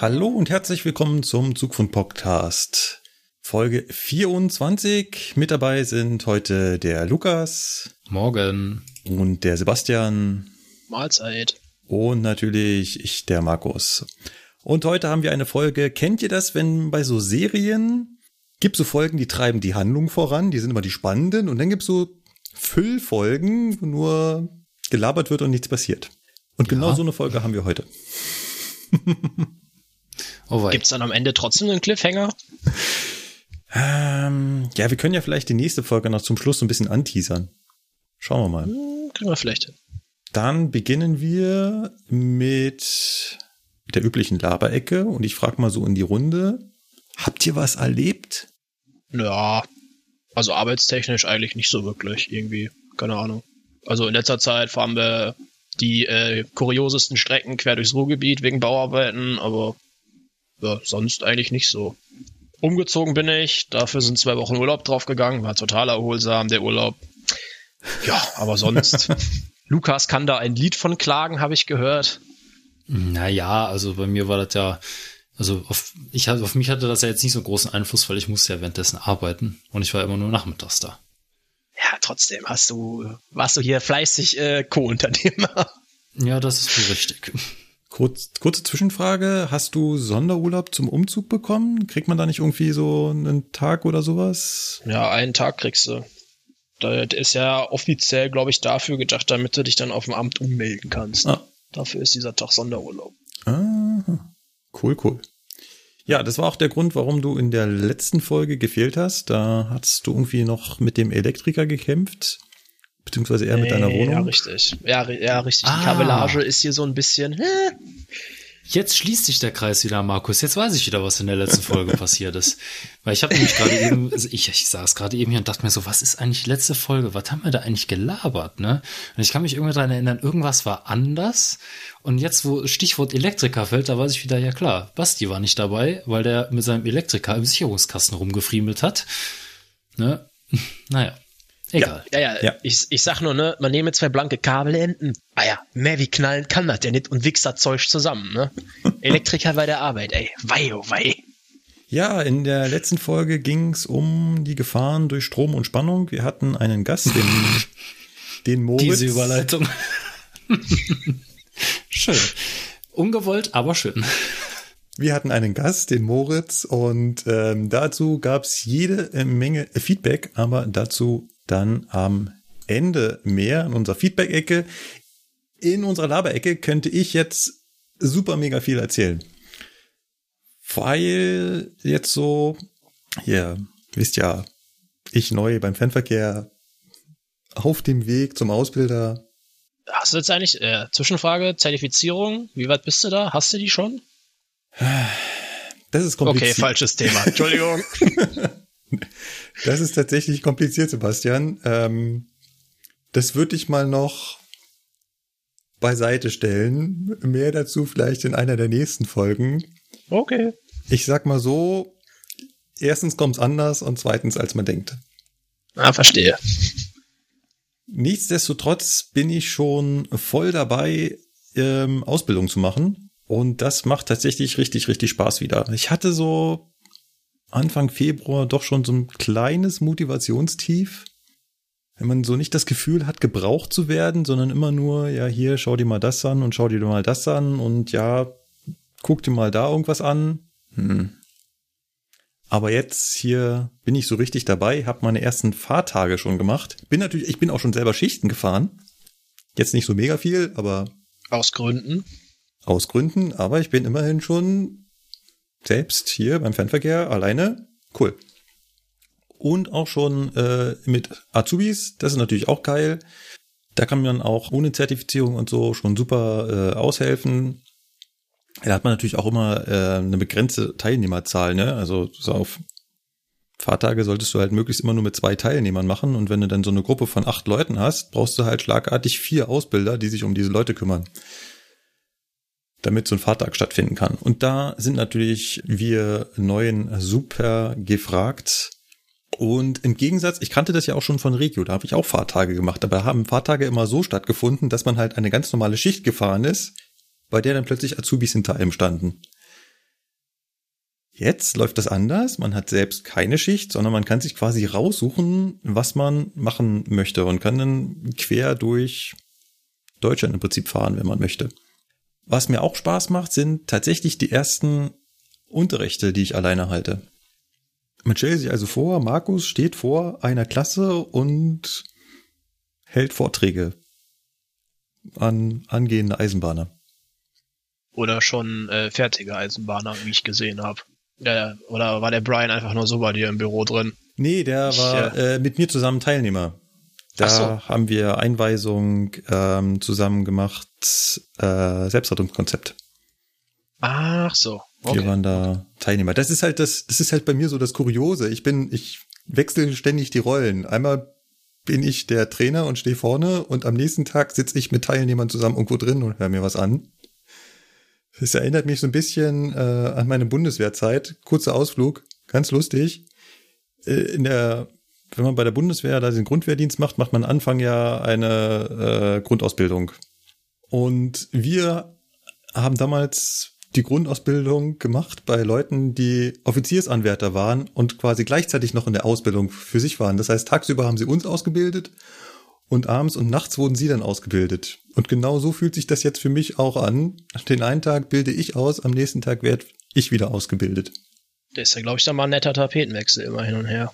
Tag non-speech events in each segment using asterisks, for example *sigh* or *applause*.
Hallo und herzlich willkommen zum Zugfunk-Podcast. Folge 24. Mit dabei sind heute der Lukas. Morgen. Und der Sebastian. Mahlzeit. Und natürlich ich, der Markus. Und heute haben wir eine Folge. Kennt ihr das, wenn bei so Serien gibt so Folgen, die treiben die Handlung voran, die sind immer die spannenden und dann gibt es so Füllfolgen, wo nur gelabert wird und nichts passiert. Und genau ja. genau so eine Folge haben wir heute. *laughs* oh Gibt es dann am Ende trotzdem einen Cliffhanger? Ähm, ja, wir können ja vielleicht die nächste Folge noch zum Schluss so ein bisschen anteasern. Schauen wir mal. Hm, können wir vielleicht hin. Dann beginnen wir mit der üblichen Laberecke und ich frage mal so in die Runde, habt ihr was erlebt? Ja, also arbeitstechnisch eigentlich nicht so wirklich irgendwie, keine Ahnung. Also in letzter Zeit fahren wir die äh, kuriosesten Strecken quer durchs Ruhrgebiet wegen Bauarbeiten, aber ja, sonst eigentlich nicht so. Umgezogen bin ich, dafür sind zwei Wochen Urlaub draufgegangen, war total erholsam, der Urlaub. Ja, aber sonst. *laughs* Lukas kann da ein Lied von klagen, habe ich gehört. Naja, also bei mir war das ja, also auf, ich, auf mich hatte das ja jetzt nicht so großen Einfluss, weil ich musste ja währenddessen arbeiten und ich war immer nur nachmittags da. Ja, trotzdem hast du, warst du hier fleißig äh, Co-Unternehmer. Ja, das ist richtig. Kurz, kurze Zwischenfrage. Hast du Sonderurlaub zum Umzug bekommen? Kriegt man da nicht irgendwie so einen Tag oder sowas? Ja, einen Tag kriegst du. Das ist ja offiziell, glaube ich, dafür gedacht, damit du dich dann auf dem Amt ummelden kannst. Ah, Dafür ist dieser Tag Sonderurlaub. Ah, cool, cool. Ja, das war auch der Grund, warum du in der letzten Folge gefehlt hast. Da hast du irgendwie noch mit dem Elektriker gekämpft. Beziehungsweise eher mit deiner Wohnung. Ja, richtig. Ja, ja richtig. Ah. Die Kabellage ist hier so ein bisschen. Jetzt schließt sich der Kreis wieder, Markus. Jetzt weiß ich wieder, was in der letzten Folge passiert ist. Weil ich habe nämlich gerade eben, ich, ich saß gerade eben hier und dachte mir so, was ist eigentlich die letzte Folge? Was haben wir da eigentlich gelabert, ne? Und ich kann mich irgendwie daran erinnern, irgendwas war anders. Und jetzt, wo Stichwort Elektriker fällt, da weiß ich wieder, ja klar, Basti war nicht dabei, weil der mit seinem Elektriker im Sicherungskasten rumgefriemelt hat. Ne? *laughs* Naja. Egal. Ja, ja, ja. ja. Ich, ich sag nur, ne, man nehme zwei blanke Kabelenden. Ah ja, mehr wie knallen kann das ja nicht und wichst das Zeug zusammen, ne? *laughs* Elektriker bei der Arbeit, ey. Wei, oh wei. Ja, in der letzten Folge ging es um die Gefahren durch Strom und Spannung. Wir hatten einen Gast, den, *laughs* den Moritz. Diese Überleitung. *laughs* schön. Ungewollt, aber schön. Wir hatten einen Gast, den Moritz, und ähm, dazu gab es jede Menge Feedback, aber dazu dann am Ende mehr in unserer Feedback-Ecke. In unserer Laberecke könnte ich jetzt super mega viel erzählen. Weil jetzt so, ja, wisst ja, ich neu beim Fernverkehr auf dem Weg zum Ausbilder. Hast du jetzt eigentlich, äh, Zwischenfrage, Zertifizierung, wie weit bist du da? Hast du die schon? Das ist kompliziert. Okay, falsches Thema. Entschuldigung. *laughs* Das ist tatsächlich kompliziert, Sebastian. Ähm, das würde ich mal noch beiseite stellen. Mehr dazu vielleicht in einer der nächsten Folgen. Okay. Ich sag mal so, erstens kommt's anders und zweitens als man denkt. Ah, verstehe. Nichtsdestotrotz bin ich schon voll dabei, ähm, Ausbildung zu machen. Und das macht tatsächlich richtig, richtig Spaß wieder. Ich hatte so Anfang Februar doch schon so ein kleines Motivationstief. Wenn man so nicht das Gefühl hat, gebraucht zu werden, sondern immer nur, ja, hier, schau dir mal das an und schau dir mal das an und ja, guck dir mal da irgendwas an. Hm. Aber jetzt hier bin ich so richtig dabei, habe meine ersten Fahrtage schon gemacht. Bin natürlich, ich bin auch schon selber Schichten gefahren. Jetzt nicht so mega viel, aber. Aus Gründen. Aus Gründen, aber ich bin immerhin schon selbst hier beim Fernverkehr alleine, cool. Und auch schon äh, mit Azubis, das ist natürlich auch geil. Da kann man auch ohne Zertifizierung und so schon super äh, aushelfen. Da hat man natürlich auch immer äh, eine begrenzte Teilnehmerzahl, ne? Also so auf Fahrtage solltest du halt möglichst immer nur mit zwei Teilnehmern machen. Und wenn du dann so eine Gruppe von acht Leuten hast, brauchst du halt schlagartig vier Ausbilder, die sich um diese Leute kümmern. Damit so ein Fahrtag stattfinden kann. Und da sind natürlich wir Neuen super gefragt. Und im Gegensatz, ich kannte das ja auch schon von Regio, da habe ich auch Fahrtage gemacht. Dabei haben Fahrtage immer so stattgefunden, dass man halt eine ganz normale Schicht gefahren ist, bei der dann plötzlich Azubis hinter einem standen. Jetzt läuft das anders. Man hat selbst keine Schicht, sondern man kann sich quasi raussuchen, was man machen möchte und kann dann quer durch Deutschland im Prinzip fahren, wenn man möchte. Was mir auch Spaß macht, sind tatsächlich die ersten Unterrichte, die ich alleine halte. Man stellt sich also vor, Markus steht vor einer Klasse und hält Vorträge an angehende Eisenbahner. Oder schon äh, fertige Eisenbahner, wie ich gesehen habe. Ja, oder war der Brian einfach nur so bei dir im Büro drin? Nee, der war äh, mit mir zusammen Teilnehmer. Da so. haben wir Einweisung ähm, zusammen gemacht, äh, Selbstrettungskonzept. Ach so. Wir waren da Teilnehmer. Das ist halt das, das ist halt bei mir so das Kuriose. Ich bin, ich wechsle ständig die Rollen. Einmal bin ich der Trainer und stehe vorne und am nächsten Tag sitze ich mit Teilnehmern zusammen irgendwo drin und höre mir was an. Das erinnert mich so ein bisschen äh, an meine Bundeswehrzeit. Kurzer Ausflug, ganz lustig. Äh, in der, wenn man bei der Bundeswehr da den Grundwehrdienst macht, macht man Anfang ja eine äh, Grundausbildung. Und wir haben damals die Grundausbildung gemacht bei Leuten, die Offiziersanwärter waren und quasi gleichzeitig noch in der Ausbildung für sich waren. Das heißt, tagsüber haben sie uns ausgebildet und abends und nachts wurden sie dann ausgebildet. Und genau so fühlt sich das jetzt für mich auch an. Den einen Tag bilde ich aus, am nächsten Tag werde ich wieder ausgebildet. Das ist ja, glaube ich, dann mal ein netter Tapetenwechsel immer hin und her.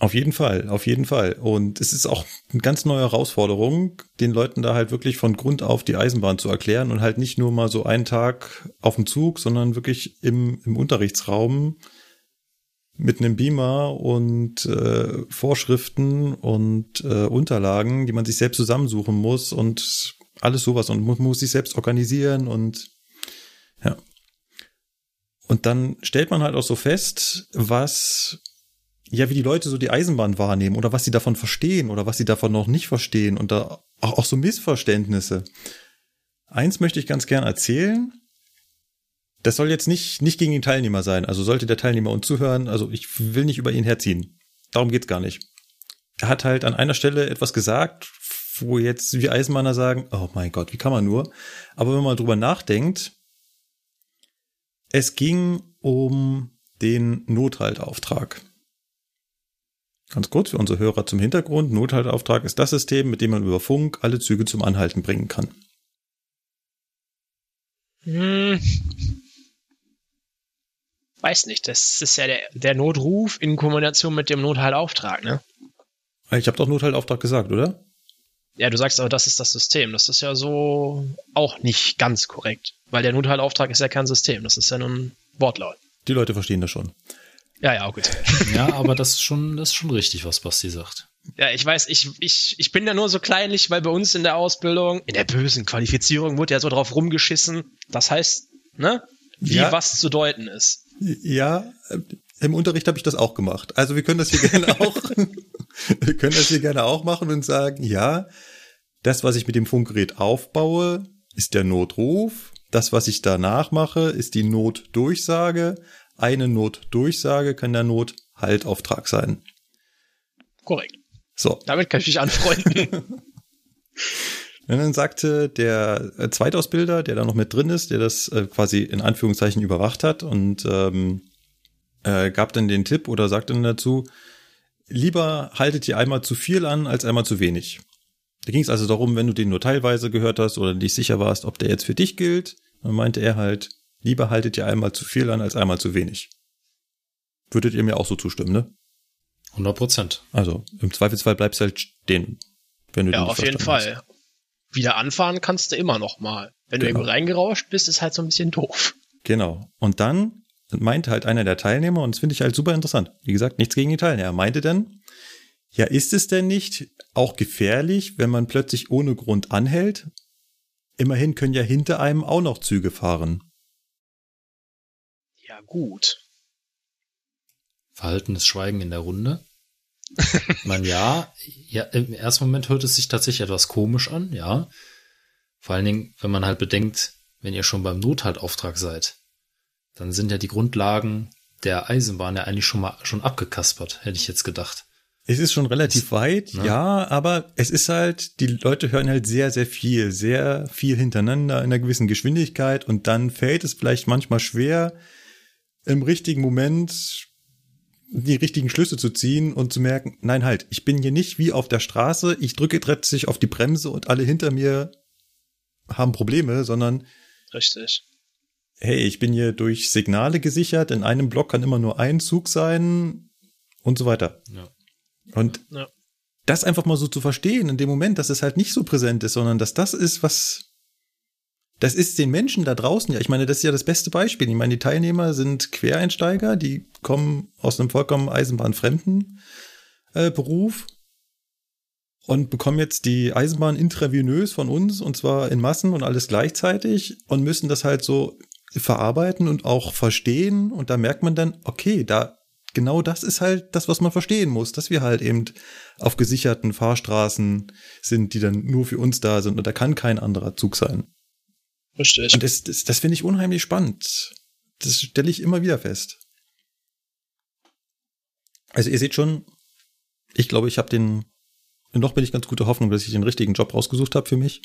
Auf jeden Fall, auf jeden Fall. Und es ist auch eine ganz neue Herausforderung, den Leuten da halt wirklich von Grund auf die Eisenbahn zu erklären und halt nicht nur mal so einen Tag auf dem Zug, sondern wirklich im, im Unterrichtsraum mit einem Beamer und äh, Vorschriften und äh, Unterlagen, die man sich selbst zusammensuchen muss und alles sowas und muss, muss sich selbst organisieren und ja. Und dann stellt man halt auch so fest, was ja, wie die Leute so die Eisenbahn wahrnehmen oder was sie davon verstehen oder was sie davon noch nicht verstehen und da auch, auch so Missverständnisse. Eins möchte ich ganz gern erzählen. Das soll jetzt nicht, nicht gegen den Teilnehmer sein. Also sollte der Teilnehmer uns zuhören, also ich will nicht über ihn herziehen. Darum geht's gar nicht. Er hat halt an einer Stelle etwas gesagt, wo jetzt wir Eisenbahner sagen, oh mein Gott, wie kann man nur? Aber wenn man drüber nachdenkt, es ging um den Nothaltauftrag. Ganz kurz für unsere Hörer zum Hintergrund. Nothaltauftrag ist das System, mit dem man über Funk alle Züge zum Anhalten bringen kann. Hm. Weiß nicht, das ist ja der, der Notruf in Kombination mit dem Nothaltauftrag, ne? Ich habe doch Nothaltauftrag gesagt, oder? Ja, du sagst aber, das ist das System. Das ist ja so auch nicht ganz korrekt. Weil der Nothaltauftrag ist ja kein System. Das ist ja nur ein Wortlaut. Die Leute verstehen das schon. Ja, ja, gut. Ja, aber das ist schon, das ist schon richtig, was Basti sagt. Ja, ich weiß, ich, ich, ich bin ja nur so kleinlich, weil bei uns in der Ausbildung, in der bösen Qualifizierung, wurde ja so drauf rumgeschissen. Das heißt, ne? Wie Ja. was zu deuten ist. Ja, äh, im Unterricht habe ich das auch gemacht. Also wir können das hier gerne *laughs* auch, *laughs* wir können das hier gerne auch machen und sagen, ja, das, was ich mit dem Funkgerät aufbaue, ist der Notruf. Das, was ich danach mache, ist die Notdurchsage. Eine Notdurchsage kann der Nothaltauftrag sein. Korrekt. So. Damit kann ich mich anfreunden. *laughs* *laughs* Und dann sagte der äh, Zweitausbilder, der da noch mit drin ist, der das äh, quasi in Anführungszeichen überwacht hat und ähm, äh, gab dann den Tipp oder sagte dann dazu, lieber haltet ihr einmal zu viel an als einmal zu wenig. Da ging es also darum, wenn du den nur teilweise gehört hast oder nicht sicher warst, ob der jetzt für dich gilt, dann meinte er halt, lieber haltet ihr einmal zu viel an als einmal zu wenig. Würdet ihr mir auch so zustimmen, ne? 100 Prozent. Also im Zweifelsfall bleibst du halt stehen, wenn du ja, auf jeden Fall. Wieder anfahren kannst du immer noch mal. Wenn du Genau. irgendwo reingerauscht bist, ist halt so ein bisschen doof. Genau. Und dann meinte halt einer der Teilnehmer, und das finde ich halt super interessant. Wie gesagt, nichts gegen die Teilnehmer. Meinte dann, ja, ist es denn nicht auch gefährlich, wenn man plötzlich ohne Grund anhält. Immerhin können ja hinter einem auch noch Züge fahren. Gut. Verhaltenes Schweigen in der Runde. Man ja, ja, im ersten Moment hört es sich tatsächlich etwas komisch an, ja. Vor allen Dingen, wenn man halt bedenkt, wenn ihr schon beim Nothaltauftrag seid, dann sind ja die Grundlagen der Eisenbahn ja eigentlich schon mal schon abgekaspert, hätte ich jetzt gedacht. Es ist schon relativ weit, ne? ja, aber es ist halt, die Leute hören halt sehr, sehr viel, sehr viel hintereinander in einer gewissen Geschwindigkeit und dann fällt es vielleicht manchmal schwer, im richtigen Moment die richtigen Schlüsse zu ziehen und zu merken, nein, halt, ich bin hier nicht wie auf der Straße, ich drücke plötzlich auf die Bremse und alle hinter mir haben Probleme, sondern Richtig. hey, ich bin hier durch Signale gesichert, in einem Block kann immer nur ein Zug sein und so weiter. Ja. Und Ja. das einfach mal so zu verstehen in dem Moment, dass es halt nicht so präsent ist, sondern dass das ist, was das ist den Menschen da draußen ja. Ich meine, das ist ja das beste Beispiel. Ich meine, die Teilnehmer sind Quereinsteiger, die kommen aus einem vollkommen eisenbahnfremden äh, Beruf und bekommen jetzt die Eisenbahn intravenös von uns und zwar in Massen und alles gleichzeitig und müssen das halt so verarbeiten und auch verstehen und da merkt man dann, okay, da genau das ist halt das, was man verstehen muss, dass wir halt eben auf gesicherten Fahrstraßen sind, die dann nur für uns da sind und da kann kein anderer Zug sein. Richtig. Und das, das, das finde ich unheimlich spannend. Das stelle ich immer wieder fest. Also ihr seht schon, ich glaube, ich habe den, noch bin ich ganz gute Hoffnung, dass ich den richtigen Job rausgesucht habe für mich.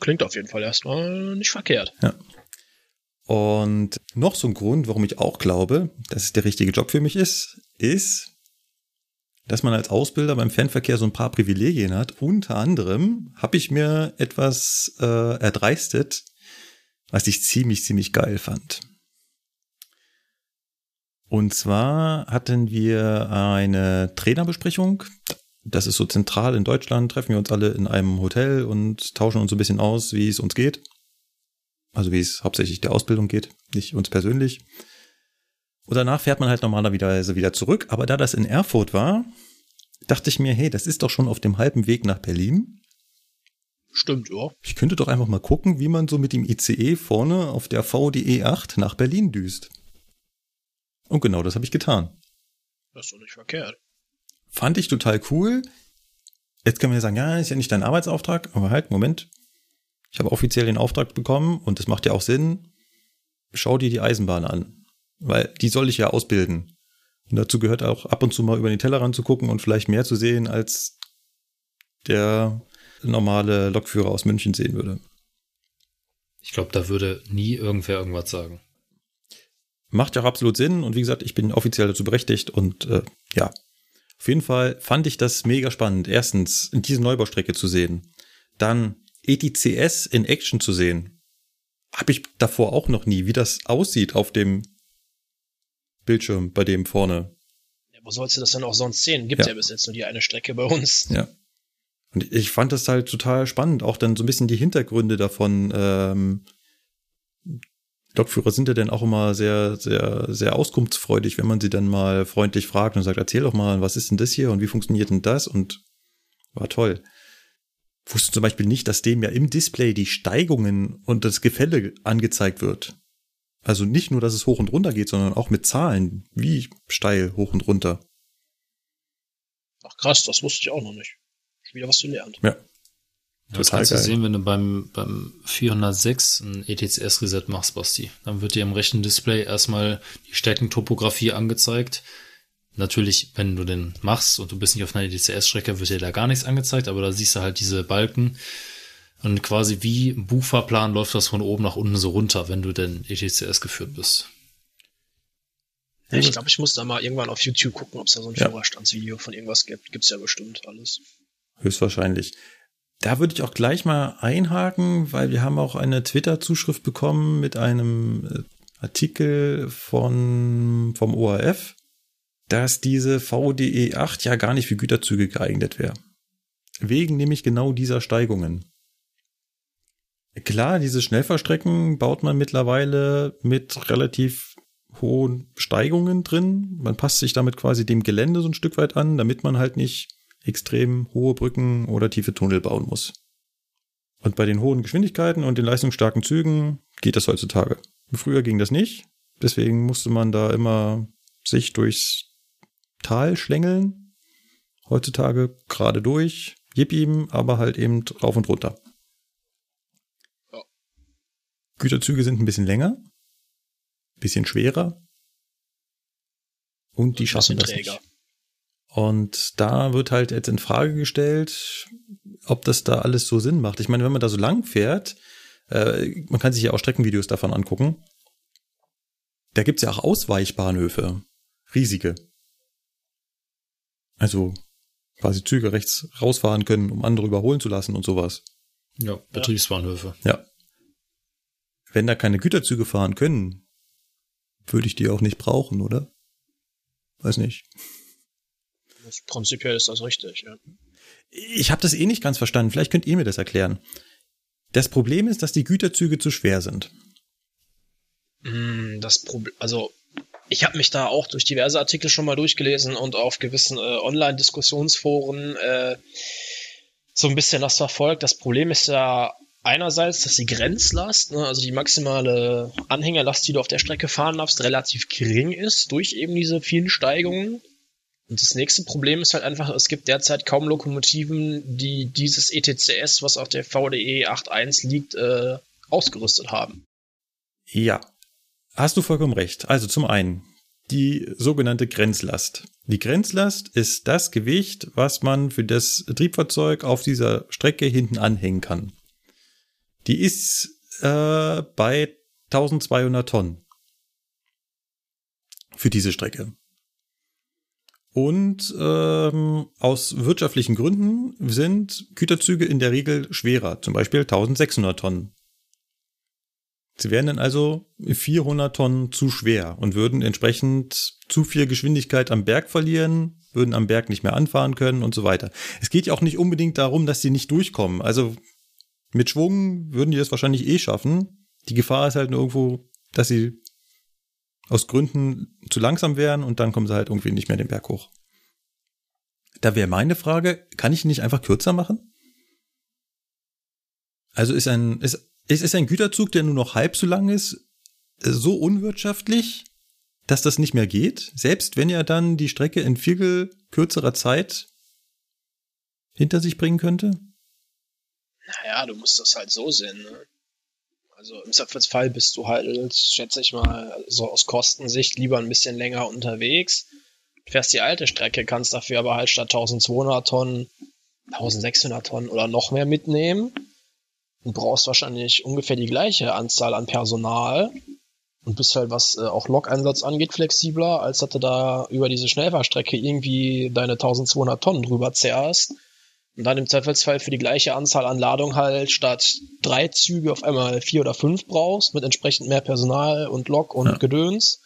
Klingt auf jeden Fall erstmal nicht verkehrt. Und noch so ein Grund, warum ich auch glaube, dass es der richtige Job für mich ist, ist, dass man als Ausbilder beim Fernverkehr so ein paar Privilegien hat. Unter anderem habe ich mir etwas äh, erdreistet, was ich ziemlich, ziemlich geil fand. Und zwar hatten wir eine Trainerbesprechung. Das ist so zentral in Deutschland, treffen wir uns alle in einem Hotel und tauschen uns so ein bisschen aus, wie es uns geht. Also wie es hauptsächlich der Ausbildung geht, nicht uns persönlich. Und danach fährt man halt normalerweise wieder zurück. Aber da das in Erfurt war, dachte ich mir, hey, das ist doch schon auf dem halben Weg nach Berlin. Stimmt, ja. Ich könnte doch einfach mal gucken, wie man so mit dem ICE vorne auf der VDE 8 nach Berlin düst. Und genau das habe ich getan. Das ist doch nicht verkehrt. Fand ich total cool. Jetzt kann man ja sagen, ja, ist ja nicht dein Arbeitsauftrag, aber halt, Moment. Ich habe offiziell den Auftrag bekommen und das macht ja auch Sinn. Schau dir die Eisenbahn an, weil die soll ich ja ausbilden. Und dazu gehört auch ab und zu mal über den Tellerrand zu gucken und vielleicht mehr zu sehen, als der normale Lokführer aus München sehen würde. Ich glaube, da würde nie irgendwer irgendwas sagen. Macht ja auch absolut Sinn und wie gesagt, ich bin offiziell dazu berechtigt und äh, ja. Auf jeden Fall fand ich das mega spannend. Erstens, diese Neubaustrecke zu sehen. Dann ETCS in Action zu sehen. Habe ich davor auch noch nie, wie das aussieht auf dem Bildschirm bei dem vorne. Ja, wo sollst du das denn auch sonst sehen? Gibt ja. Ja. bis jetzt nur die eine Strecke bei uns. Ja. Und ich fand das halt total spannend, auch dann so ein bisschen die Hintergründe davon. Ähm, Lokführer sind ja dann auch immer sehr, sehr, sehr auskunftsfreudig, wenn man sie dann mal freundlich fragt und sagt, erzähl doch mal, was ist denn das hier und wie funktioniert denn das? Und war toll. Wusste zum Beispiel nicht, dass dem ja im Display die Steigungen und das Gefälle angezeigt wird. Also nicht nur, dass es hoch und runter geht, sondern auch mit Zahlen, wie steil hoch und runter. Ach krass, das wusste ich auch noch nicht. Schon wieder was gelernt. Ja. Ja, das Total kannst du geil. sehen, wenn du beim, beim 406 ein ETCS-Reset machst, Basti. Dann wird dir im rechten Display erstmal die Streckentopographie angezeigt. Natürlich, wenn du den machst und du bist nicht auf einer ETCS-Strecke, wird dir da gar nichts angezeigt, aber da siehst du halt diese Balken. Und quasi wie im Buchfahrplan läuft das von oben nach unten so runter, wenn du denn ETCS geführt bist. Ja, ich glaube, ich muss da mal irgendwann auf YouTube gucken, ob es da so ein Ja. Führerstandsvideo von irgendwas gibt. Gibt's ja bestimmt alles. Höchstwahrscheinlich. Da würde ich auch gleich mal einhaken, weil wir haben auch eine Twitter-Zuschrift bekommen mit einem äh, Artikel von, vom ORF, dass diese VDE 8 ja gar nicht für Güterzüge geeignet wäre. Wegen nämlich genau dieser Steigungen. Klar, diese Schnellfahrstrecken baut man mittlerweile mit relativ hohen Steigungen drin. Man passt sich damit quasi dem Gelände so ein Stück weit an, damit man halt nicht extrem hohe Brücken oder tiefe Tunnel bauen muss. Und bei den hohen Geschwindigkeiten und den leistungsstarken Zügen geht das heutzutage. Früher ging das nicht, deswegen musste man da immer sich durchs Tal schlängeln. Heutzutage gerade durch, gib ihm, aber halt eben rauf und runter. Güterzüge sind ein bisschen länger, bisschen schwerer und die schaffen das träger. nicht. Und da wird halt jetzt in Frage gestellt, ob das da alles so Sinn macht. Ich meine, wenn man da so lang fährt, äh, man kann sich ja auch Streckenvideos davon angucken. Da gibt's ja auch Ausweichbahnhöfe. Riesige. Also quasi Züge rechts rausfahren können, um andere überholen zu lassen und sowas. Ja, Betriebsbahnhöfe. Ja. Wenn da keine Güterzüge fahren können, würde ich die auch nicht brauchen, oder? Weiß nicht. Das- Prinzipiell ist das richtig, ja. Ich habe das eh nicht ganz verstanden. Vielleicht könnt ihr mir das erklären. Das Problem ist, dass die Güterzüge zu schwer sind. Mm, Das Problem, also ich habe mich da auch durch diverse Artikel schon mal durchgelesen und auf gewissen äh, Online-Diskussionsforen äh, so ein bisschen das verfolgt. Das Problem ist ja einerseits, dass die Grenzlast, ne, also die maximale Anhängerlast, die du auf der Strecke fahren darfst, relativ gering ist durch eben diese vielen Steigungen. Und das nächste Problem ist halt einfach, es gibt derzeit kaum Lokomotiven, die dieses ETCS, was auf der VDE 8.1 liegt, äh, ausgerüstet haben. Ja, hast du vollkommen recht. Also zum einen die sogenannte Grenzlast. Die Grenzlast ist das Gewicht, was man für das Triebfahrzeug auf dieser Strecke hinten anhängen kann. Die ist äh, bei 1200 Tonnen für diese Strecke. Und ähm, aus wirtschaftlichen Gründen sind Güterzüge in der Regel schwerer, zum Beispiel 1600 Tonnen. Sie wären dann also 400 Tonnen zu schwer und würden entsprechend zu viel Geschwindigkeit am Berg verlieren, würden am Berg nicht mehr anfahren können und so weiter. Es geht ja auch nicht unbedingt darum, dass sie nicht durchkommen. Also mit Schwung würden die das wahrscheinlich eh schaffen. Die Gefahr ist halt nur irgendwo, dass sie aus Gründen zu langsam wären und dann kommen sie halt irgendwie nicht mehr den Berg hoch. Da wäre meine Frage, kann ich ihn nicht einfach kürzer machen? Also ist ein, ist, ist, ist ein Güterzug, der nur noch halb so lang ist, so unwirtschaftlich, dass das nicht mehr geht? Selbst wenn er dann die Strecke in viel kürzerer Zeit hinter sich bringen könnte? Naja, du musst das halt so sehen. Ne? Also im Zweifelsfall bist du halt, schätze ich mal, so aus Kostensicht lieber ein bisschen länger unterwegs. Fährst die alte Strecke, kannst dafür aber halt statt 1200 Tonnen 1600 Tonnen oder noch mehr mitnehmen und brauchst wahrscheinlich ungefähr die gleiche Anzahl an Personal und bist halt, was äh, auch Lok-Einsatz angeht, flexibler, als dass du da über diese Schnellfahrstrecke irgendwie deine 1200 Tonnen drüber zerrst und dann im Zweifelsfall für die gleiche Anzahl an Ladung halt statt drei Züge auf einmal vier oder fünf brauchst, mit entsprechend mehr Personal und Lok und Ja. Gedöns.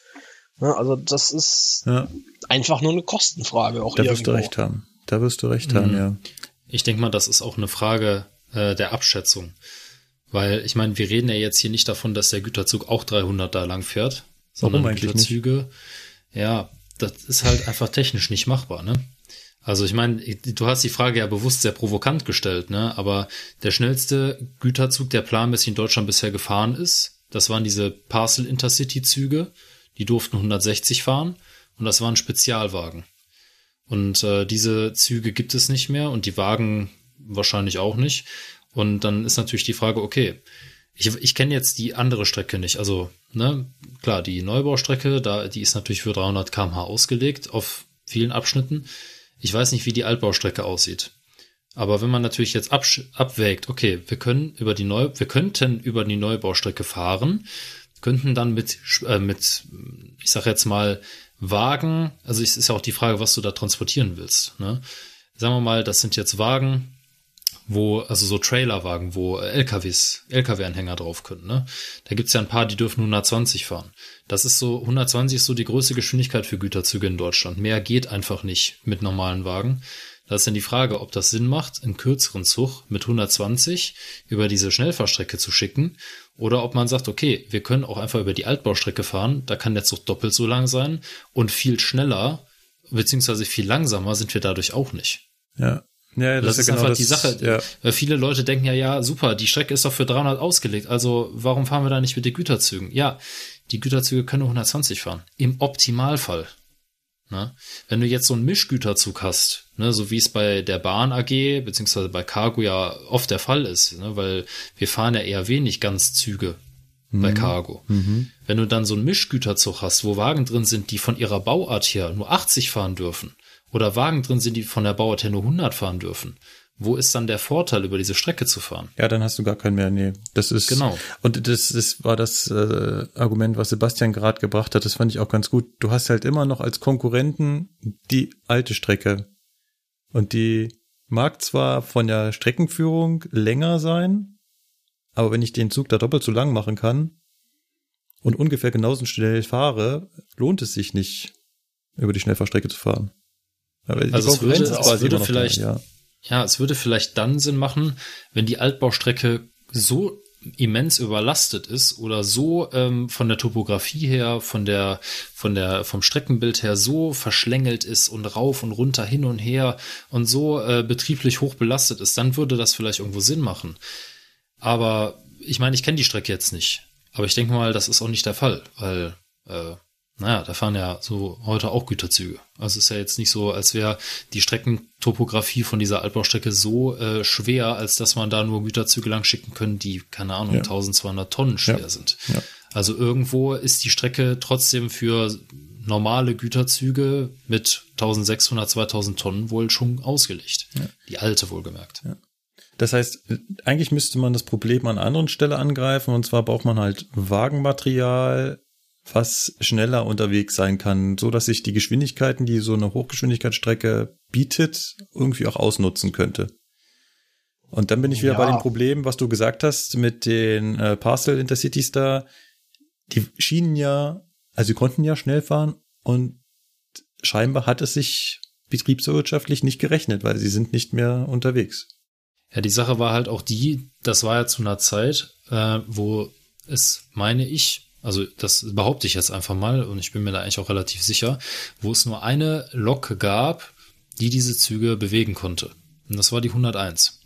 Ja, also das ist Ja, einfach nur eine Kostenfrage auch da wirst irgendwo. du recht haben. Da wirst du recht haben, Mhm. ja. Ich denke mal, das ist auch eine Frage äh, der Abschätzung. Weil, ich meine, wir reden ja jetzt hier nicht davon, dass der Güterzug auch 300 da lang fährt, sondern eigentlich nicht? Güterzüge. Ja, das ist halt einfach technisch nicht machbar, ne? Also ich meine, du hast die Frage ja bewusst sehr provokant gestellt, ne? Aber der schnellste Güterzug, der planmäßig in Deutschland bisher gefahren ist, das waren diese Parcel Intercity Züge, die durften 160 fahren und das waren Spezialwagen. Und äh, diese Züge gibt es nicht mehr und die Wagen wahrscheinlich auch nicht. Und dann ist natürlich die Frage, okay, ich, ich kenne jetzt die andere Strecke nicht. Also, ne, klar, die Neubaustrecke, da, die ist natürlich für 300 km/h ausgelegt auf vielen Abschnitten. Ich weiß nicht, wie die Altbaustrecke aussieht. Aber wenn man natürlich jetzt abwägt, okay, wir können über die Neu wir könnten über die Neubaustrecke fahren, könnten dann mit, äh, mit, ich sag jetzt mal, Wagen, also es ist ja auch die Frage, was du da transportieren willst. Ne? Sagen wir mal, das sind jetzt Wagen, wo, also so Trailerwagen, wo LKWs, LKW-Anhänger drauf können. Ne? Da gibt's ja ein paar, die dürfen 120 fahren. Das ist so, 120 ist so die größte Geschwindigkeit für Güterzüge in Deutschland. Mehr geht einfach nicht mit normalen Wagen. Da ist dann die Frage, ob das Sinn macht, einen kürzeren Zug mit 120 über diese Schnellfahrstrecke zu schicken oder ob man sagt, okay, wir können auch einfach über die Altbaustrecke fahren, da kann der Zug doppelt so lang sein und viel schneller beziehungsweise viel langsamer sind wir dadurch auch nicht. Ja. Ja, das, das ist, ja genau einfach das, die Sache. Ja. Weil viele Leute denken ja, ja, super, die Strecke ist doch für 300 ausgelegt. Also warum fahren wir da nicht mit den Güterzügen? Ja, die Güterzüge können nur 120 fahren. Im Optimalfall. Ne? Wenn du jetzt so einen Mischgüterzug hast, ne, so wie es bei der Bahn AG beziehungsweise bei Cargo ja oft der Fall ist, ne, weil wir fahren ja eher wenig Ganzzüge mhm. bei Cargo. Mhm. Wenn du dann so einen Mischgüterzug hast, wo Wagen drin sind, die von ihrer Bauart her nur 80 fahren dürfen, oder Wagen drin sind, die von der Bauart her nur 100 fahren dürfen, wo ist dann der Vorteil, über diese Strecke zu fahren? Ja, dann hast du gar keinen mehr. Nee, das ist genau. Und das, das war das äh, Argument, was Sebastian gerade gebracht hat. Das fand ich auch ganz gut. Du hast halt immer noch als Konkurrenten die alte Strecke und die mag zwar von der Streckenführung länger sein, aber wenn ich den Zug da doppelt so lang machen kann und ungefähr genauso schnell fahre, lohnt es sich nicht, über die Schnellfahrstrecke zu fahren. Aber die also es würde, es würde vielleicht, da, ja. ja, es würde vielleicht dann Sinn machen, wenn die Altbaustrecke so immens überlastet ist oder so ähm, von der Topografie her, von der, von der, vom Streckenbild her so verschlängelt ist und rauf und runter hin und her und so äh, betrieblich hoch belastet ist, dann würde das vielleicht irgendwo Sinn machen. Aber ich meine, ich kenne die Strecke jetzt nicht. Aber ich denke mal, das ist auch nicht der Fall, weil äh, naja, da fahren ja so heute auch Güterzüge. Also es ist ja jetzt nicht so, als wäre die Streckentopografie von dieser Altbaustrecke so äh, schwer, als dass man da nur Güterzüge lang schicken können, die, keine Ahnung, ja. 1200 Tonnen schwer ja. sind. Ja. Also irgendwo ist die Strecke trotzdem für normale Güterzüge mit 1600, 2000 Tonnen wohl schon ausgelegt. Die alte wohlgemerkt. Das heißt, eigentlich müsste man das Problem an anderen Stelle angreifen und zwar braucht man halt Wagenmaterial, was schneller unterwegs sein kann, so dass sich die Geschwindigkeiten, die so eine Hochgeschwindigkeitsstrecke bietet, irgendwie auch ausnutzen könnte. Und dann bin ich wieder ja. bei dem Problem, was du gesagt hast mit den äh, Parcel Intercities da. Die schienen ja, also sie konnten ja schnell fahren und scheinbar hat es sich betriebswirtschaftlich nicht gerechnet, weil sie sind nicht mehr unterwegs. Ja, die Sache war halt auch die, das war ja zu einer Zeit, äh, wo es, meine ich, also das behaupte ich jetzt einfach mal und ich bin mir da eigentlich auch relativ sicher, wo es nur eine Lok gab, die diese Züge bewegen konnte. Und das war die 101.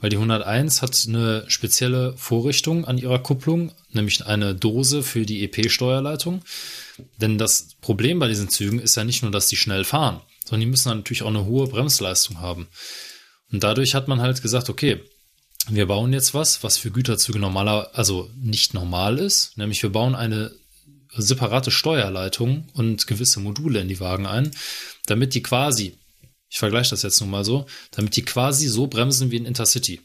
Weil die 101 hat eine spezielle Vorrichtung an ihrer Kupplung, nämlich eine Dose für die EP-Steuerleitung. Denn das Problem bei diesen Zügen ist ja nicht nur, dass die schnell fahren, sondern die müssen natürlich auch eine hohe Bremsleistung haben. Und dadurch hat man halt gesagt, okay, wir bauen jetzt was, was für Güterzüge normaler, also nicht normal ist, nämlich wir bauen eine separate Steuerleitung und gewisse Module in die Wagen ein, damit die quasi, ich vergleiche das jetzt nun mal so, damit die quasi so bremsen wie ein Intercity.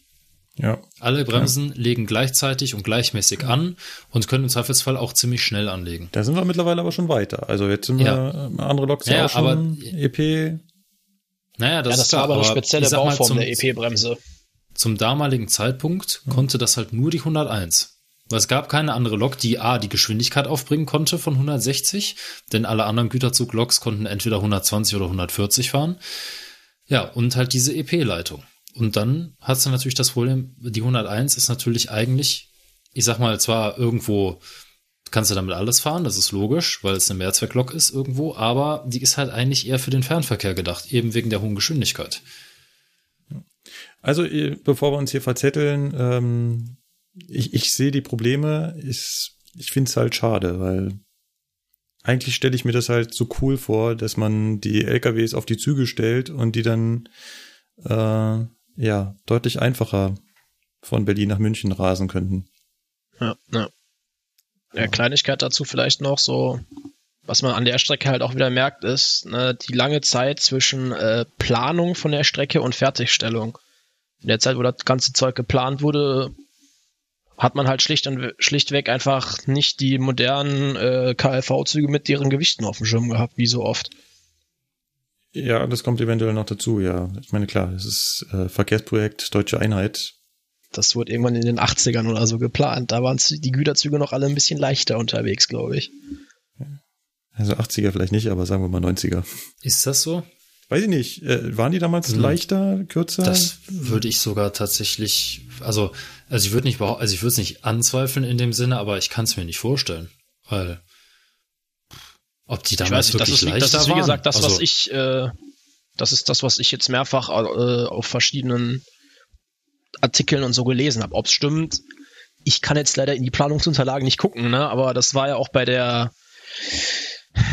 Ja. Alle Bremsen ja. legen gleichzeitig und gleichmäßig an und können im Zweifelsfall auch ziemlich schnell anlegen. Da sind wir mittlerweile aber schon weiter. Also jetzt sind ja. wir andere Loks ja, auch schon aber, EP. Naja, das, ja, das ist klar, aber eine spezielle Bauform der EP-Bremse zum damaligen Zeitpunkt mhm. konnte das halt nur die 101. Weil es gab keine andere Lok, die A, die Geschwindigkeit aufbringen konnte von 160, denn alle anderen Güterzugloks konnten entweder 120 oder 140 fahren. Ja, und halt diese EP-Leitung. Und dann hat sie natürlich das Problem, die 101 ist natürlich eigentlich, ich sag mal, zwar irgendwo kannst du damit alles fahren, das ist logisch, weil es eine Mehrzwecklok ist irgendwo, aber die ist halt eigentlich eher für den Fernverkehr gedacht, eben wegen der hohen Geschwindigkeit. Also, bevor wir uns hier verzetteln, ähm, ich, ich sehe die Probleme. Ich, ich finde es halt schade, weil eigentlich stelle ich mir das halt so cool vor, dass man die LKWs auf die Züge stellt und die dann äh, ja deutlich einfacher von Berlin nach München rasen könnten. Ja, ja. Ja, Kleinigkeit dazu vielleicht noch so, was man an der Strecke halt auch wieder merkt, ist ne, die lange Zeit zwischen äh, Planung von der Strecke und Fertigstellung in der Zeit, wo das ganze Zeug geplant wurde, hat man halt schlicht und schlichtweg einfach nicht die modernen äh, KLV-Züge mit deren Gewichten auf dem Schirm gehabt, wie so oft. Ja, das kommt eventuell noch dazu, ja. Ich meine, klar, das ist äh, Verkehrsprojekt Deutsche Einheit. Das wurde irgendwann in den 80ern oder so geplant. Da waren die Güterzüge noch alle ein bisschen leichter unterwegs, glaube ich. Also 80er vielleicht nicht, aber sagen wir mal 90er. Ist das so? Weiß ich nicht. Äh, waren die damals hm. leichter, kürzer? Das würde ich sogar tatsächlich, also, also ich würde nicht, also ich würde es nicht anzweifeln in dem Sinne, aber ich kann es mir nicht vorstellen, weil ob die damals nicht, wirklich das ist, leichter Das ist wie gesagt das, also, was ich, äh, Das ist das, was ich jetzt mehrfach äh, auf verschiedenen Artikeln und so gelesen habe. Ob es stimmt, ich kann jetzt leider in die Planungsunterlagen nicht gucken, ne? aber das war ja auch bei der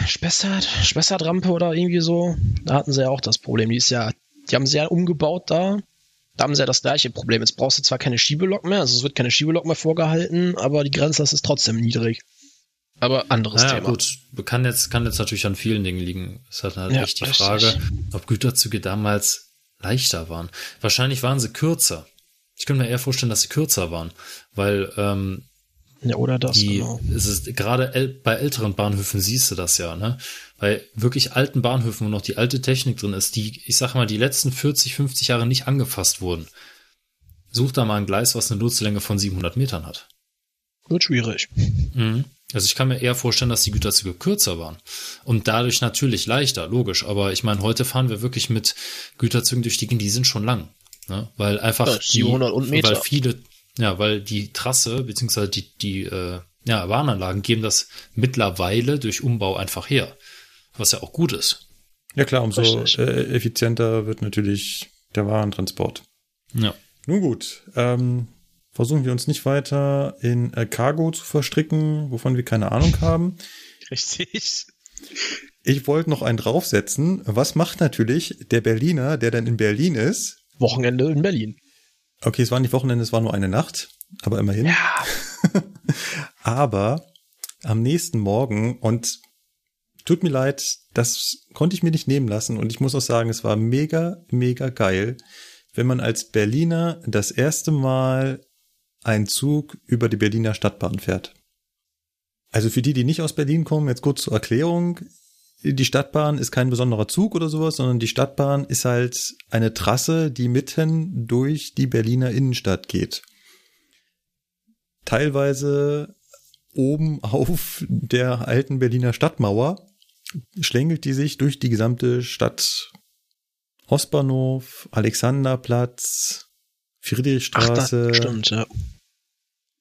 Spessart, Spessart-Rampe oder irgendwie so. Da hatten sie ja auch das Problem. Die ist ja, die haben sie ja umgebaut da. Da haben sie ja das gleiche Problem. Jetzt brauchst du zwar keine Schiebelok mehr, also es wird keine Schiebelok mehr vorgehalten, aber die Grenzlast ist trotzdem niedrig. Aber anderes naja, Thema. gut, kann jetzt, kann jetzt natürlich an vielen Dingen liegen. Es hat halt Ja, echt die richtig. Frage, ob Güterzüge damals leichter waren. Wahrscheinlich waren sie kürzer. Ich könnte mir eher vorstellen, dass sie kürzer waren, weil ähm, Ja, oder das, die, genau. es ist gerade äl bei älteren Bahnhöfen siehst du das ja, ne? Bei wirklich alten Bahnhöfen, wo noch die alte Technik drin ist, die, ich sag mal, die letzten 40, 50 Jahre nicht angefasst wurden. Such da mal ein Gleis, was eine Nutzlänge von 700 Metern hat. Wird schwierig. Mhm. Also ich kann mir eher vorstellen, dass die Güterzüge kürzer waren und dadurch natürlich leichter, logisch. Aber ich meine, heute fahren wir wirklich mit Güterzügen durch die Gegend, die sind schon lang, ne? weil einfach Ja, 700 die, und Meter. weil viele, ja, weil die Trasse beziehungsweise die die äh, ja, Warnanlagen geben das mittlerweile durch Umbau einfach her, was ja auch gut ist. Ja klar, umso äh, effizienter wird natürlich der Warentransport. Ja. Nun gut, ähm, versuchen wir uns nicht weiter in äh, Cargo zu verstricken, wovon wir keine Ahnung haben. *laughs* Richtig. Ich wollte noch einen draufsetzen. Was macht natürlich der Berliner, der dann in Berlin ist? Wochenende in Berlin. Okay, es war nicht Wochenende, es war nur eine Nacht, aber immerhin. Ja. *laughs* Aber am nächsten Morgen und tut mir leid, das konnte ich mir nicht nehmen lassen und ich muss auch sagen, es war mega, mega geil, wenn man als Berliner das erste Mal einen Zug über die Berliner Stadtbahn fährt. Also für die, die nicht aus Berlin kommen, jetzt kurz zur Erklärung. Die Stadtbahn ist kein besonderer Zug oder sowas, sondern die Stadtbahn ist halt eine Trasse, die mitten durch die Berliner Innenstadt geht. Teilweise oben *laughs* auf der alten Berliner Stadtmauer schlängelt die sich durch die gesamte Stadt. Ostbahnhof, Alexanderplatz, Ach, Friedrichstraße, das stimmt, ja.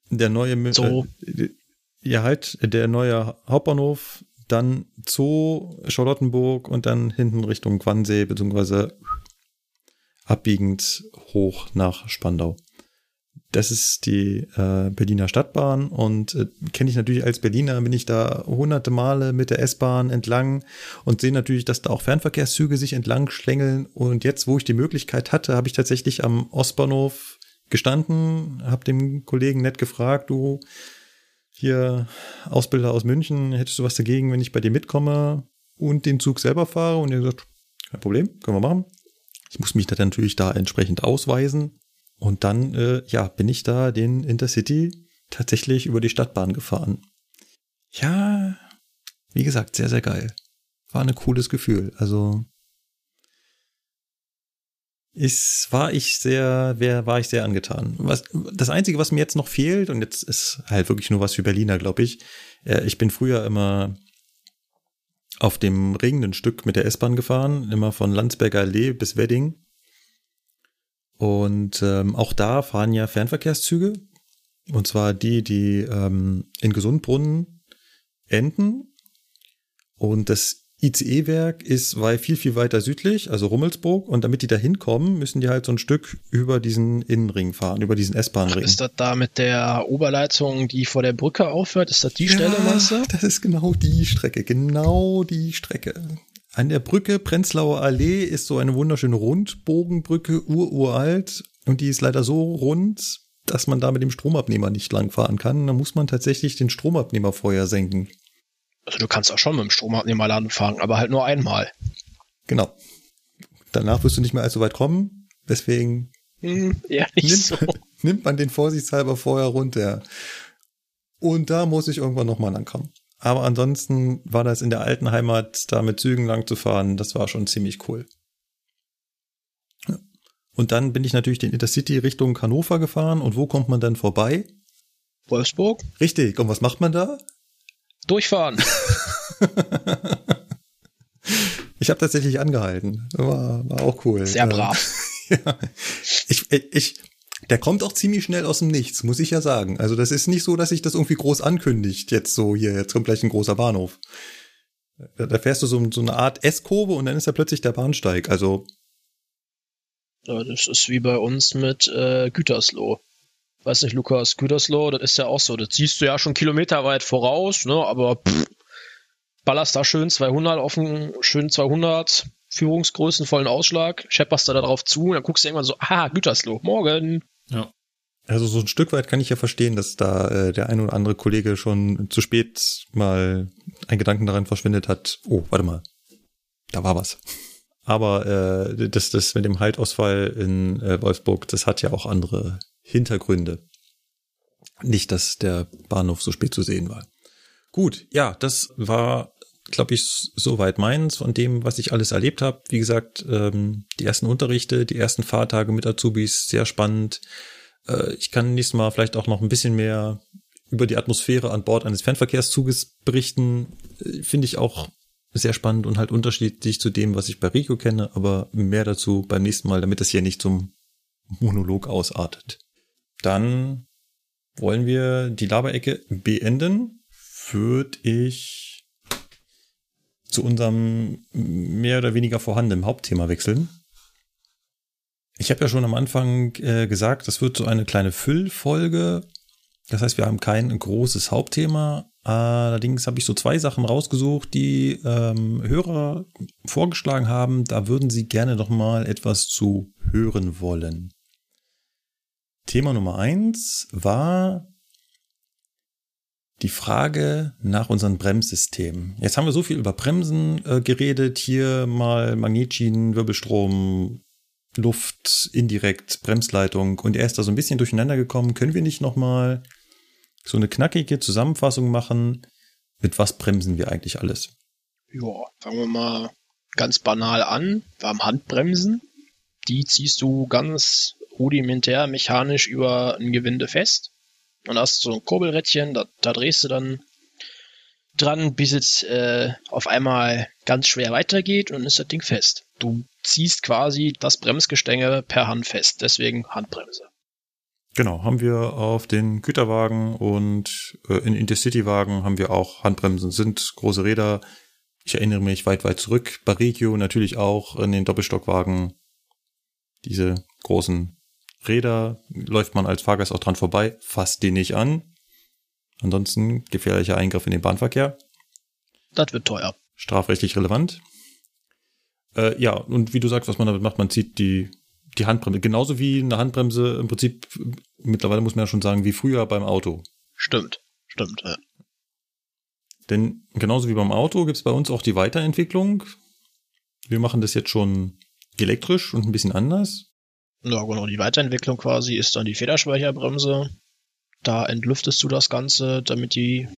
der neue Zoo. äh, ja halt der neue Hauptbahnhof, dann Zoo, Charlottenburg und dann hinten Richtung Wannsee beziehungsweise abbiegend hoch nach Spandau. Das ist die äh, Berliner Stadtbahn und äh, kenne ich natürlich als Berliner, bin ich da hunderte Male mit der S-Bahn entlang und sehe natürlich, dass da auch Fernverkehrszüge sich entlang schlängeln. Und jetzt, wo ich die Möglichkeit hatte, habe ich tatsächlich am Ostbahnhof gestanden, habe dem Kollegen nett gefragt, du hier Ausbilder aus München, hättest du was dagegen, wenn ich bei dir mitkomme und den Zug selber fahre? Und er gesagt, kein Problem, können wir machen. Ich muss mich da natürlich da entsprechend ausweisen. Und dann, äh, ja, bin ich da den Intercity tatsächlich über die Stadtbahn gefahren. Ja, wie gesagt, sehr, sehr geil. War ein cooles Gefühl. Also ist, war ich sehr, wer, war ich sehr angetan. Was, das Einzige, was mir jetzt noch fehlt, und jetzt ist halt wirklich nur was für Berliner, glaube ich. Äh, ich bin früher immer auf dem regenden Stück mit der S-Bahn gefahren, immer von Landsberger Allee bis Wedding. Und ähm, auch da fahren ja Fernverkehrszüge. Und zwar die, die ähm, in Gesundbrunnen enden. Und das ICE-Werk ist wei- viel, viel weiter südlich, also Rummelsburg. Und damit die da hinkommen, müssen die halt so ein Stück über diesen Innenring fahren, über diesen S-Bahn-Ring. Ist das da mit der Oberleitung, die vor der Brücke aufhört? Ist das die Stelle, meinst du? Das ist genau die Strecke, genau die Strecke. An der Brücke Prenzlauer Allee ist so eine wunderschöne Rundbogenbrücke, ururalt. Und die ist leider so rund, dass man da mit dem Stromabnehmer nicht langfahren kann. Da muss man tatsächlich den Stromabnehmer vorher senken. Also du kannst auch schon mit dem Stromabnehmer laden fahren, aber halt nur einmal. Genau. Danach wirst du nicht mehr allzu weit kommen. Deswegen Hm, nicht nimmt, so. *laughs* nimmt man den vorsichtshalber vorher runter. Und da muss ich irgendwann nochmal langkommen. Aber ansonsten war das in der alten Heimat, da mit Zügen lang zu fahren, das war schon ziemlich cool. Ja. Und dann bin ich natürlich den Intercity Richtung Hannover gefahren. Und wo kommt man dann vorbei? Wolfsburg? Richtig. Und was macht man da? Durchfahren. *laughs* Ich habe tatsächlich angehalten. War, war auch cool. Sehr Ähm, brav. *laughs* Ja. Ich, ich, der kommt auch ziemlich schnell aus dem Nichts, muss ich ja sagen. Also das ist nicht so, dass sich das irgendwie groß ankündigt. Jetzt so hier, jetzt kommt gleich ein großer Bahnhof. Da fährst du so, so eine Art S-Kurve und dann ist da plötzlich der Bahnsteig. Also. Ja, das ist wie bei uns mit äh, Gütersloh. Weiß nicht, Lukas, Gütersloh, das ist ja auch so. Das siehst du ja schon kilometerweit voraus, ne? Aber pff, ballerst da schön 200 auf einen schönen 200 Führungsgrößen vollen Ausschlag, schepperst da drauf zu und dann guckst du irgendwann so, ah, Gütersloh, morgen. Ja. Also so ein Stück weit kann ich ja verstehen, dass da äh, der ein oder andere Kollege schon zu spät mal einen Gedanken daran verschwendet hat. Oh, warte mal, da war was. Aber äh, das, das mit dem Haltausfall in äh, Wolfsburg, das hat ja auch andere Hintergründe. Nicht, dass der Bahnhof so spät zu sehen war. Gut, ja, das war, glaube ich, soweit meins von dem, was ich alles erlebt habe. Wie gesagt, ähm, die ersten Unterrichte, die ersten Fahrtage mit Azubis, sehr spannend. Äh, ich kann nächstes Mal vielleicht auch noch ein bisschen mehr über die Atmosphäre an Bord eines Fernverkehrszuges berichten. Äh, Finde ich auch sehr spannend und halt unterschiedlich zu dem, was ich bei Rico kenne, aber mehr dazu beim nächsten Mal, damit das hier nicht zum Monolog ausartet. Dann wollen wir die Laberecke beenden würde ich zu unserem mehr oder weniger vorhandenen Hauptthema wechseln. Ich habe ja schon am Anfang äh, gesagt, das wird so eine kleine Füllfolge. Das heißt, wir haben kein großes Hauptthema. Allerdings habe ich so zwei Sachen rausgesucht, die ähm, Hörer vorgeschlagen haben. Da würden sie gerne noch mal etwas zu hören wollen. Thema Nummer eins war die Frage nach unserem Bremssystem. Jetzt haben wir so viel über Bremsen äh, geredet, hier mal Magnetschienen, Wirbelstrom, Luft, indirekt, Bremsleitung und er ist da so ein bisschen durcheinander gekommen. Können wir nicht nochmal so eine knackige Zusammenfassung machen? Mit was bremsen wir eigentlich alles? Ja, fangen wir mal ganz banal an. Wir haben Handbremsen. Die ziehst du ganz rudimentär mechanisch über ein Gewinde fest. Dann hast du so ein Kurbelrädchen, da, da drehst du dann dran, bis es äh, auf einmal ganz schwer weitergeht und ist das Ding fest. Du ziehst quasi das Bremsgestänge per Hand fest, deswegen Handbremse. Genau, haben wir auf den Güterwagen und äh, in Intercity-Wagen haben wir auch Handbremsen, sind große Räder. Ich erinnere mich weit, weit zurück. Bei natürlich auch in den Doppelstockwagen diese großen Räder läuft man als Fahrgast auch dran vorbei, fasst die nicht an. Ansonsten gefährlicher Eingriff in den Bahnverkehr. Das wird teuer. Strafrechtlich relevant. Äh, ja, und wie du sagst, was man damit macht, man zieht die, die Handbremse. Genauso wie eine Handbremse im Prinzip, mittlerweile muss man ja schon sagen, wie früher beim Auto. Stimmt, stimmt. Ja. Denn genauso wie beim Auto gibt es bei uns auch die Weiterentwicklung. Wir machen das jetzt schon elektrisch und ein bisschen anders. Ja, genau, die Weiterentwicklung quasi ist dann die Federspeicherbremse. Da entlüftest du das Ganze, damit die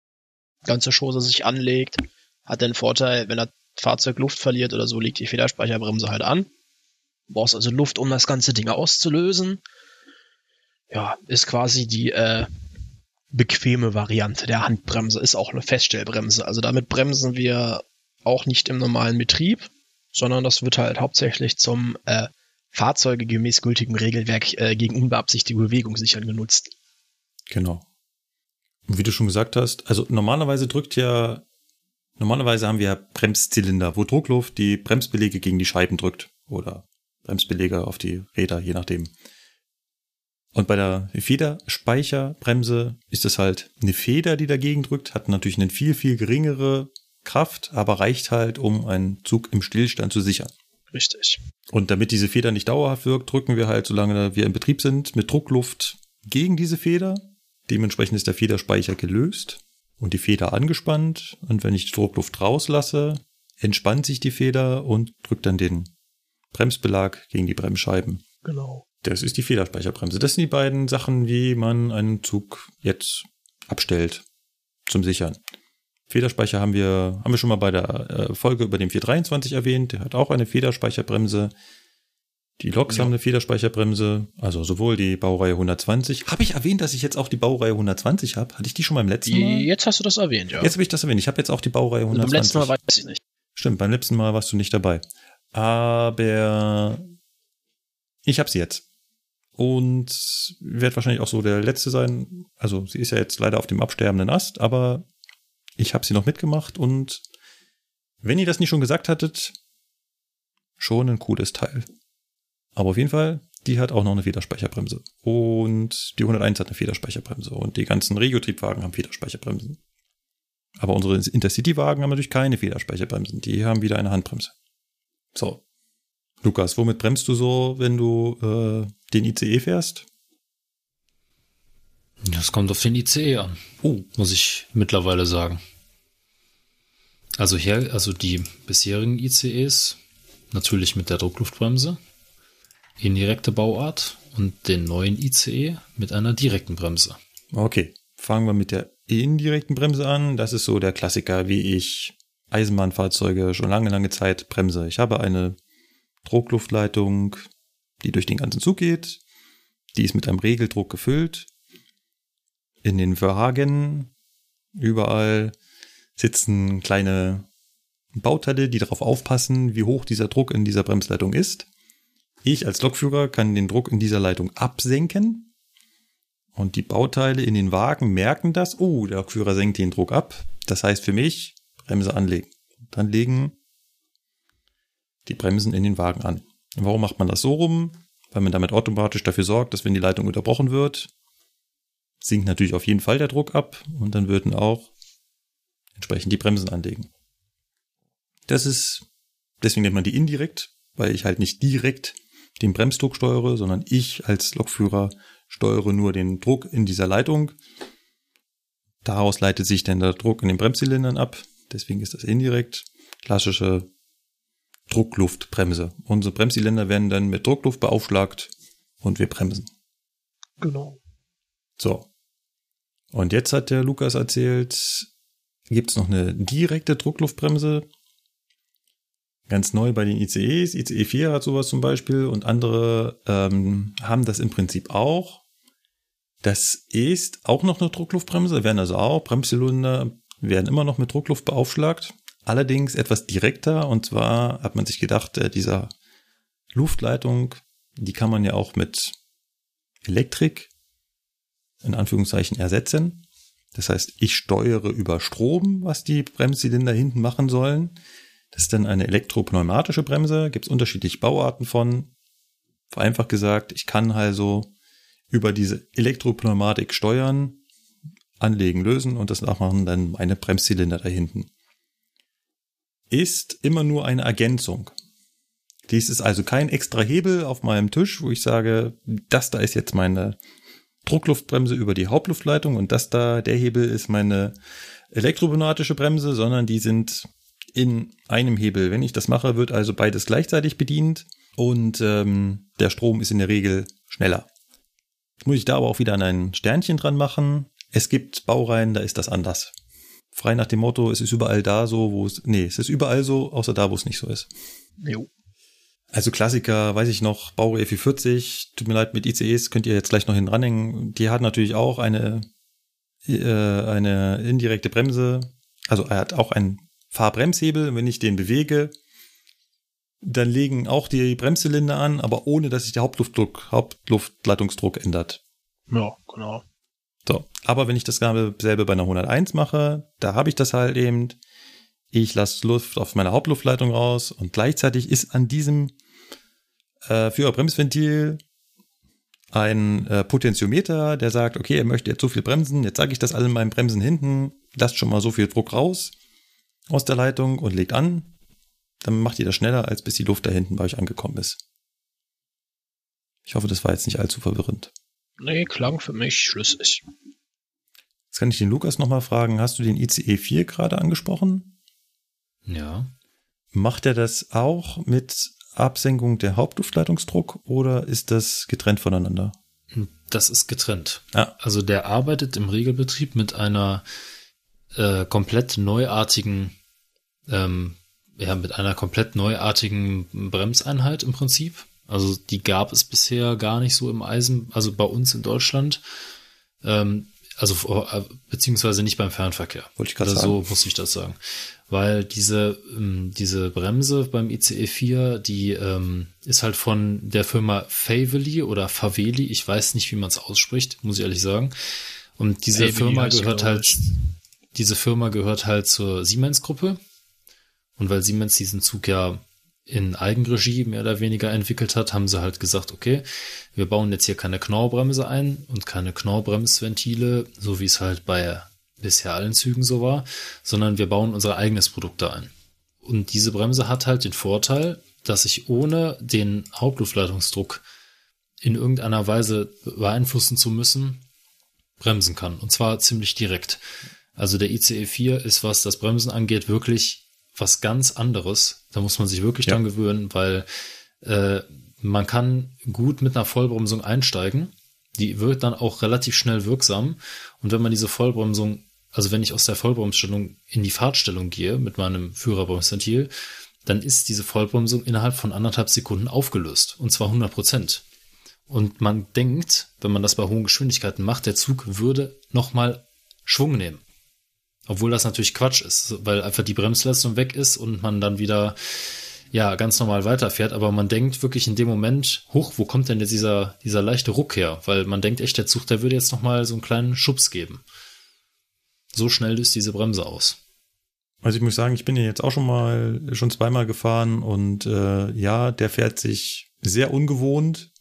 ganze Chose sich anlegt. Hat den Vorteil, wenn das Fahrzeug Luft verliert oder so, liegt die Federspeicherbremse halt an. Du brauchst also Luft, um das ganze Ding auszulösen. Ja, ist quasi die äh, bequeme Variante der Handbremse, ist auch eine Feststellbremse. Also damit bremsen wir auch nicht im normalen Betrieb, sondern das wird halt hauptsächlich zum äh, Fahrzeuge gemäß gültigem Regelwerk äh, gegen unbeabsichtigte Bewegung sichern genutzt. Genau. Und wie du schon gesagt hast, also normalerweise drückt ja, normalerweise haben wir Bremszylinder, wo Druckluft die Bremsbelege gegen die Scheiben drückt oder Bremsbelege auf die Räder, je nachdem. Und bei der Federspeicherbremse ist es halt eine Feder, die dagegen drückt, hat natürlich eine viel, viel geringere Kraft, aber reicht halt, um einen Zug im Stillstand zu sichern. Richtig. Und damit diese Feder nicht dauerhaft wirkt, drücken wir halt, solange wir in Betrieb sind, mit Druckluft gegen diese Feder. Dementsprechend ist der Federspeicher gelöst und die Feder angespannt. Und wenn ich die Druckluft rauslasse, entspannt sich die Feder und drückt dann den Bremsbelag gegen die Bremsscheiben. Genau. Das ist die Federspeicherbremse. Das sind die beiden Sachen, wie man einen Zug jetzt abstellt zum Sichern. Federspeicher haben wir, haben wir schon mal bei der äh, Folge über den 423 erwähnt. Der hat auch eine Federspeicherbremse. Die Loks ja. haben eine Federspeicherbremse, also sowohl die Baureihe 120. Habe ich erwähnt, dass ich jetzt auch die Baureihe 120 habe? Hatte ich die schon beim letzten Mal? Jetzt hast du das erwähnt, ja. Jetzt habe ich das erwähnt. Ich habe jetzt auch die Baureihe 120. beim letzten Mal weiß ich nicht. Stimmt, beim letzten Mal warst du nicht dabei. Aber ich habe sie jetzt. Und wird wahrscheinlich auch so der letzte sein. Also sie ist ja jetzt leider auf dem absterbenden Ast, aber ich habe sie noch mitgemacht und Wenn ihr das nicht schon gesagt hattet, schon ein cooles Teil. Aber auf jeden Fall, die hat auch noch eine Federspeicherbremse. Und die 101 hat eine Federspeicherbremse. Und die ganzen Regiotriebwagen haben Federspeicherbremsen. Aber unsere Intercity-Wagen haben natürlich keine Federspeicherbremsen. Die haben wieder eine Handbremse. So. Lukas, womit bremst du so, wenn du äh, den ICE fährst? Das kommt auf den ICE an. Oh. Muss ich mittlerweile sagen. Also hier, also die bisherigen ICEs, natürlich mit der Druckluftbremse, indirekte Bauart und den neuen ICE mit einer direkten Bremse. Okay. Fangen wir mit der indirekten Bremse an. Das ist so der Klassiker, wie ich Eisenbahnfahrzeuge schon lange, lange Zeit bremse. Ich habe eine Druckluftleitung, die durch den ganzen Zug geht. Die ist mit einem Regeldruck gefüllt. In den Wagen überall sitzen kleine Bauteile, die darauf aufpassen, wie hoch dieser Druck in dieser Bremsleitung ist. Ich als Lokführer kann den Druck in dieser Leitung absenken. Und die Bauteile in den Wagen merken das. Oh, der Lokführer senkt den Druck ab. Das heißt für mich, Bremse anlegen. Dann legen die Bremsen in den Wagen an. Warum macht man das so rum? Weil man damit automatisch dafür sorgt, dass wenn die Leitung unterbrochen wird, sinkt natürlich auf jeden Fall der Druck ab und dann würden auch entsprechend die Bremsen anlegen. Das ist, deswegen nennt man die indirekt, weil ich halt nicht direkt den Bremsdruck steuere, sondern ich als Lokführer steuere nur den Druck in dieser Leitung. Daraus leitet sich dann der Druck in den Bremszylindern ab. Deswegen ist das indirekt. Klassische Druckluftbremse. Unsere Bremszylinder werden dann mit Druckluft beaufschlagt und wir bremsen. Genau. So. Und jetzt hat der Lukas erzählt, gibt es noch eine direkte Druckluftbremse. Ganz neu bei den ICEs. ICE 4 hat sowas zum Beispiel und andere ähm, haben das im Prinzip auch. Das ist auch noch eine Druckluftbremse, werden also auch Bremszylinder werden immer noch mit Druckluft beaufschlagt. Allerdings etwas direkter und zwar hat man sich gedacht, äh, dieser Luftleitung, die kann man ja auch mit Elektrik in Anführungszeichen ersetzen. Das heißt, ich steuere über Strom, was die Bremszylinder hinten machen sollen. Das ist dann eine elektropneumatische Bremse, gibt es unterschiedliche Bauarten von. Vereinfacht gesagt, ich kann also über diese Elektropneumatik steuern, anlegen, lösen und das nachmachen dann meine Bremszylinder da hinten. Ist immer nur eine Ergänzung. Dies ist also kein extra Hebel auf meinem Tisch, wo ich sage, das da ist jetzt meine Druckluftbremse über die Hauptluftleitung und das da, der Hebel ist meine elektropneumatische Bremse, sondern die sind in einem Hebel. Wenn ich das mache, wird also beides gleichzeitig bedient und ähm, der Strom ist in der Regel schneller. Jetzt muss ich da aber auch wieder an ein Sternchen dran machen. Es gibt Baureihen, da ist das anders. Frei nach dem Motto, es ist überall da so, wo es, nee, es ist überall so, außer da, wo es nicht so ist. Jo. Also Klassiker, weiß ich noch, Baureihe F40, tut mir leid, mit ICEs könnt ihr jetzt gleich noch hin ranhängen. Die hat natürlich auch eine, äh, eine indirekte Bremse. Also er hat auch einen Fahrbremshebel. Wenn ich den bewege, dann legen auch die Bremszylinder an, aber ohne, dass sich der Hauptluftdruck, Hauptluftleitungsdruck ändert. Ja, genau. So, aber wenn ich das selbe bei einer 101 mache, da habe ich das halt eben. Ich lasse Luft auf meiner Hauptluftleitung raus und gleichzeitig ist an diesem äh, Führerbremsventil ein äh, Potentiometer, der sagt, okay, er möchte jetzt so viel bremsen, jetzt sage ich das alle in meinen Bremsen hinten, lasst schon mal so viel Druck raus aus der Leitung und legt an. Dann macht ihr das schneller, als bis die Luft da hinten bei euch angekommen ist. Ich hoffe, das war jetzt nicht allzu verwirrend. Nee, klang für mich schlüssig. Jetzt kann ich den Lukas nochmal fragen, hast du den ICE 4 gerade angesprochen? Ja. Macht er das auch mit Absenkung der Hauptluftleitungsdruck oder ist das getrennt voneinander? Das ist getrennt. Ja. Also der arbeitet im Regelbetrieb mit einer äh, komplett neuartigen, ähm, ja, mit einer komplett neuartigen Bremseinheit im Prinzip. Also die gab es bisher gar nicht so im Eisen, also bei uns in Deutschland. Ähm, also äh, beziehungsweise nicht beim Fernverkehr. Wollte ich gerade Oder sagen. So muss ich das sagen. Weil diese, ähm, diese Bremse beim ICE 4, die ähm, ist halt von der Firma Faveli oder Faveli, ich weiß nicht, wie man es ausspricht, muss ich ehrlich sagen. Und diese Faveli Firma gehört halt, ich. diese Firma gehört halt zur Siemens-Gruppe. Und weil Siemens diesen Zug ja in Eigenregie mehr oder weniger entwickelt hat, haben sie halt gesagt, okay, wir bauen jetzt hier keine Knorrbremse ein und keine Knorrbremsventile, so wie es halt bei bisher allen Zügen so war, sondern wir bauen unser eigenes Produkt da ein. Und diese Bremse hat halt den Vorteil, dass ich ohne den Hauptluftleitungsdruck in irgendeiner Weise beeinflussen zu müssen, bremsen kann. Und zwar ziemlich direkt. Also der ICE 4 ist, was das Bremsen angeht, wirklich was ganz anderes. Da muss man sich wirklich ja. dran gewöhnen, weil äh, man kann gut mit einer Vollbremsung einsteigen. Die wird dann auch relativ schnell wirksam. Und wenn man diese Vollbremsung, also wenn ich aus der Vollbremsstellung in die Fahrtstellung gehe mit meinem Führerbremsventil, dann ist diese Vollbremsung innerhalb von anderthalb Sekunden aufgelöst. Und zwar 100 Prozent. Und man denkt, wenn man das bei hohen Geschwindigkeiten macht, der Zug würde nochmal Schwung nehmen. Obwohl das natürlich Quatsch ist, weil einfach die Bremsleistung weg ist und man dann wieder ja ganz normal weiterfährt. Aber man denkt wirklich in dem Moment, hoch, wo kommt denn jetzt dieser, dieser leichte Ruck her? Weil man denkt echt, der Zug, der würde jetzt nochmal so einen kleinen Schubs geben. So schnell löst diese Bremse aus. Also ich muss sagen, ich bin ja jetzt auch schon mal schon zweimal gefahren und äh, ja, der fährt sich sehr ungewohnt,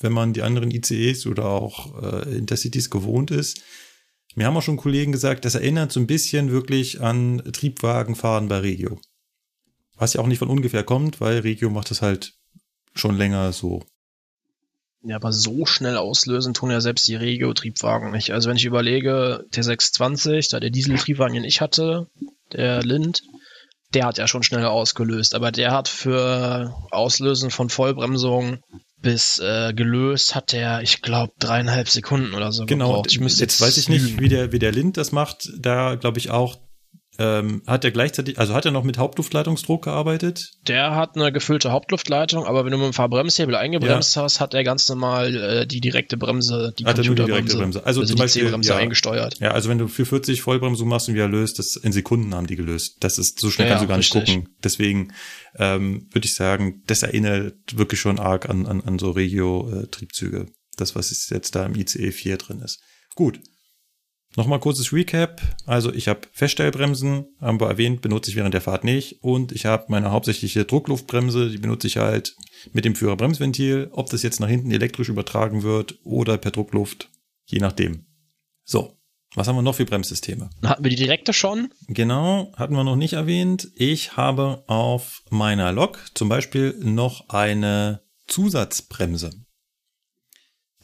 wenn man die anderen ICEs oder auch äh, Intercities gewohnt ist. Mir haben auch schon Kollegen gesagt, das erinnert so ein bisschen wirklich an Triebwagenfahren bei Regio. Was ja auch nicht von ungefähr kommt, weil Regio macht das halt schon länger so. Ja, aber so schnell auslösen tun ja selbst die Regio-Triebwagen nicht. Also wenn ich überlege, der 620, da der Dieseltriebwagen, den ich hatte, der Lind, der hat ja schon schneller ausgelöst. Aber der hat für Auslösen von Vollbremsung bis äh, gelöst hat der, ich glaube, dreieinhalb Sekunden oder so genau, gebraucht. Ich müsste jetzt, jetzt weiß ich nicht, wie der, wie der Lind das macht. Da glaube ich auch ähm, hat er gleichzeitig, also hat er noch mit Hauptluftleitungsdruck gearbeitet? Der hat eine gefüllte Hauptluftleitung, aber wenn du mit dem Fahrbremshebel eingebremst ja. hast, hat er ganz normal äh, die direkte Bremse, die hat er nur die direkte Bremse, also, also zum Beispiel, Bremse ja, eingesteuert. Ja, also wenn du für 40 Vollbremsung machst und wieder löst, das in Sekunden haben die gelöst. Das ist so schnell ja, kannst du gar nicht richtig. gucken. Deswegen ähm, würde ich sagen, das erinnert wirklich schon arg an an, an so Regio-Triebzüge. Das was jetzt da im ICE 4 drin ist. Gut, Nochmal kurzes Recap. Also ich habe Feststellbremsen, haben wir erwähnt, benutze ich während der Fahrt nicht. Und ich habe meine hauptsächliche Druckluftbremse, die benutze ich halt mit dem Führerbremsventil. Ob das jetzt nach hinten elektrisch übertragen wird oder per Druckluft, je nachdem. So, was haben wir noch für Bremssysteme? Hatten wir die direkte schon? Genau, hatten wir noch nicht erwähnt. Ich habe auf meiner Lok zum Beispiel noch eine Zusatzbremse.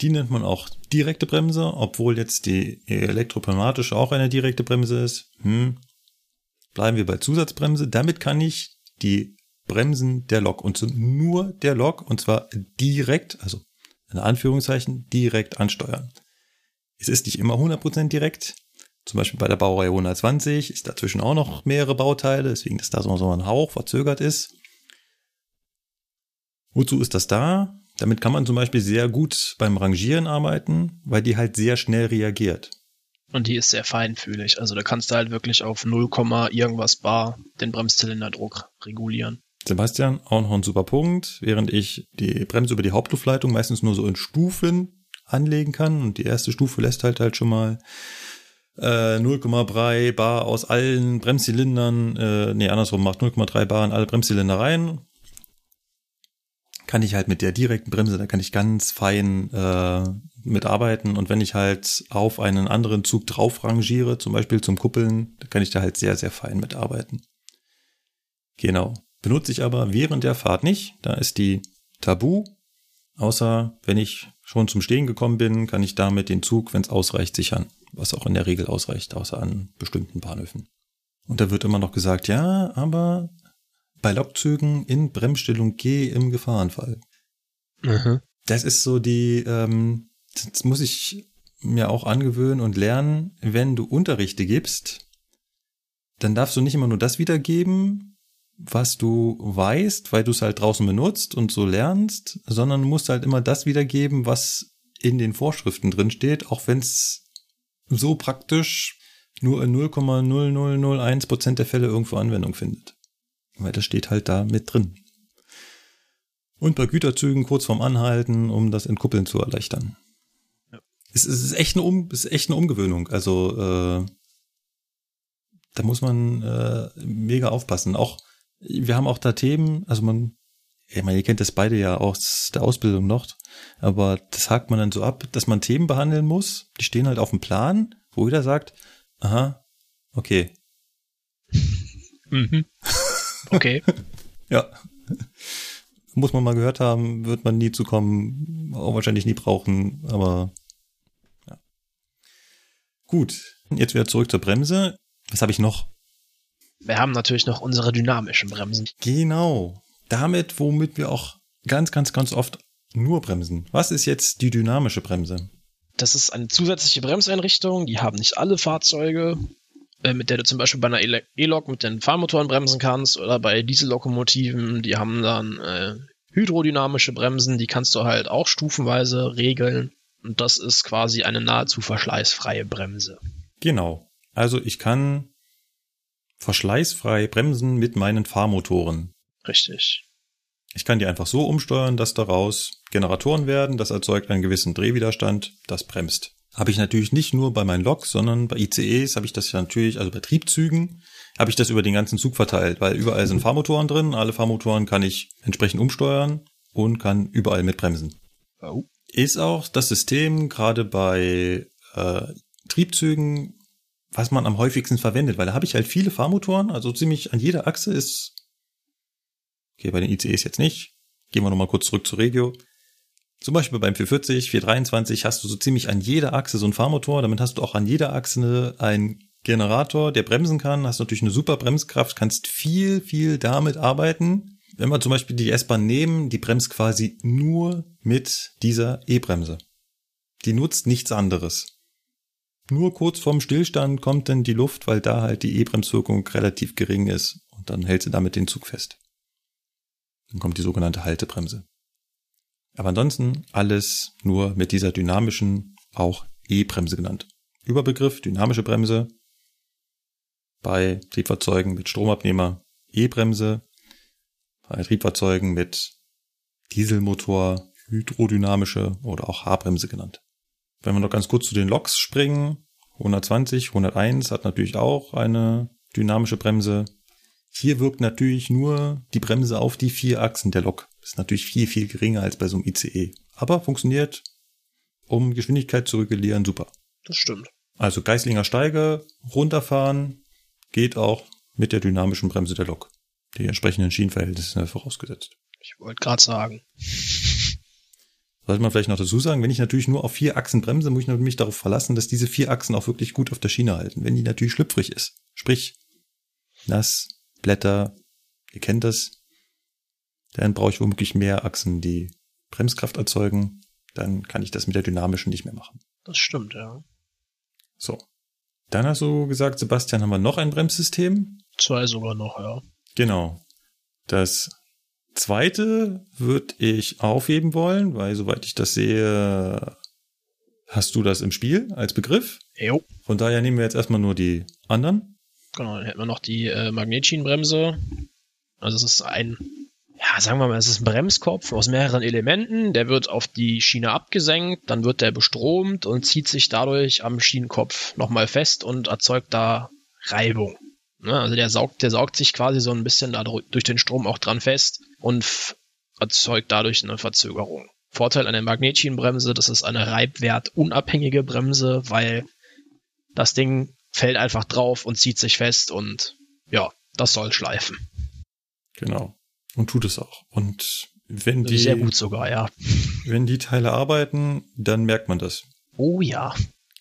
Die nennt man auch direkte Bremse, obwohl jetzt die elektropneumatische auch eine direkte Bremse ist. Hm. Bleiben wir bei Zusatzbremse. Damit kann ich die Bremsen der Lok und nur der Lok und zwar direkt, also in Anführungszeichen, direkt ansteuern. Es ist nicht immer 100% direkt. Zum Beispiel bei der Baureihe 120 ist dazwischen auch noch mehrere Bauteile, deswegen ist da so ein Hauch verzögert ist. Wozu ist das da? Damit kann man zum Beispiel sehr gut beim Rangieren arbeiten, weil die halt sehr schnell reagiert. Und die ist sehr feinfühlig. Also da kannst du halt wirklich auf 0, irgendwas bar den Bremszylinderdruck regulieren. Sebastian, auch noch ein super Punkt. Während ich die Bremse über die Hauptluftleitung meistens nur so in Stufen anlegen kann und die erste Stufe lässt halt halt schon mal äh, 0,3 Bar aus allen Bremszylindern, äh, nee, andersrum, macht 0,3 Bar in alle Bremszylinder rein kann ich halt mit der direkten Bremse, da kann ich ganz fein äh, mitarbeiten. Und wenn ich halt auf einen anderen Zug drauf rangiere, zum Beispiel zum Kuppeln, da kann ich da halt sehr, sehr fein mitarbeiten. Genau. Benutze ich aber während der Fahrt nicht. Da ist die Tabu. Außer wenn ich schon zum Stehen gekommen bin, kann ich damit den Zug, wenn es ausreicht, sichern. Was auch in der Regel ausreicht, außer an bestimmten Bahnhöfen. Und da wird immer noch gesagt, ja, aber bei Lokzügen in Bremsstellung G im Gefahrenfall. Mhm. Das ist so die, ähm, das muss ich mir auch angewöhnen und lernen, wenn du Unterrichte gibst, dann darfst du nicht immer nur das wiedergeben, was du weißt, weil du es halt draußen benutzt und so lernst, sondern du musst halt immer das wiedergeben, was in den Vorschriften drin steht, auch wenn es so praktisch nur in 0,0001 Prozent der Fälle irgendwo Anwendung findet. Weil das steht halt da mit drin. Und bei Güterzügen kurz vorm Anhalten, um das Entkuppeln zu erleichtern. Ja. Es, es, ist echt eine um, es ist echt eine Umgewöhnung. Also äh, da muss man äh, mega aufpassen. Auch wir haben auch da Themen, also man, ich meine, ihr kennt das beide ja aus der Ausbildung noch, aber das hakt man dann so ab, dass man Themen behandeln muss, die stehen halt auf dem Plan, wo jeder sagt, aha, okay. *laughs* Mhm. *laughs* Okay. *laughs* ja. Muss man mal gehört haben, wird man nie zukommen, auch wahrscheinlich nie brauchen, aber ja. Gut, jetzt wieder zurück zur Bremse. Was habe ich noch? Wir haben natürlich noch unsere dynamischen Bremsen. Genau. Damit, womit wir auch ganz, ganz, ganz oft nur bremsen. Was ist jetzt die dynamische Bremse? Das ist eine zusätzliche Bremseinrichtung, die haben nicht alle Fahrzeuge, mit der du zum Beispiel bei einer E-Lok mit den Fahrmotoren bremsen kannst oder bei Diesellokomotiven, die haben dann äh, hydrodynamische Bremsen, die kannst du halt auch stufenweise regeln. Und das ist quasi eine nahezu verschleißfreie Bremse. Genau. Also ich kann verschleißfrei bremsen mit meinen Fahrmotoren. Richtig. Ich kann die einfach so umsteuern, dass daraus Generatoren werden, das erzeugt einen gewissen Drehwiderstand, das bremst. Habe ich natürlich nicht nur bei meinen Loks, sondern bei ICEs habe ich das ja natürlich, also bei Triebzügen, habe ich das über den ganzen Zug verteilt, weil überall sind Fahrmotoren drin, alle Fahrmotoren kann ich entsprechend umsteuern und kann überall mit bremsen. Oh. Ist auch das System gerade bei äh, Triebzügen was man am häufigsten verwendet, weil da habe ich halt viele Fahrmotoren, also ziemlich an jeder Achse ist, okay, bei den ICEs jetzt nicht, gehen wir nochmal kurz zurück zur Regio. Zum Beispiel beim 440, 423 hast du so ziemlich an jeder Achse so einen Fahrmotor, damit hast du auch an jeder Achse einen Generator, der bremsen kann, hast natürlich eine super Bremskraft, kannst viel, viel damit arbeiten. Wenn wir zum Beispiel die S-Bahn nehmen, die bremst quasi nur mit dieser E-Bremse. Die nutzt nichts anderes. Nur kurz vorm Stillstand kommt dann die Luft, weil da halt die E-Bremswirkung relativ gering ist und dann hält sie damit den Zug fest. Dann kommt die sogenannte Haltebremse. Aber ansonsten alles nur mit dieser dynamischen, auch E-Bremse genannt. Überbegriff dynamische Bremse bei Triebfahrzeugen mit Stromabnehmer, E-Bremse bei Triebfahrzeugen mit Dieselmotor, hydrodynamische oder auch H-Bremse genannt. Wenn wir noch ganz kurz zu den Loks springen, 120, 101 hat natürlich auch eine dynamische Bremse. Hier wirkt natürlich nur die Bremse auf die vier Achsen der Lok. Ist natürlich viel, viel geringer als bei so einem ICE. Aber funktioniert, um Geschwindigkeit zu regulieren, super. Das stimmt. Also Geislinger Steige, runterfahren, geht auch mit der dynamischen Bremse der Lok. Die entsprechenden Schienenverhältnisse vorausgesetzt. Ich wollte gerade sagen. *laughs* Sollte man vielleicht noch dazu sagen, wenn ich natürlich nur auf vier Achsen bremse, muss ich mich darauf verlassen, dass diese vier Achsen auch wirklich gut auf der Schiene halten. Wenn die natürlich schlüpfrig ist, sprich nass, Blätter, ihr kennt das, dann brauche ich womöglich mehr Achsen, die Bremskraft erzeugen. Dann kann ich das mit der dynamischen nicht mehr machen. Das stimmt, ja. So. Dann hast du gesagt, Sebastian, haben wir noch ein Bremssystem? Zwei sogar noch, ja. Genau. Das zweite würde ich aufheben wollen, weil soweit ich das sehe, hast du das im Spiel als Begriff. Jo. Von daher nehmen wir jetzt erstmal nur die anderen. Genau, dann hätten wir noch die äh, Magnetschienenbremse. Also es ist ein, ja, sagen wir mal, es ist ein Bremskopf aus mehreren Elementen. Der wird auf die Schiene abgesenkt, dann wird der bestromt und zieht sich dadurch am Schienenkopf nochmal fest und erzeugt da Reibung. Ne? Also der saugt, der saugt sich quasi so ein bisschen da durch den Strom auch dran fest und erzeugt dadurch eine Verzögerung. Vorteil an der Magnetschienenbremse, das ist eine reibwertunabhängige Bremse, weil das Ding fällt einfach drauf und zieht sich fest und ja, das soll schleifen. Genau. Und tut es auch. Und wenn die. Sehr gut sogar, ja. Wenn die Teile arbeiten, dann merkt man das. Oh ja.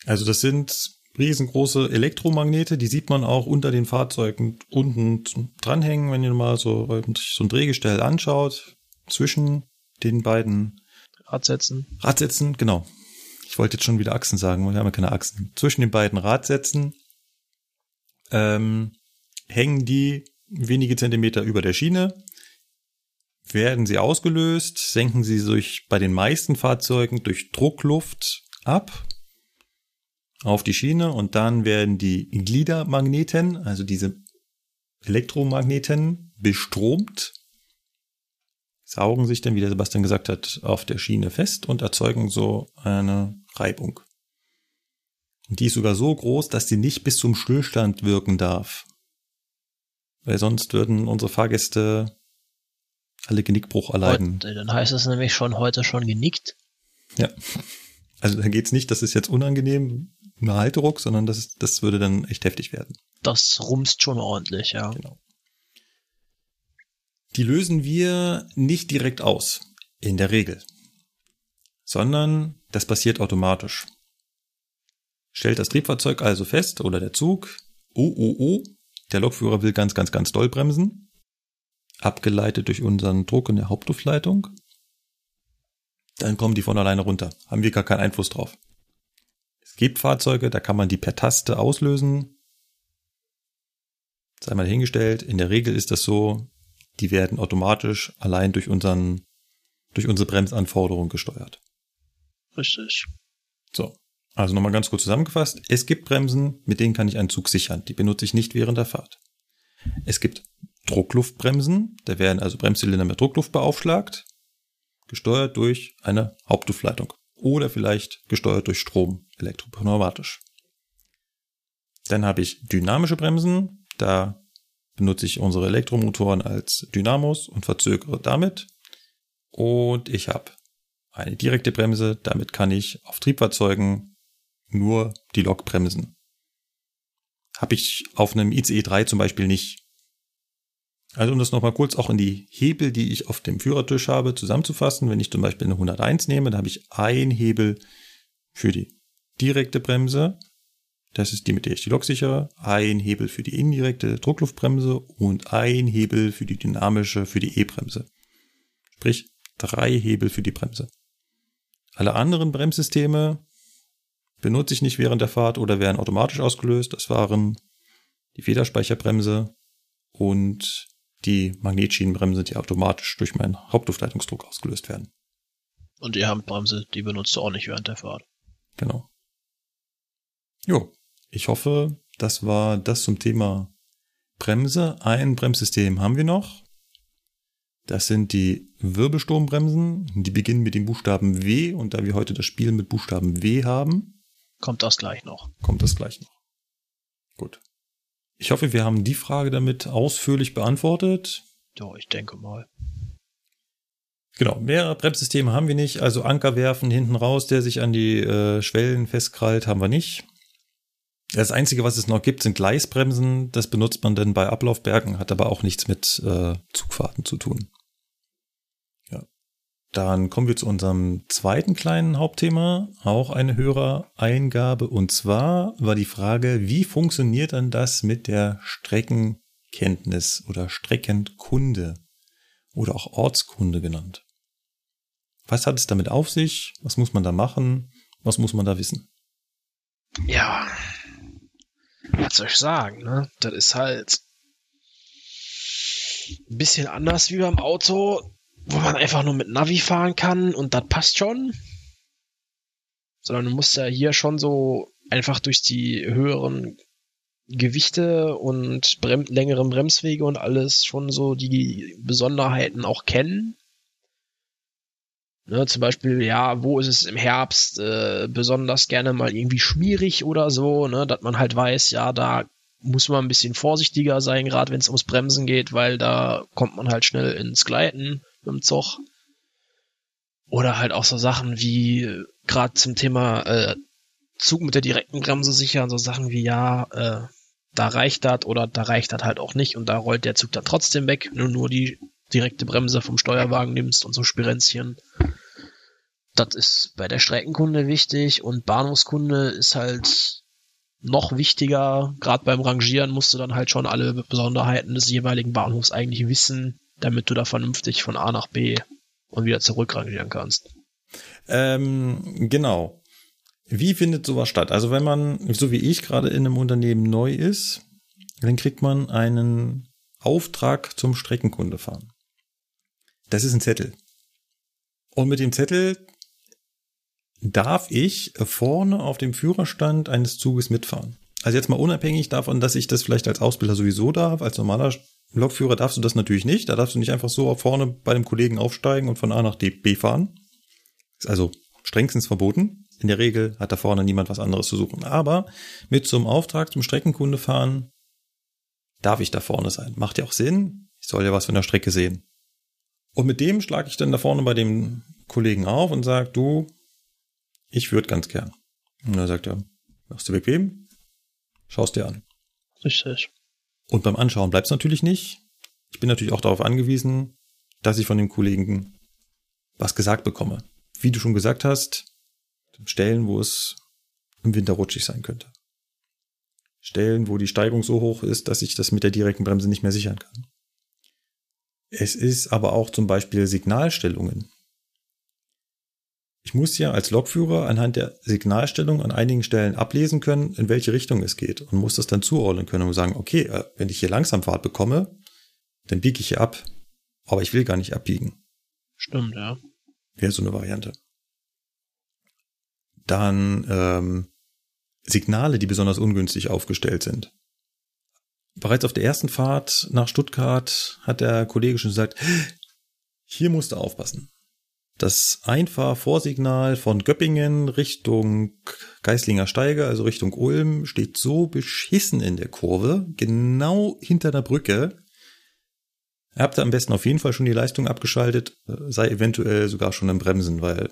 Also das sind riesengroße Elektromagnete, die sieht man auch unter den Fahrzeugen unten dranhängen, wenn ihr mal so, so ein Drehgestell anschaut, zwischen den beiden Radsätzen. Radsätzen, genau. Ich wollte jetzt schon wieder Achsen sagen, wir haben ja keine Achsen. Zwischen den beiden Radsätzen ähm, hängen die wenige Zentimeter über der Schiene. Werden sie ausgelöst, senken sie sich bei den meisten Fahrzeugen durch Druckluft ab auf die Schiene und dann werden die Gliedermagneten, also diese Elektromagneten, bestromt, saugen sich dann, wie der Sebastian gesagt hat, auf der Schiene fest und erzeugen so eine Reibung. Und die ist sogar so groß, dass sie nicht bis zum Stillstand wirken darf. weil sonst würden unsere Fahrgäste alle Genickbruch erleiden. Heute, dann heißt es nämlich schon heute schon genickt. Ja. Also da geht's nicht, das ist jetzt unangenehm, eine Halteruck, sondern das, ist, das würde dann echt heftig werden. Das rumst schon ordentlich, ja. Genau. Die lösen wir nicht direkt aus, in der Regel, sondern das passiert automatisch. Stellt das Triebfahrzeug also fest oder der Zug, oh, oh, oh, der Lokführer will ganz, ganz, ganz doll bremsen, abgeleitet durch unseren Druck in der Hauptluftleitung, dann kommen die von alleine runter. Haben wir gar keinen Einfluss drauf. Es gibt Fahrzeuge, da kann man die per Taste auslösen. Sei mal hingestellt. In der Regel ist das so, die werden automatisch allein durch unseren, durch unsere Bremsanforderungen gesteuert. Richtig. So. Also nochmal ganz kurz zusammengefasst. Es gibt Bremsen, mit denen kann ich einen Zug sichern. Die benutze ich nicht während der Fahrt. Es gibt Druckluftbremsen. Da werden also Bremszylinder mit Druckluft beaufschlagt. Gesteuert durch eine Hauptluftleitung. Oder vielleicht gesteuert durch Strom, elektropneumatisch. Dann habe ich dynamische Bremsen. Da benutze ich unsere Elektromotoren als Dynamos und verzögere damit. Und ich habe eine direkte Bremse. Damit kann ich auf Triebfahrzeugen nur die Lok bremsen. Habe ich auf einem ICE 3 zum Beispiel nicht. Also um das nochmal kurz auch in die Hebel, die ich auf dem Führertisch habe, zusammenzufassen. Wenn ich zum Beispiel eine 101 nehme, dann habe ich ein Hebel für die direkte Bremse. Das ist die, mit der ich die Lok sichere. Ein Hebel für die indirekte Druckluftbremse und ein Hebel für die dynamische, für die E-Bremse. Sprich, drei Hebel für die Bremse. Alle anderen Bremssysteme benutze ich nicht während der Fahrt oder werden automatisch ausgelöst. Das waren die Federspeicherbremse und die Magnetschienenbremse, die automatisch durch meinen Hauptluftleitungsdruck ausgelöst werden. Und die Handbremse, die benutzt du auch nicht während der Fahrt. Genau. Jo, ich hoffe, das war das zum Thema Bremse. Ein Bremssystem haben wir noch. Das sind die Wirbelsturmbremsen. Die beginnen mit dem Buchstaben W und da wir heute das Spiel mit Buchstaben W haben, Kommt das gleich noch. kommt das gleich noch. Gut. Ich hoffe, wir haben die Frage damit ausführlich beantwortet. Ja, ich denke mal. Genau, mehr Bremssysteme haben wir nicht. Also Anker werfen hinten raus, der sich an die äh, Schwellen festkrallt, haben wir nicht. Das Einzige, was es noch gibt, sind Gleisbremsen. Das benutzt man dann bei Ablaufbergen, hat aber auch nichts mit äh, Zugfahrten zu tun. Dann kommen wir zu unserem zweiten kleinen Hauptthema, auch eine Hörereingabe. Und zwar war die Frage, wie funktioniert dann das mit der Streckenkenntnis oder Streckenkunde oder auch Ortskunde genannt? Was hat es damit auf sich? Was muss man da machen? Was muss man da wissen? Ja. Was soll ich sagen, ne? Das ist halt ein bisschen anders wie beim Auto, wo man einfach nur mit Navi fahren kann und das passt schon. Sondern du musst ja hier schon so einfach durch die höheren Gewichte und Brem längeren Bremswege und alles schon so die Besonderheiten auch kennen. Ne, zum Beispiel, ja, wo ist es im Herbst äh, besonders gerne mal irgendwie schmierig oder so, ne, dass man halt weiß, ja, da muss man ein bisschen vorsichtiger sein, gerade wenn es ums Bremsen geht, weil da kommt man halt schnell ins Gleiten dem Zug. Oder halt auch so Sachen wie, gerade zum Thema äh, Zug mit der direkten Bremse sichern, so Sachen wie, ja, äh, da reicht das oder da reicht das halt auch nicht und da rollt der Zug dann trotzdem weg, wenn du nur die direkte Bremse vom Steuerwagen nimmst und so Spirenzchen. Das ist bei der Streckenkunde wichtig und Bahnhofskunde ist halt noch wichtiger. Gerade beim Rangieren musst du dann halt schon alle Besonderheiten des jeweiligen Bahnhofs eigentlich wissen, damit du da vernünftig von A nach B und wieder zurück rangieren kannst. Ähm, genau. Wie findet sowas statt? Also wenn man, so wie ich gerade in einem Unternehmen neu ist, dann kriegt man einen Auftrag zum Streckenkunde fahren. Das ist ein Zettel. Und mit dem Zettel darf ich vorne auf dem Führerstand eines Zuges mitfahren. Also jetzt mal unabhängig davon, dass ich das vielleicht als Ausbilder sowieso darf, als normaler Lokführer darfst du das natürlich nicht. Da darfst du nicht einfach so vorne bei dem Kollegen aufsteigen und von A nach B fahren. Ist also strengstens verboten. In der Regel hat da vorne niemand was anderes zu suchen. Aber mit einem Auftrag zum Streckenkunde fahren darf ich da vorne sein. Macht ja auch Sinn. Ich soll ja was von der Strecke sehen. Und mit dem schlage ich dann da vorne bei dem Kollegen auf und sage, du, ich würde ganz gern. Und dann sagt er, machst du bequem? Schaust dir an. Richtig. Und beim Anschauen bleibt es natürlich nicht. Ich bin natürlich auch darauf angewiesen, dass ich von dem Kollegen was gesagt bekomme. Wie du schon gesagt hast, Stellen, wo es im Winter rutschig sein könnte. Stellen, wo die Steigung so hoch ist, dass ich das mit der direkten Bremse nicht mehr sichern kann. Es ist aber auch zum Beispiel Signalstellungen. Ich muss ja als Lokführer anhand der Signalstellung an einigen Stellen ablesen können, in welche Richtung es geht und muss das dann zuordnen können und sagen, okay, äh, wenn ich hier langsam Fahrt bekomme, dann biege ich hier ab. Aber ich will gar nicht abbiegen. Stimmt, ja. Wäre so eine Variante. Dann ähm, Signale, die besonders ungünstig aufgestellt sind. Bereits auf der ersten Fahrt nach Stuttgart hat der Kollege schon gesagt, hier musst du aufpassen. Das Einfahrvorsignal von Göppingen Richtung Geislinger Steige, also Richtung Ulm, steht so beschissen in der Kurve, genau hinter der Brücke. Ihr habt da am besten auf jeden Fall schon die Leistung abgeschaltet, sei eventuell sogar schon im Bremsen, weil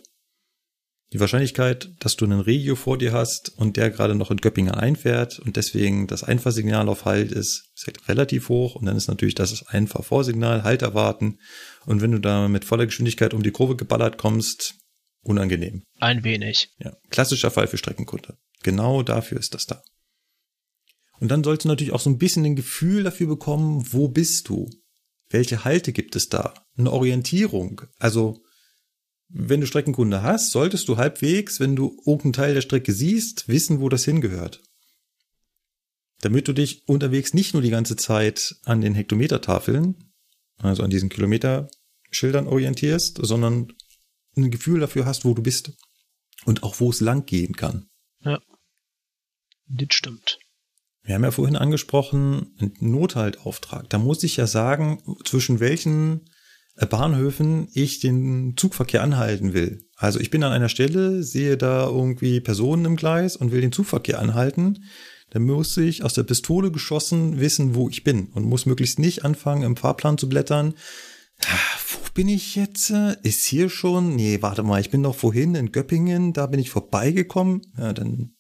die Wahrscheinlichkeit, dass du einen Regio vor dir hast und der gerade noch in Göppingen einfährt und deswegen das Einfahrsignal auf Halt ist, ist halt relativ hoch und dann ist natürlich das Einfahrvorsignal Halt erwarten und wenn du da mit voller Geschwindigkeit um die Kurve geballert kommst, unangenehm. Ein wenig. Ja, klassischer Fall für Streckenkunde. Genau dafür ist das da. Und dann sollst du natürlich auch so ein bisschen ein Gefühl dafür bekommen, wo bist du? Welche Halte gibt es da? Eine Orientierung. Also wenn du Streckenkunde hast, solltest du halbwegs, wenn du irgendeinen Teil der Strecke siehst, wissen, wo das hingehört. Damit du dich unterwegs nicht nur die ganze Zeit an den Hektometertafeln, also an diesen Kilometerschildern orientierst, sondern ein Gefühl dafür hast, wo du bist. Und auch wo es lang gehen kann. Ja. Das stimmt. Wir haben ja vorhin angesprochen, ein Nothaltauftrag. Da muss ich ja sagen, zwischen welchen Bahnhöfen ich den Zugverkehr anhalten will. Also ich bin an einer Stelle, sehe da irgendwie Personen im Gleis und will den Zugverkehr anhalten. Dann muss ich aus der Pistole geschossen wissen, wo ich bin und muss möglichst nicht anfangen, im Fahrplan zu blättern. Ah, wo bin ich jetzt? Ist hier schon? Nee, warte mal, ich bin noch vorhin in Göppingen, da bin ich vorbeigekommen. Ja, dann,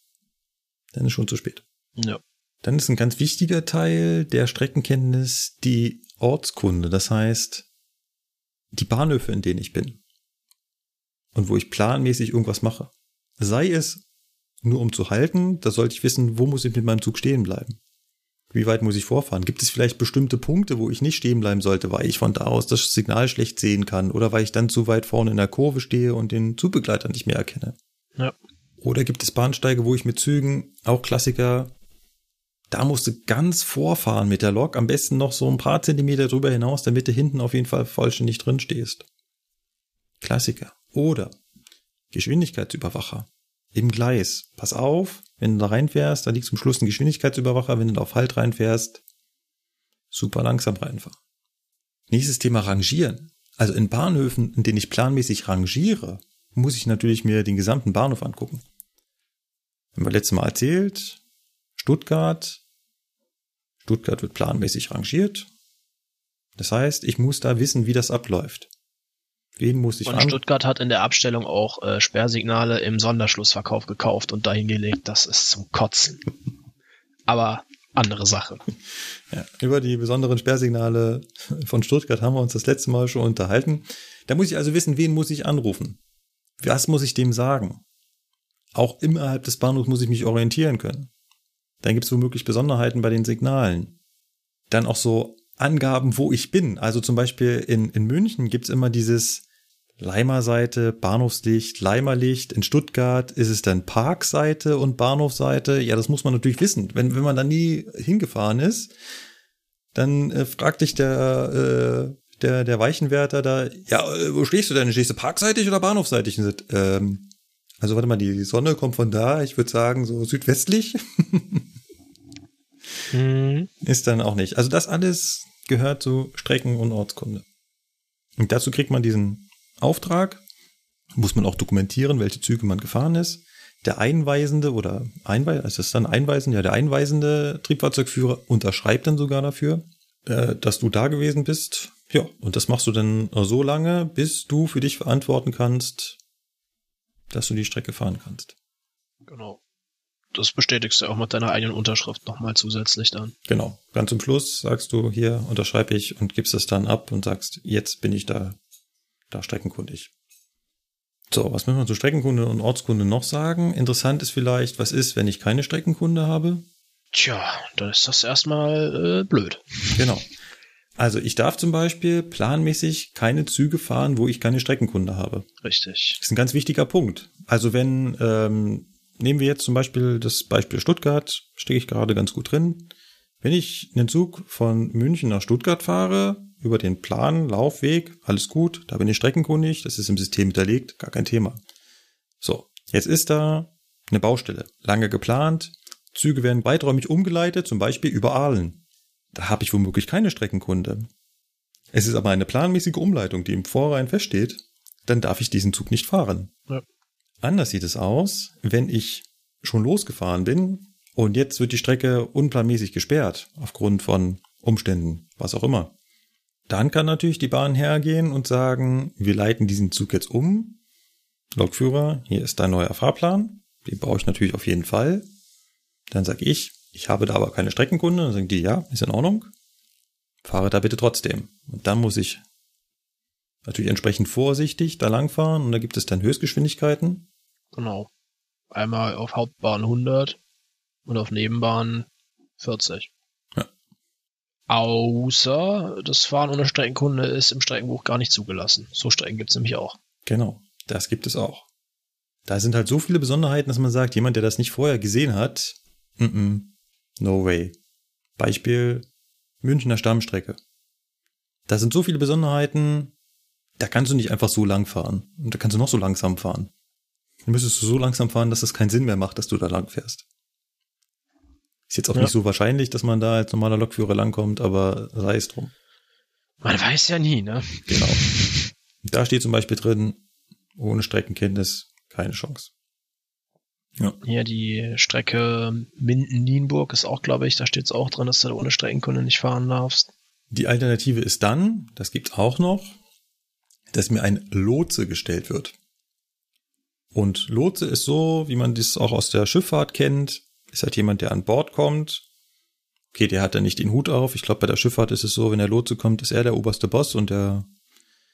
dann ist schon zu spät. Ja. Dann ist ein ganz wichtiger Teil der Streckenkenntnis die Ortskunde. Das heißt, die Bahnhöfe, in denen ich bin und wo ich planmäßig irgendwas mache. Sei es nur um zu halten, da sollte ich wissen, wo muss ich mit meinem Zug stehen bleiben. Wie weit muss ich vorfahren? Gibt es vielleicht bestimmte Punkte, wo ich nicht stehen bleiben sollte, weil ich von da aus das Signal schlecht sehen kann oder weil ich dann zu weit vorne in der Kurve stehe und den Zugbegleiter nicht mehr erkenne? Ja. Oder gibt es Bahnsteige, wo ich mit Zügen, auch Klassiker, da musst du ganz vorfahren mit der Lok, am besten noch so ein paar Zentimeter drüber hinaus, damit du hinten auf jeden Fall vollständig drin stehst. Klassiker. Oder Geschwindigkeitsüberwacher im Gleis. Pass auf, wenn du da reinfährst, da liegt zum Schluss ein Geschwindigkeitsüberwacher, wenn du da auf Halt reinfährst, super langsam reinfahren. Nächstes Thema Rangieren. Also in Bahnhöfen, in denen ich planmäßig rangiere, muss ich natürlich mir den gesamten Bahnhof angucken. Haben wir letztes Mal erzählt, Stuttgart. Stuttgart wird planmäßig rangiert. Das heißt, ich muss da wissen, wie das abläuft. Wen muss ich Und Stuttgart hat in der Abstellung auch äh, Sperrsignale im Sonderschlussverkauf gekauft und dahin gelegt. Das ist zum Kotzen. *laughs* Aber andere Sache. Ja, über die besonderen Sperrsignale von Stuttgart haben wir uns das letzte Mal schon unterhalten. Da muss ich also wissen, wen muss ich anrufen? Was muss ich dem sagen? Auch innerhalb des Bahnhofs muss ich mich orientieren können. Dann gibt es womöglich Besonderheiten bei den Signalen. Dann auch so Angaben, wo ich bin. Also zum Beispiel in, in München gibt es immer dieses Leimer-Seite, Bahnhofslicht, Leimerlicht. In Stuttgart ist es dann Parkseite und Bahnhofseite. Ja, das muss man natürlich wissen. Wenn, wenn man da nie hingefahren ist, dann äh, fragt dich der, äh, der, der Weichenwärter da, ja, äh, wo stehst du denn? Stehst du parkseitig oder bahnhofseitig? Und ähm, also warte mal, die Sonne kommt von da, ich würde sagen so südwestlich. *laughs* Mhm. Ist dann auch nicht. Also das alles gehört zu Strecken- und Ortskunde. Und dazu kriegt man diesen Auftrag, muss man auch dokumentieren, welche Züge man gefahren ist. der einweisende oder einweisende, ist das dann einweisend? Ja, der einweisende Triebfahrzeugführer unterschreibt dann sogar dafür, äh, dass du da gewesen bist. Ja, und das machst du dann so lange, bis du für dich verantworten kannst, dass du die Strecke fahren kannst. Genau. Das bestätigst du auch mit deiner eigenen Unterschrift nochmal zusätzlich dann. Genau. Ganz zum Schluss sagst du, hier unterschreibe ich und gibst es dann ab und sagst, jetzt bin ich da, da streckenkundig. So, was müssen wir zu Streckenkunde und Ortskunde noch sagen? Interessant ist vielleicht, was ist, wenn ich keine Streckenkunde habe? Tja, dann ist das erstmal äh, blöd. Genau. Also ich darf zum Beispiel planmäßig keine Züge fahren, wo ich keine Streckenkunde habe. Richtig. Das ist ein ganz wichtiger Punkt. Also wenn, ähm, nehmen wir jetzt zum Beispiel das Beispiel Stuttgart, stecke ich gerade ganz gut drin. Wenn ich einen Zug von München nach Stuttgart fahre, über den Plan, Laufweg, alles gut, da bin ich streckenkundig, das ist im System hinterlegt, gar kein Thema. So, jetzt ist da eine Baustelle, lange geplant, Züge werden weiträumig umgeleitet, zum Beispiel über Aalen. Da habe ich womöglich keine Streckenkunde. Es ist aber eine planmäßige Umleitung, die im Vorrein feststeht, dann darf ich diesen Zug nicht fahren. Anders sieht es aus, wenn ich schon losgefahren bin und jetzt wird die Strecke unplanmäßig gesperrt, aufgrund von Umständen, was auch immer. Dann kann natürlich die Bahn hergehen und sagen, wir leiten diesen Zug jetzt um. Lokführer, hier ist dein neuer Fahrplan. Den brauche ich natürlich auf jeden Fall. Dann sage ich, ich habe da aber keine Streckenkunde. Dann sagen die, ja, ist in Ordnung. Fahre da bitte trotzdem. Und dann muss ich natürlich entsprechend vorsichtig da langfahren und da gibt es dann Höchstgeschwindigkeiten. Genau. Einmal auf Hauptbahn 100 und auf Nebenbahn 40. Ja. Außer das Fahren ohne Streckenkunde ist im Streckenbuch gar nicht zugelassen. So Strecken gibt's nämlich auch. Genau, das gibt es auch. Da sind halt so viele Besonderheiten, dass man sagt, jemand, der das nicht vorher gesehen hat, mm -mm, no way. Beispiel Münchner Stammstrecke. Da sind so viele Besonderheiten, da kannst du nicht einfach so lang fahren. Und da kannst du noch so langsam fahren. Dann müsstest du so langsam fahren, dass es keinen Sinn mehr macht, dass du da lang fährst. Ist jetzt auch Ja. nicht so wahrscheinlich, dass man da als normaler Lokführer langkommt, aber sei es drum. Man weiß ja nie, ne? Genau. Da steht zum Beispiel drin, ohne Streckenkenntnis keine Chance. Hier die Strecke Minden-Nienburg ist auch, glaube ich, da steht's auch drin, dass du da ohne Streckenkunde nicht fahren darfst. Die Alternative ist dann, das gibt's auch noch, dass mir ein Lotse gestellt wird. Und Lotse ist so, wie man das auch aus der Schifffahrt kennt, ist halt jemand, der an Bord kommt. Okay, der hat dann nicht den Hut auf. Ich glaube, bei der Schifffahrt ist es so, wenn der Lotse kommt, ist er der oberste Boss und der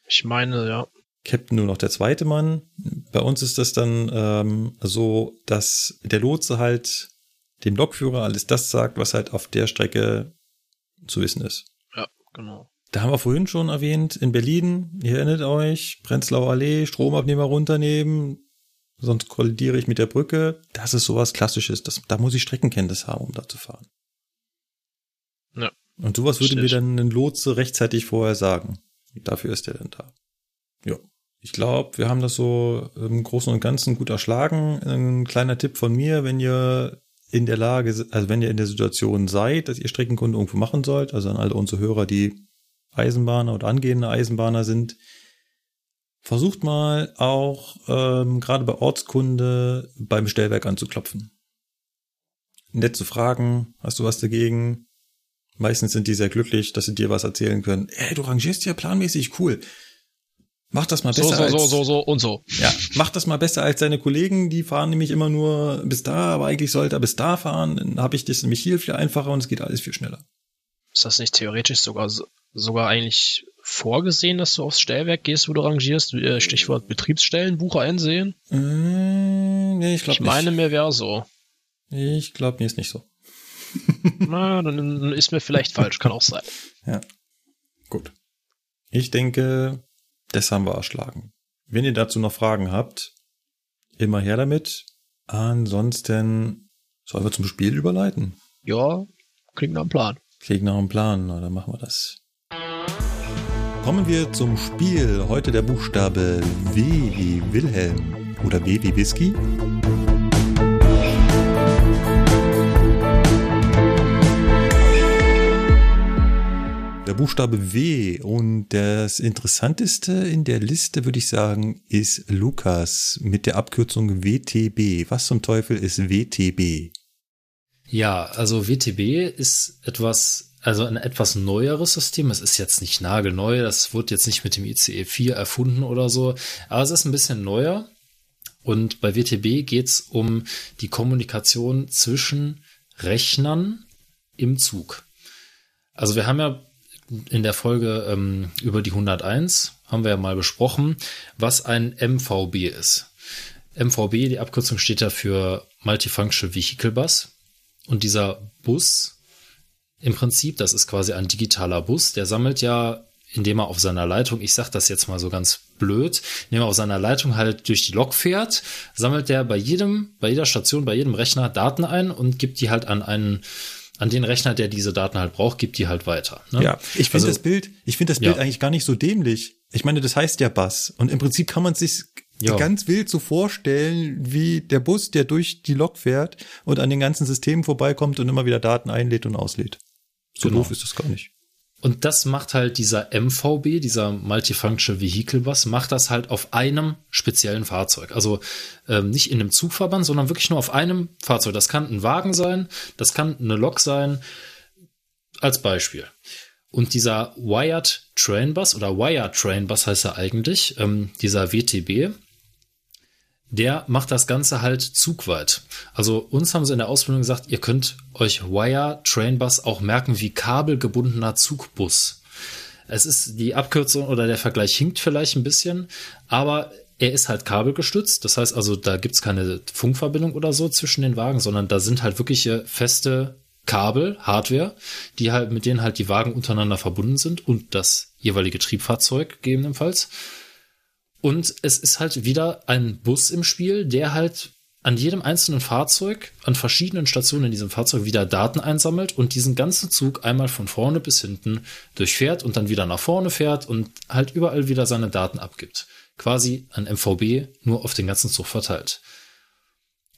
Ich meine, ja. Captain nur noch der zweite Mann. Bei uns ist das dann ähm, so, dass der Lotse halt dem Lokführer alles das sagt, was halt auf der Strecke zu wissen ist. Ja, genau. Da haben wir vorhin schon erwähnt, in Berlin, ihr erinnert euch, Prenzlauer Allee, Stromabnehmer runternehmen, sonst kollidiere ich mit der Brücke. Das ist sowas Klassisches. Das, da muss ich Streckenkenntnis haben, um da zu fahren. Ja. Und sowas würde mir dann ein Lotse rechtzeitig vorher sagen. Dafür ist er dann da. Ja. Ich glaube, wir haben das so im Großen und Ganzen gut erschlagen. Ein kleiner Tipp von mir, wenn ihr in der Lage, also wenn ihr in der Situation seid, dass ihr Streckenkunde irgendwo machen sollt, also an alle unsere Hörer, die Eisenbahner oder angehende Eisenbahner sind, versucht mal auch ähm, gerade bei Ortskunde beim Stellwerk anzuklopfen. Nett zu fragen, hast du was dagegen? Meistens sind die sehr glücklich, dass sie dir was erzählen können. Ey, du rangierst ja planmäßig, cool. Mach das mal So, besser so, als, so, so, so und so. ja, mach das mal besser als deine Kollegen, die fahren nämlich immer nur bis da, aber eigentlich sollte er bis da fahren. Dann habe ich das nämlich hier viel einfacher und es geht alles viel schneller. Ist das nicht theoretisch sogar, sogar eigentlich vorgesehen, dass du aufs Stellwerk gehst, wo du rangierst? Äh, Stichwort Betriebsstellenbuch einsehen? Äh, nee, ich Ich glaube meine, nicht. mir wäre so. Ich glaube, mir ist nicht so. *laughs* *laughs* Na, dann ist mir vielleicht falsch, kann auch sein. Ja. Gut. Ich denke, das haben wir erschlagen. Wenn ihr dazu noch Fragen habt, immer her damit. Ansonsten sollen wir zum Spiel überleiten. Ja, klingt nach einem Plan. Klingt nach einem Plan, na, dann machen wir das. Kommen wir zum Spiel. Heute der Buchstabe W wie Wilhelm oder W wie Whisky. Der Buchstabe W. Und das Interessanteste in der Liste, würde ich sagen, ist Lukas mit der Abkürzung WTB. Was zum Teufel ist WTB? Ja, also WTB ist etwas, also ein etwas neueres System. Es ist jetzt nicht nagelneu, das wurde jetzt nicht mit dem ICE 4 erfunden oder so, aber es ist ein bisschen neuer. Und bei WTB geht es um die Kommunikation zwischen Rechnern im Zug. Also wir haben ja in der Folge ähm, über die 101 haben wir ja mal besprochen, was ein MVB ist. MVB, die Abkürzung steht ja für Multifunctional Vehicle Bus. Und dieser Bus, im Prinzip, das ist quasi ein digitaler Bus, der sammelt ja, indem er auf seiner Leitung, ich sag das jetzt mal so ganz blöd, indem er auf seiner Leitung halt durch die Lok fährt, sammelt der bei jedem, bei jeder Station, bei jedem Rechner Daten ein und gibt die halt an einen an den Rechner, der diese Daten halt braucht, gibt die halt weiter. Ne? Ja, ich finde also, das Bild, ich finde das Bild ja. eigentlich gar nicht so dämlich. Ich meine, das heißt ja Bus und im Prinzip kann man sich ja. ganz wild so vorstellen, wie der Bus, der durch die Lok fährt und an den ganzen Systemen vorbeikommt und immer wieder Daten einlädt und auslädt. So genau. doof ist das gar nicht. Und das macht halt dieser MVB, dieser Multifunctional Vehicle Bus, macht das halt auf einem speziellen Fahrzeug. Also ähm, nicht in einem Zugverband, sondern wirklich nur auf einem Fahrzeug. Das kann ein Wagen sein, das kann eine Lok sein, als Beispiel. Und dieser Wired Train Bus oder Wired Train Bus heißt er eigentlich, ähm, dieser WTB, der macht das Ganze halt zugweit. Also uns haben sie in der Ausbildung gesagt, ihr könnt euch Wire Train Bus auch merken wie kabelgebundener Zugbus. Es ist die Abkürzung oder der Vergleich hinkt vielleicht ein bisschen, aber er ist halt kabelgestützt. Das heißt also, da gibt's keine Funkverbindung oder so zwischen den Wagen, sondern da sind halt wirkliche feste Kabel, Hardware, die halt, mit denen halt die Wagen untereinander verbunden sind und das jeweilige Triebfahrzeug gegebenenfalls. Und es ist halt wieder ein Bus im Spiel, der halt an jedem einzelnen Fahrzeug, an verschiedenen Stationen in diesem Fahrzeug wieder Daten einsammelt und diesen ganzen Zug einmal von vorne bis hinten durchfährt und dann wieder nach vorne fährt und halt überall wieder seine Daten abgibt. Quasi ein MVB nur auf den ganzen Zug verteilt.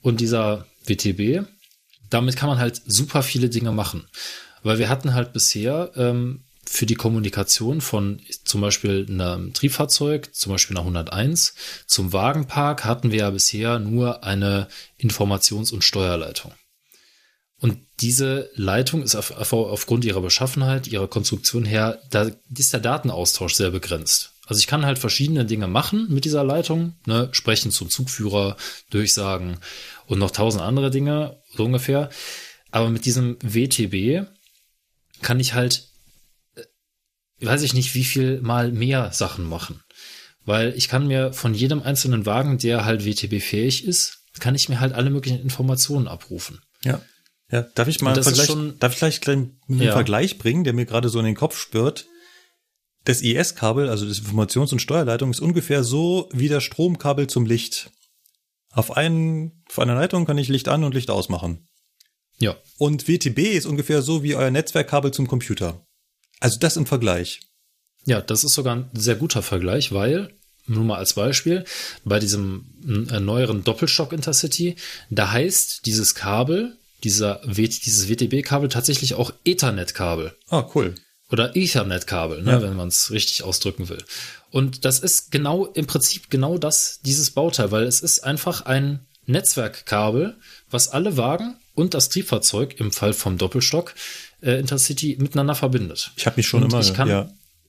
Und dieser WTB, damit kann man halt super viele Dinge machen. Weil wir hatten halt bisher ähm, für die Kommunikation von zum Beispiel einem Triebfahrzeug, zum Beispiel einer 101, zum Wagenpark hatten wir ja bisher nur eine Informations- und Steuerleitung. Und diese Leitung ist auf, auf, aufgrund ihrer Beschaffenheit, ihrer Konstruktion her, da ist der Datenaustausch sehr begrenzt. Also ich kann halt verschiedene Dinge machen mit dieser Leitung, ne, sprechen zum Zugführer, Durchsagen und noch tausend andere Dinge, so ungefähr. Aber mit diesem WTB kann ich halt weiß ich nicht, wie viel mal mehr Sachen machen. Weil ich kann mir von jedem einzelnen Wagen, der halt WTB-fähig ist, kann ich mir halt alle möglichen Informationen abrufen. Ja. Ja, darf ich mal einen Vergleich, schon, darf ich gleich einen ja. Vergleich bringen, der mir gerade so in den Kopf spürt? Das IS-Kabel, also das Informations- und Steuerleitung, ist ungefähr so wie das Stromkabel zum Licht. Auf, einen, auf einer Leitung kann ich Licht an und Licht ausmachen. Ja. Und WTB ist ungefähr so wie euer Netzwerkkabel zum Computer. Also das im Vergleich. Ja, das ist sogar ein sehr guter Vergleich, weil, nur mal als Beispiel, bei diesem äh, neueren Doppelstock Intercity, da heißt dieses Kabel, dieser w dieses WTB-Kabel tatsächlich auch Ethernet-Kabel. Ah, cool. Oder Ethernet-Kabel, ne, ja. wenn man es richtig ausdrücken will. Und das ist genau, im Prinzip genau das, dieses Bauteil, weil es ist einfach ein Netzwerkkabel, was alle Wagen und das Triebfahrzeug im Fall vom Doppelstock äh, Intercity miteinander verbindet. Ich habe mich schon und immer, ich kann, ja.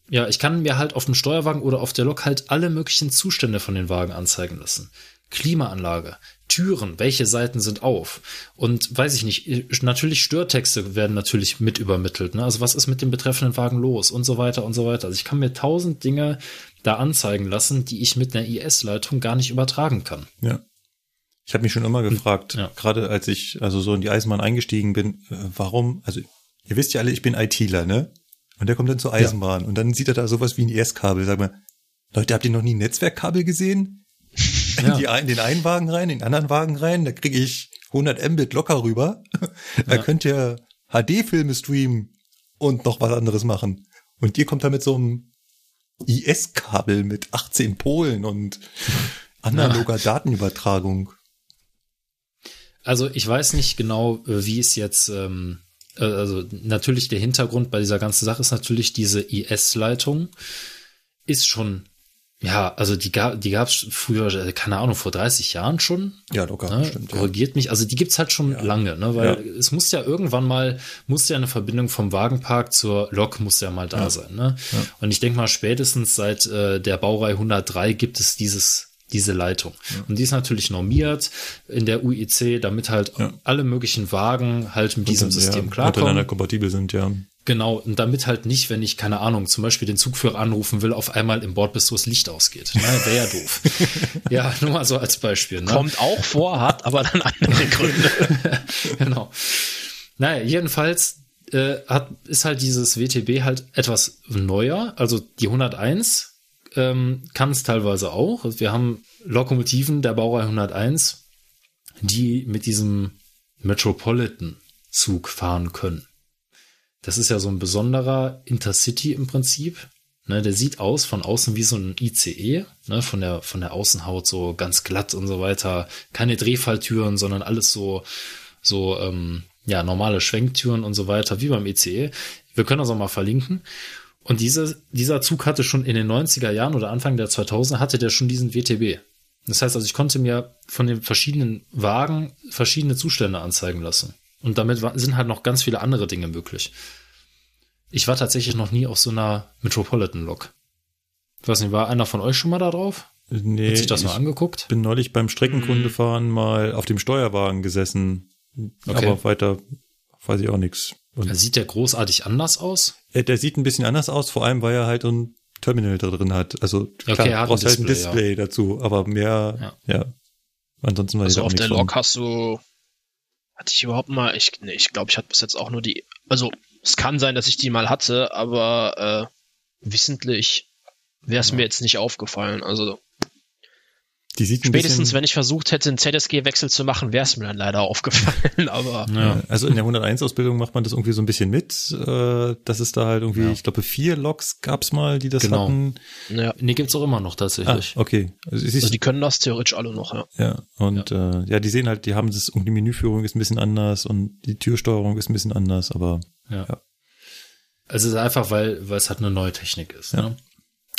Ja, ich kann mir halt auf dem Steuerwagen oder auf der Lok halt alle möglichen Zustände von den Wagen anzeigen lassen. Klimaanlage, Türen, welche Seiten sind auf? Und weiß ich nicht, natürlich Störtexte werden natürlich mit übermittelt. Ne? Also was ist mit dem betreffenden Wagen los und so weiter und so weiter. Also ich kann mir tausend Dinge da anzeigen lassen, die ich mit einer IS-Leitung gar nicht übertragen kann. Ja. Ich habe mich schon immer gefragt, ja. gerade als ich also so in die Eisenbahn eingestiegen bin, äh, warum, also ihr wisst ja alle, ich bin ITler, ne? Und der kommt dann zur Eisenbahn ja. und dann sieht er da sowas wie ein ES-Kabel. Sag mal, Leute, habt ihr noch nie ein Netzwerkkabel gesehen? *laughs* Ja. Die einen, den einen Wagen rein, den anderen Wagen rein, da kriege ich 100 Mbit locker rüber. da ja. könnt ihr HD-Filme streamen und noch was anderes machen. Und ihr kommt da mit so einem IS-Kabel mit 18 Polen und analoger ja. Datenübertragung. Also ich weiß nicht genau, wie es jetzt ähm, äh, also natürlich der Hintergrund bei dieser ganzen Sache ist natürlich diese IS-Leitung ist schon ja, also die gab die gab's früher, äh, keine Ahnung, vor 30 Jahren schon. Ja, locker, Ne? stimmt. Ja. Korrigiert mich. Also die gibt's halt schon lange, ne? Weil Ja. es muss ja irgendwann mal, muss ja eine Verbindung vom Wagenpark zur Lok muss ja mal da sein, ne? Und ich denke mal, spätestens seit äh, der Baureihe 103 gibt es dieses diese Leitung. Und die ist natürlich normiert in der UIC, damit halt alle möglichen Wagen halt mit diesem System ja, klarkommen. Untereinander kompatibel sind, ja. Genau, und damit halt nicht, wenn ich, keine Ahnung, zum Beispiel den Zugführer anrufen will, auf einmal im Bordbistro das Licht ausgeht. Ne? Wäre ja doof. *laughs* ja, nur mal so als Beispiel. Ne? Kommt auch vor, hat aber dann andere *laughs* Gründe. genau. Naja, jedenfalls äh, hat, ist halt dieses WTB halt etwas neuer. Also die 101 ähm, kann es teilweise auch. Also wir haben Lokomotiven der Baureihe 101, die mit diesem Metropolitan-Zug fahren können. Das ist ja so ein besonderer Intercity im Prinzip. Ne, der sieht aus von außen wie so ein ICE, ne, von der, von der Außenhaut so ganz glatt und so weiter. Keine Drehfalltüren, sondern alles so, so, ähm, ja, normale Schwenktüren und so weiter, wie beim ICE. Wir können das auch mal verlinken. Und diese, dieser Zug hatte schon in den 90er Jahren oder Anfang der 2000er hatte der schon diesen WTB. Das heißt also, ich konnte mir von den verschiedenen Wagen verschiedene Zustände anzeigen lassen. Und damit sind halt noch ganz viele andere Dinge möglich. Ich war tatsächlich noch nie auf so einer Metropolitan-Lok. Ich weiß nicht, war einer von euch schon mal da drauf? Nee, Hat sich das ich mal angeguckt? bin neulich beim Streckenkundefahren mal auf dem Steuerwagen gesessen. Okay. Aber weiter weiß ich auch nichts. Und Sieht der großartig anders aus? Äh, der sieht ein bisschen anders aus, vor allem weil er halt ein Terminal da drin hat. Also klar, Okay, er hat brauchst ein halt ein Display, Display dazu, aber mehr, ja. Ansonsten weiß ich Also auf der. Lok hast du, hatte ich überhaupt mal, ich, nee, ich glaube, ich hatte bis jetzt auch nur die, also es kann sein, dass ich die mal hatte, aber äh, wissentlich wäre es mir jetzt nicht aufgefallen. Also Die sieht spätestens, bisschen, wenn ich versucht hätte, einen ZSG-Wechsel zu machen, wäre es mir dann leider aufgefallen. *laughs* Aber Ja. Also in der 101-Ausbildung macht man das irgendwie so ein bisschen mit. Äh, das ist da halt irgendwie, Ja. ich glaube, vier Loks gab's mal, die das Genau. hatten. ja, Nee, gibt's auch immer noch Ah, tatsächlich. okay. Also, also die können das theoretisch alle noch, ja. ja, und ja. Äh, ja, die sehen halt, die haben das, und die Menüführung ist ein bisschen anders und die Türsteuerung ist ein bisschen anders, aber Ja. Ja. Also es ist einfach, weil, weil es halt eine neue Technik ist. Ja. Ne?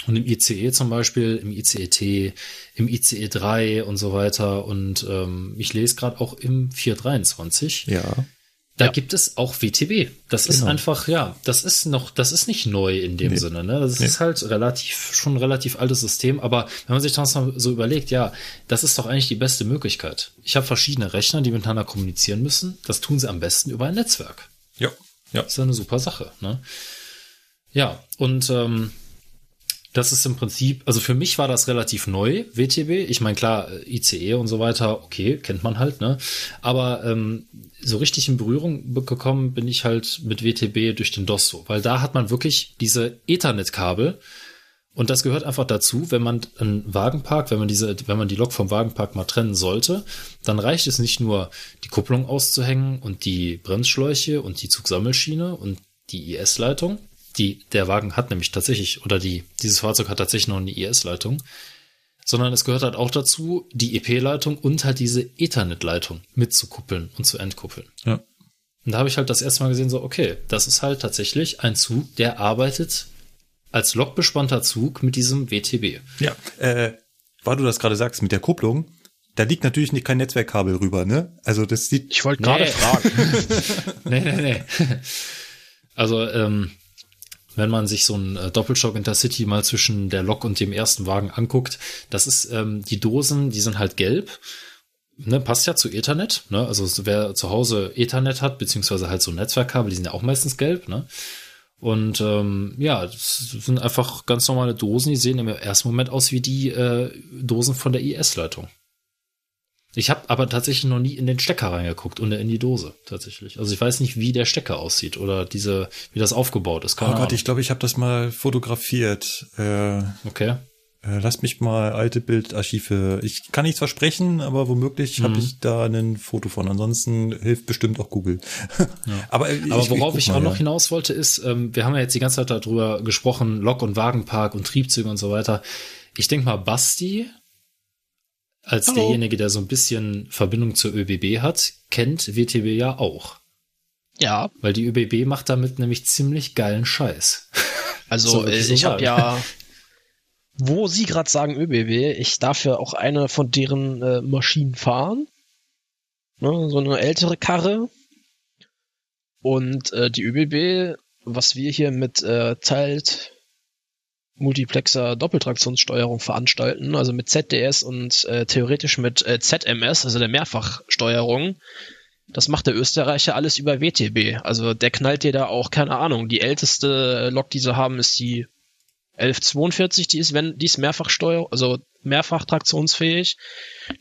Und im ICE zum Beispiel, im ICE-T, im ICE 3 und so weiter. Und ähm, ich lese gerade auch im 423. ja. Da Ja. gibt es auch WTB. Das ist Genau. einfach, ja, das ist noch, das ist nicht neu in dem Nee. Sinne. Ne? Das Nee. ist halt relativ, schon ein relativ altes System. Aber wenn man sich das mal so überlegt, ja, das ist doch eigentlich die beste Möglichkeit. Ich habe verschiedene Rechner, die miteinander kommunizieren müssen. Das tun sie am besten über ein Netzwerk. Ja. Ja. ist ja eine super Sache. Ne? Ja, und ähm, das ist im Prinzip, also für mich war das relativ neu, WTB. Ich meine, klar, äh, ICE und so weiter, okay, kennt man halt, ne? Aber ähm, so richtig in Berührung be- gekommen bin ich halt mit WTB durch den DOSO, weil da hat man wirklich diese Ethernet-Kabel. Und das gehört einfach dazu, wenn man einen Wagenpark, wenn man diese, wenn man die Lok vom Wagenpark mal trennen sollte, dann reicht es nicht nur, die Kupplung auszuhängen und die Bremsschläuche und die Zugsammelschiene und die IS-Leitung. Die, der Wagen hat nämlich tatsächlich, oder die, dieses Fahrzeug hat tatsächlich noch eine IS-Leitung. Sondern es gehört halt auch dazu, die EP-Leitung und halt diese Ethernet-Leitung mitzukuppeln und zu entkuppeln. Ja. Und da habe ich halt das erste Mal gesehen, so, okay, das ist halt tatsächlich ein Zug, der arbeitet als lokbespannter Zug mit diesem WTB. Ja. Äh, weil du das gerade sagst mit der Kupplung, da liegt natürlich nicht kein Netzwerkkabel rüber, ne? Also das sieht, Ich wollte gerade Nee. fragen. *laughs* nee, nee, nee. Also, ähm, wenn man sich so einen äh, Doppelschock Intercity mal zwischen der Lok und dem ersten Wagen anguckt, das ist, ähm, die Dosen, die sind halt gelb. Ne, passt ja zu Ethernet, ne? Also wer zu Hause Ethernet hat, beziehungsweise halt so Netzwerkkabel, die sind ja auch meistens gelb, ne? Und ähm, ja, das sind einfach ganz normale Dosen, die sehen im ersten Moment aus wie die äh, Dosen von der IS-Leitung. Ich habe aber tatsächlich noch nie in den Stecker reingeguckt und in die Dose tatsächlich. Also ich weiß nicht, wie der Stecker aussieht oder diese, wie das aufgebaut ist. oh Keine Gott, Ahnung. ich glaube, ich habe das mal fotografiert. Äh, okay. Äh, Lasst mich mal alte Bildarchive. Ich kann nichts versprechen, aber womöglich habe ich da ein Foto von. Ansonsten hilft bestimmt auch Google. *laughs* aber äh, Aber ich- worauf guck ich, mal, auch noch ja. hinaus wollte, ist, ähm, wir haben ja jetzt die ganze Zeit darüber gesprochen, Lok- und Wagenpark und Triebzüge und so weiter. Ich denke mal, Basti, als Hallo. derjenige, der so ein bisschen Verbindung zur ÖBB hat, kennt WTB ja auch. Ja. Weil die ÖBB macht damit nämlich ziemlich geilen Scheiß. *laughs* Also So, äh, so ich habe ja, *laughs* wo Sie gerade sagen ÖBB, ich darf ja auch eine von deren äh, Maschinen fahren. Ne, so eine ältere Karre. Und äh, die ÖBB, was wir hier mit äh, Teilt Multiplexer Doppeltraktionssteuerung veranstalten, also mit ZDS und äh, theoretisch mit äh, ZMS, also der Mehrfachsteuerung, das macht der Österreicher alles über WTB. Also der knallt dir da auch, keine Ahnung, die älteste Lok, die sie haben, ist die 1142, die ist, wenn, die ist Mehrfachsteuer, also mehrfach traktionsfähig.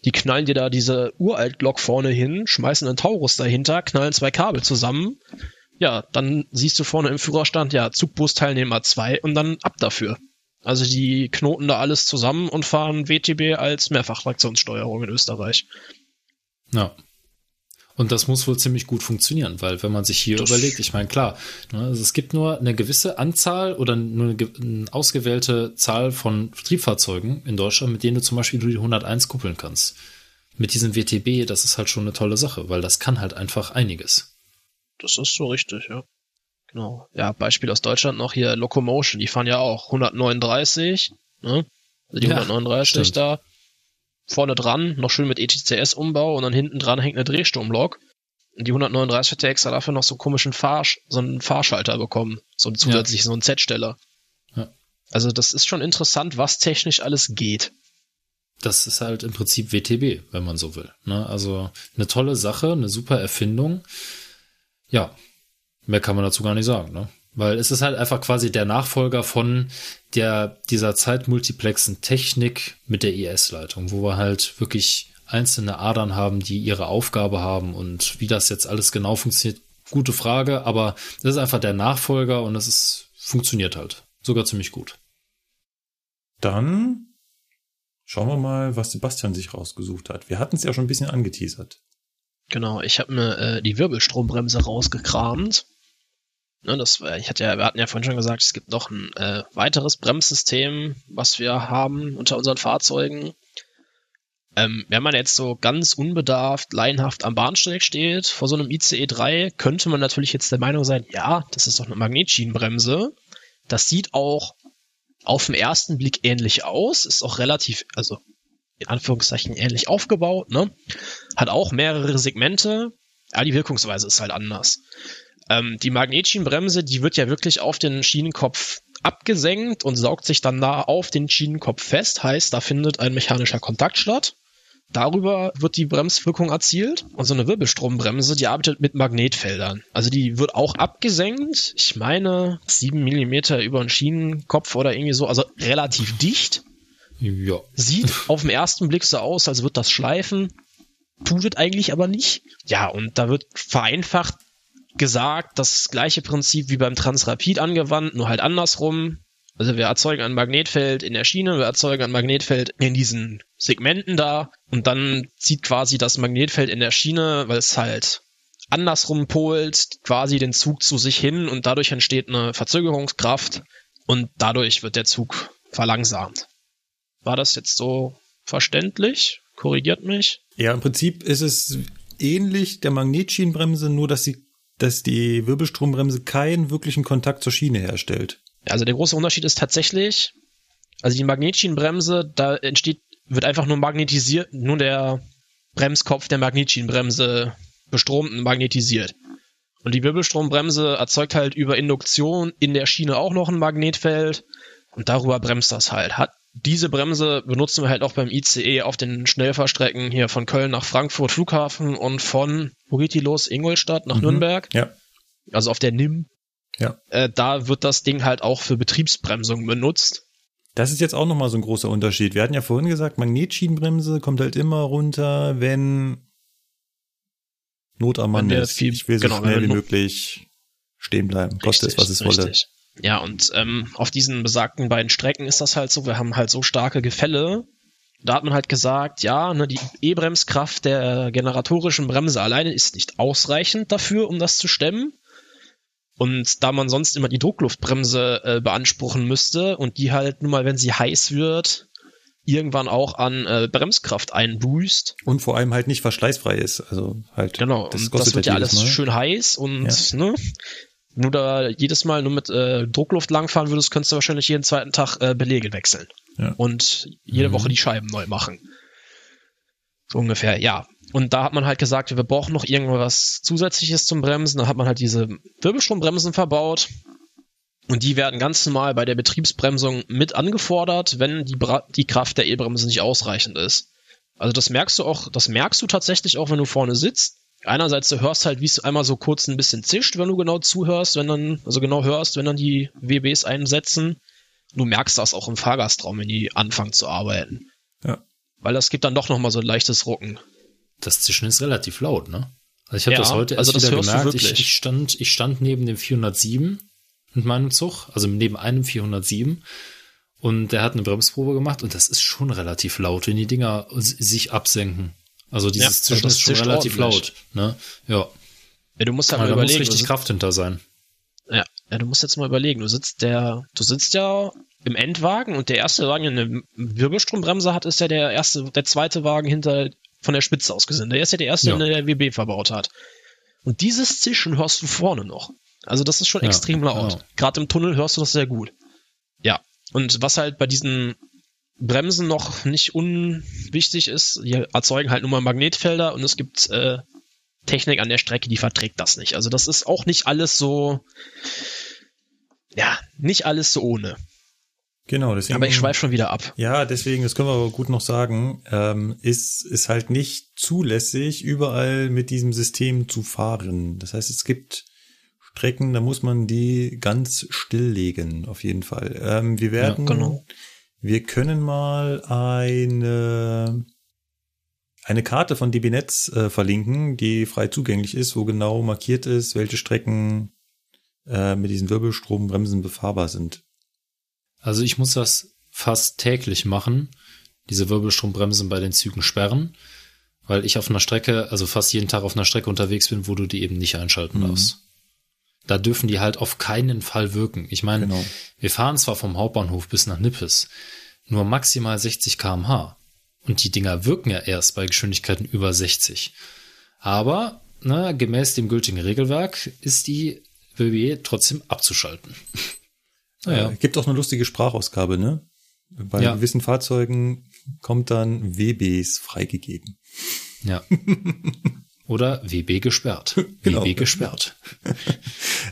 Die knallen dir da diese uralt Lok vorne hin, schmeißen einen Taurus dahinter, knallen zwei Kabel zusammen. Ja, dann siehst du vorne im Führerstand, ja, Zugbus-Teilnehmer 2 und dann ab dafür. Also die knoten da alles zusammen und fahren WTB als Mehrfachtraktionssteuerung in Österreich. Ja. Und das muss wohl ziemlich gut funktionieren, weil wenn man sich hier Das- überlegt, ich meine, klar, ne, also es gibt nur eine gewisse Anzahl oder nur eine, eine ausgewählte Zahl von Triebfahrzeugen in Deutschland, mit denen du zum Beispiel die 101 kuppeln kannst. Mit diesem WTB, das ist halt schon eine tolle Sache, weil das kann halt einfach einiges. Das ist so richtig, ja. Genau. Ja, Beispiel aus Deutschland noch hier Locomotion, die fahren ja auch 139, ne? Also die Ja, 139 stimmt. da vorne dran, noch schön mit ETCS-Umbau und dann hinten dran hängt eine Drehstromlok. Und die 139 hat ja extra dafür noch so einen komischen Fahr so einen Fahrschalter bekommen. So einen zusätzlich so einen Z-Steller. Ja. Also das ist schon interessant, was technisch alles geht. Das ist halt im Prinzip WTB, wenn man so will. Ne? Also eine tolle Sache, eine super Erfindung. Ja, mehr kann man dazu gar nicht sagen, ne? Weil es ist halt einfach quasi der Nachfolger von der, dieser zeitmultiplexen Technik mit der IS-Leitung, wo wir halt wirklich einzelne Adern haben, die ihre Aufgabe haben und wie das jetzt alles genau funktioniert, gute Frage, aber das ist einfach der Nachfolger und es ist, funktioniert halt. Sogar ziemlich gut. Dann schauen wir mal, was Sebastian sich rausgesucht hat. Wir hatten es ja schon ein bisschen angeteasert. Genau, ich habe mir äh, die Wirbelstrombremse rausgekramt. Ne, das war, ich hatte ja, wir hatten ja vorhin schon gesagt, es gibt noch ein äh, weiteres Bremssystem, was wir haben unter unseren Fahrzeugen. Ähm, wenn man jetzt so ganz unbedarft, laienhaft am Bahnsteig steht, vor so einem ICE 3, könnte man natürlich jetzt der Meinung sein, ja, das ist doch eine Magnetschienenbremse. Das sieht auch auf den ersten Blick ähnlich aus, ist auch relativ, also in Anführungszeichen ähnlich aufgebaut, ne? Hat auch mehrere Segmente, aber die Wirkungsweise ist halt anders. Ähm, die Magnetschienenbremse, die wird ja wirklich auf den Schienenkopf abgesenkt und saugt sich dann nah auf den Schienenkopf fest, heißt, da findet ein mechanischer Kontakt statt. Darüber wird die Bremswirkung erzielt. Und so eine Wirbelstrombremse, die arbeitet mit Magnetfeldern. Also die wird auch abgesenkt. Ich meine, sieben Millimeter über den Schienenkopf oder irgendwie so. Also relativ dicht. Ja. Sieht auf den ersten Blick so aus, als wird das schleifen. Tut es eigentlich aber nicht. Ja, und da wird vereinfacht gesagt, das gleiche Prinzip wie beim Transrapid angewandt, nur halt andersrum. Also wir erzeugen ein Magnetfeld in der Schiene, wir erzeugen ein Magnetfeld in diesen Segmenten da und dann zieht quasi das Magnetfeld in der Schiene, weil es halt andersrum polt, quasi den Zug zu sich hin und dadurch entsteht eine Verzögerungskraft und dadurch wird der Zug verlangsamt. War das jetzt so verständlich? Korrigiert mich? Ja, im Prinzip ist es ähnlich der Magnetschienenbremse, nur dass sie, dass die Wirbelstrombremse keinen wirklichen Kontakt zur Schiene herstellt. Also der große Unterschied ist tatsächlich, also die Magnetschienenbremse, da entsteht, wird einfach nur magnetisiert, nur der Bremskopf der Magnetschienenbremse bestromt und magnetisiert. Und die Wirbelstrombremse erzeugt halt über Induktion in der Schiene auch noch ein Magnetfeld und darüber bremst das halt. Hat diese Bremse benutzen wir halt auch beim ICE auf den Schnellfahrstrecken hier von Köln nach Frankfurt Flughafen und von, wo geht die los? Ingolstadt nach Mhm. Nürnberg. Ja. Also auf der NIM. Ja. Äh, da wird das Ding halt auch für Betriebsbremsung benutzt. Das ist jetzt auch nochmal so ein großer Unterschied. Wir hatten ja vorhin gesagt, Magnetschienenbremse kommt halt immer runter, wenn Not am Mann ist. viel- ich will so genau, schnell wie möglich stehen bleiben. Koste es, was es wolle. richtig. Ja, und ähm, auf diesen besagten beiden Strecken ist das halt so, wir haben halt so starke Gefälle. Da hat man halt gesagt, ja, ne, die E-Bremskraft der generatorischen Bremse alleine ist nicht ausreichend dafür, um das zu stemmen. Und da man sonst immer die Druckluftbremse äh, beanspruchen müsste und die halt nun mal, wenn sie heiß wird, irgendwann auch an äh, Bremskraft einboost. Und vor allem halt nicht verschleißfrei ist. Also halt. Genau, das, und das wird ja alles Mal. schön heiß und ja. ne, nur da jedes Mal nur mit äh, Druckluft langfahren würdest, könntest du wahrscheinlich jeden zweiten Tag äh, Belege wechseln. Ja. Und jede mhm. Woche die Scheiben neu machen. So ungefähr, ja. Und da hat man halt gesagt, wir brauchen noch irgendwas Zusätzliches zum Bremsen. Da hat man halt diese Wirbelstrombremsen verbaut. Und die werden ganz normal bei der Betriebsbremsung mit angefordert, wenn die, Bra die Kraft der E-Bremse nicht ausreichend ist. Also das merkst du auch, das merkst du tatsächlich auch, wenn du vorne sitzt. Einerseits, du hörst halt, wie es einmal so kurz ein bisschen zischt, wenn du genau zuhörst, wenn dann, also genau hörst, wenn dann die WBs einsetzen. Du merkst das auch im Fahrgastraum, wenn die anfangen zu arbeiten. Ja. Weil das gibt dann doch nochmal so ein leichtes Rucken. Das Zischen ist relativ laut, ne? Also ich habe ja, das heute erst also wieder gemerkt. Ich, ich, stand, ich stand neben dem 407 mit meinem Zug, also neben einem 407. Und der hat eine Bremsprobe gemacht und das ist schon relativ laut, wenn die Dinger sich absenken. Also dieses ja, Zischen ist schon relativ laut. Ne? Ja. ja. Du musst halt mal überlegen. Da muss richtig Kraft hinter sein. Ja. ja, du musst jetzt mal überlegen. Du sitzt der, du sitzt ja im Endwagen und der erste Wagen, der eine Wirbelstrombremse hat, ist ja der erste, der zweite Wagen hinter von der Spitze aus gesehen. Der ist ja der erste, ja. der der WB verbaut hat. Und dieses Zischen hörst du vorne noch. Also das ist schon ja, extrem laut. Genau. Gerade im Tunnel hörst du das sehr gut. Ja. Und was halt bei diesen Bremsen noch nicht unwichtig ist, die erzeugen halt nur mal Magnetfelder und es gibt äh, Technik an der Strecke, die verträgt das nicht. Also das ist auch nicht alles so, ja, nicht alles so ohne. Genau, deswegen. Aber ich schweife schon wieder ab. Ja, deswegen, das können wir aber gut noch sagen, ähm, ist, ist halt nicht zulässig, überall mit diesem System zu fahren. Das heißt, es gibt Strecken, da muss man die ganz stilllegen, auf jeden Fall. Ähm, wir werden, ja, genau. Wir können mal eine, eine Karte von DB Netz äh, verlinken, die frei zugänglich ist, wo genau markiert ist, welche Strecken äh, mit diesen Wirbelstrombremsen befahrbar sind. Also ich muss das fast täglich machen, diese Wirbelstrombremsen bei den Zügen sperren, weil ich auf einer Strecke, also fast jeden Tag auf einer Strecke unterwegs bin, wo du die eben nicht einschalten mhm. darfst da dürfen die halt auf keinen Fall wirken. Ich meine, genau. wir fahren zwar vom Hauptbahnhof bis nach Nippes, nur maximal 60 kmh. Und die Dinger wirken ja erst bei Geschwindigkeiten über 60. Aber, ne, gemäß dem gültigen Regelwerk ist die WBE trotzdem abzuschalten. *laughs* naja. Äh, gibt auch eine lustige Sprachausgabe, ne? Bei ja. gewissen Fahrzeugen kommt dann WBs freigegeben. Ja. *laughs* Oder WB gesperrt. *laughs* Genau. WB gesperrt.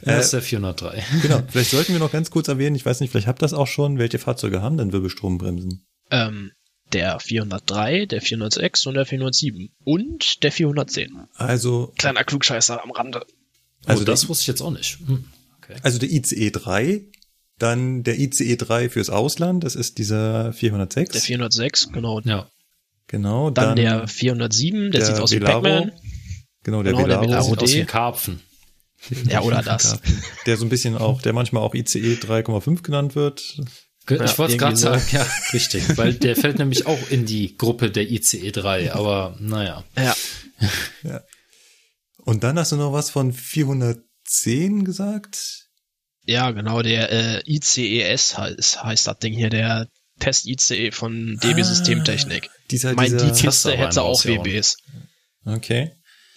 das ist der 403. Genau. Vielleicht sollten wir noch ganz kurz erwähnen, ich weiß nicht, vielleicht habt ihr das auch schon, welche Fahrzeuge haben denn Wirbelstrombremsen? Ähm, der 403, der 406 und der 407 und der 410. Also. Kleiner Klugscheißer am Rande. Also oh, das wusste ich jetzt auch nicht. Hm. Okay. Also der ICE 3, dann der ICE 3 fürs Ausland, das ist dieser 406. Der 406, genau. Ja. Genau. Dann, dann der 407, der, der sieht aus wie Pac-Man. Genau, der genau, Velaro. Aus wie Karpfen. *laughs* Ja, oder das. Der so ein bisschen auch, der manchmal auch ICE 3,5 genannt wird. Ich ja, wollte gerade sagen, ja, *laughs* richtig, weil der fällt nämlich auch in die Gruppe der ICE 3, aber naja. Ja. *laughs* ja. Und dann hast du noch was von 410 gesagt? Ja, genau, der äh, ICES heißt, heißt das Ding hier, der Test-ICE von DB ah, Systemtechnik. Dieser, mein, dieser die Kiste hätte auch WBs. Okay.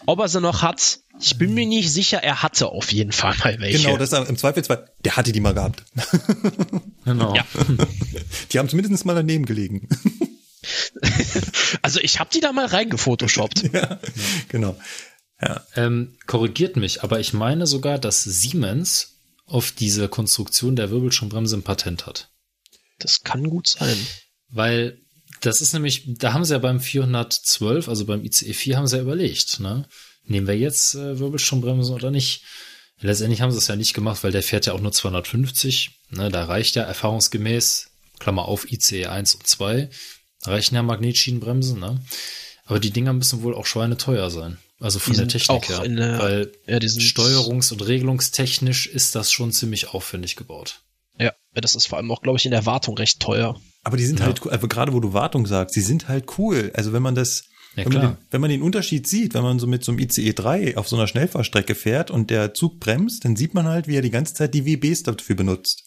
Ob er sie noch hat, ich bin mir nicht sicher, er hatte auf jeden Fall mal welche. Genau, das ist im Zweifelsfall, der hatte die mal gehabt. *laughs* Genau. Ja. Die haben zumindest mal daneben gelegen. *laughs* Also ich habe die da mal reingefotoshoppt. ja, genau. Ja. Ähm, korrigiert mich, aber ich meine sogar, dass Siemens auf diese Konstruktion der Wirbelstrombremse ein Patent hat. Das kann gut sein. Weil das ist nämlich, da haben sie ja beim 412, also beim ICE 4 haben sie ja überlegt, ne? Nehmen wir jetzt äh, Wirbelstrombremsen oder nicht? Letztendlich haben sie es ja nicht gemacht, weil der fährt ja auch nur 250. Ne? Da reicht ja erfahrungsgemäß, Klammer auf ICE 1 und 2, reichen ja Magnetschienenbremsen, ne? Aber die Dinger müssen wohl auch schweineteuer sein. Also von der Technik her. Der, weil ja, steuerungs- und regelungstechnisch ist das schon ziemlich aufwendig gebaut. Ja, das ist vor allem auch, glaube ich, in der Wartung recht teuer. Aber die sind ja. halt, also gerade wo du Wartung sagst, die sind halt cool. Also wenn man das, ja, wenn, man den, wenn, man den, Unterschied sieht, wenn man so mit so einem ICE 3 auf so einer Schnellfahrstrecke fährt und der Zug bremst, dann sieht man halt, wie er die ganze Zeit die WBs dafür benutzt.